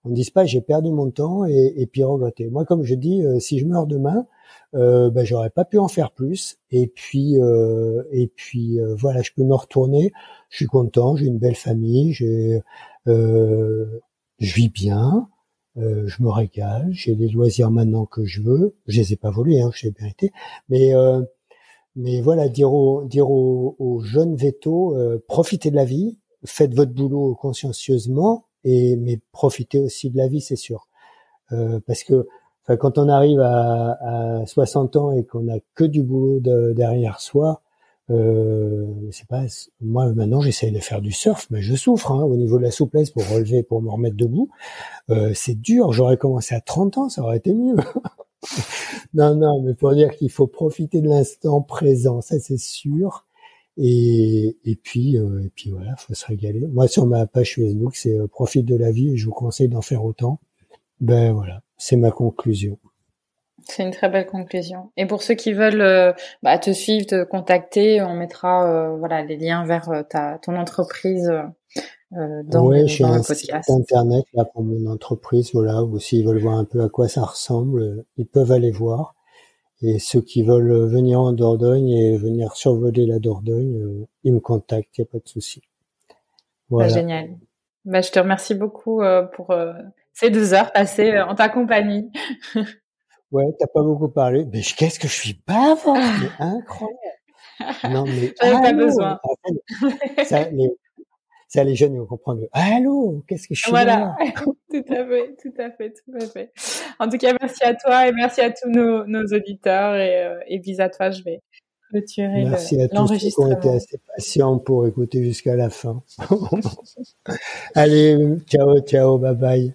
on ne dise pas j'ai perdu mon temps et, et, puis regretter. Moi, comme je dis, euh, si je meurs demain, euh, ben, j'aurais pas pu en faire plus. Et puis, euh, et puis euh, voilà, je peux me retourner. Je suis content, j'ai une belle famille, j'ai, je vis bien, je me régale, j'ai les loisirs maintenant que je veux. Je les ai pas volés, hein, je les vérité. Mais mais voilà, dire aux, dire aux, aux jeunes vétos, profitez de la vie, faites votre boulot consciencieusement et mais profiter aussi de la vie, c'est sûr. Euh, parce que quand on arrive à, à 60 ans et qu'on a que du boulot de, derrière soi, euh, c'est pas moi maintenant j'essaye de faire du surf, mais je souffre hein, au niveau de la souplesse pour relever, pour me remettre debout. Euh, c'est dur. J'aurais commencé à 30 ans, ça aurait été mieux. non, non, mais pour dire qu'il faut profiter de l'instant présent, ça c'est sûr. Et, et puis euh, et puis voilà, faut se régaler. Moi sur ma page Facebook, c'est euh, profite de la vie et je vous conseille d'en faire autant. Ben voilà, c'est ma conclusion. C'est une très belle conclusion. Et pour ceux qui veulent euh, bah, te suivre, te contacter, on mettra euh, voilà les liens vers ta ton entreprise dans, ouais, j'ai un Site internet là pour mon entreprise, voilà. Ou s'ils veulent voir un peu à quoi ça ressemble, ils peuvent aller voir. Et ceux qui veulent venir en Dordogne et venir survoler la Dordogne, euh, ils me contactent, il n'y a pas de souci. Voilà. Bah, génial. Bah, je te remercie beaucoup euh, pour euh, ces deux heures passées en ta compagnie. ouais, t'as pas beaucoup parlé. Mais qu'est-ce que je suis bavard, incroyable. Non mais j'avais pas besoin. ça, les, ça, les jeunes ils vont comprendre. Allô, qu'est-ce que je suis Voilà, tout à fait, tout à fait, tout à fait. En tout cas, merci à toi et merci à tous nos, nos auditeurs et, euh, et bis à toi, je vais clôturer Merci à tous ceux qui ont été assez patients pour écouter jusqu'à la fin. Allez, ciao, ciao, bye bye.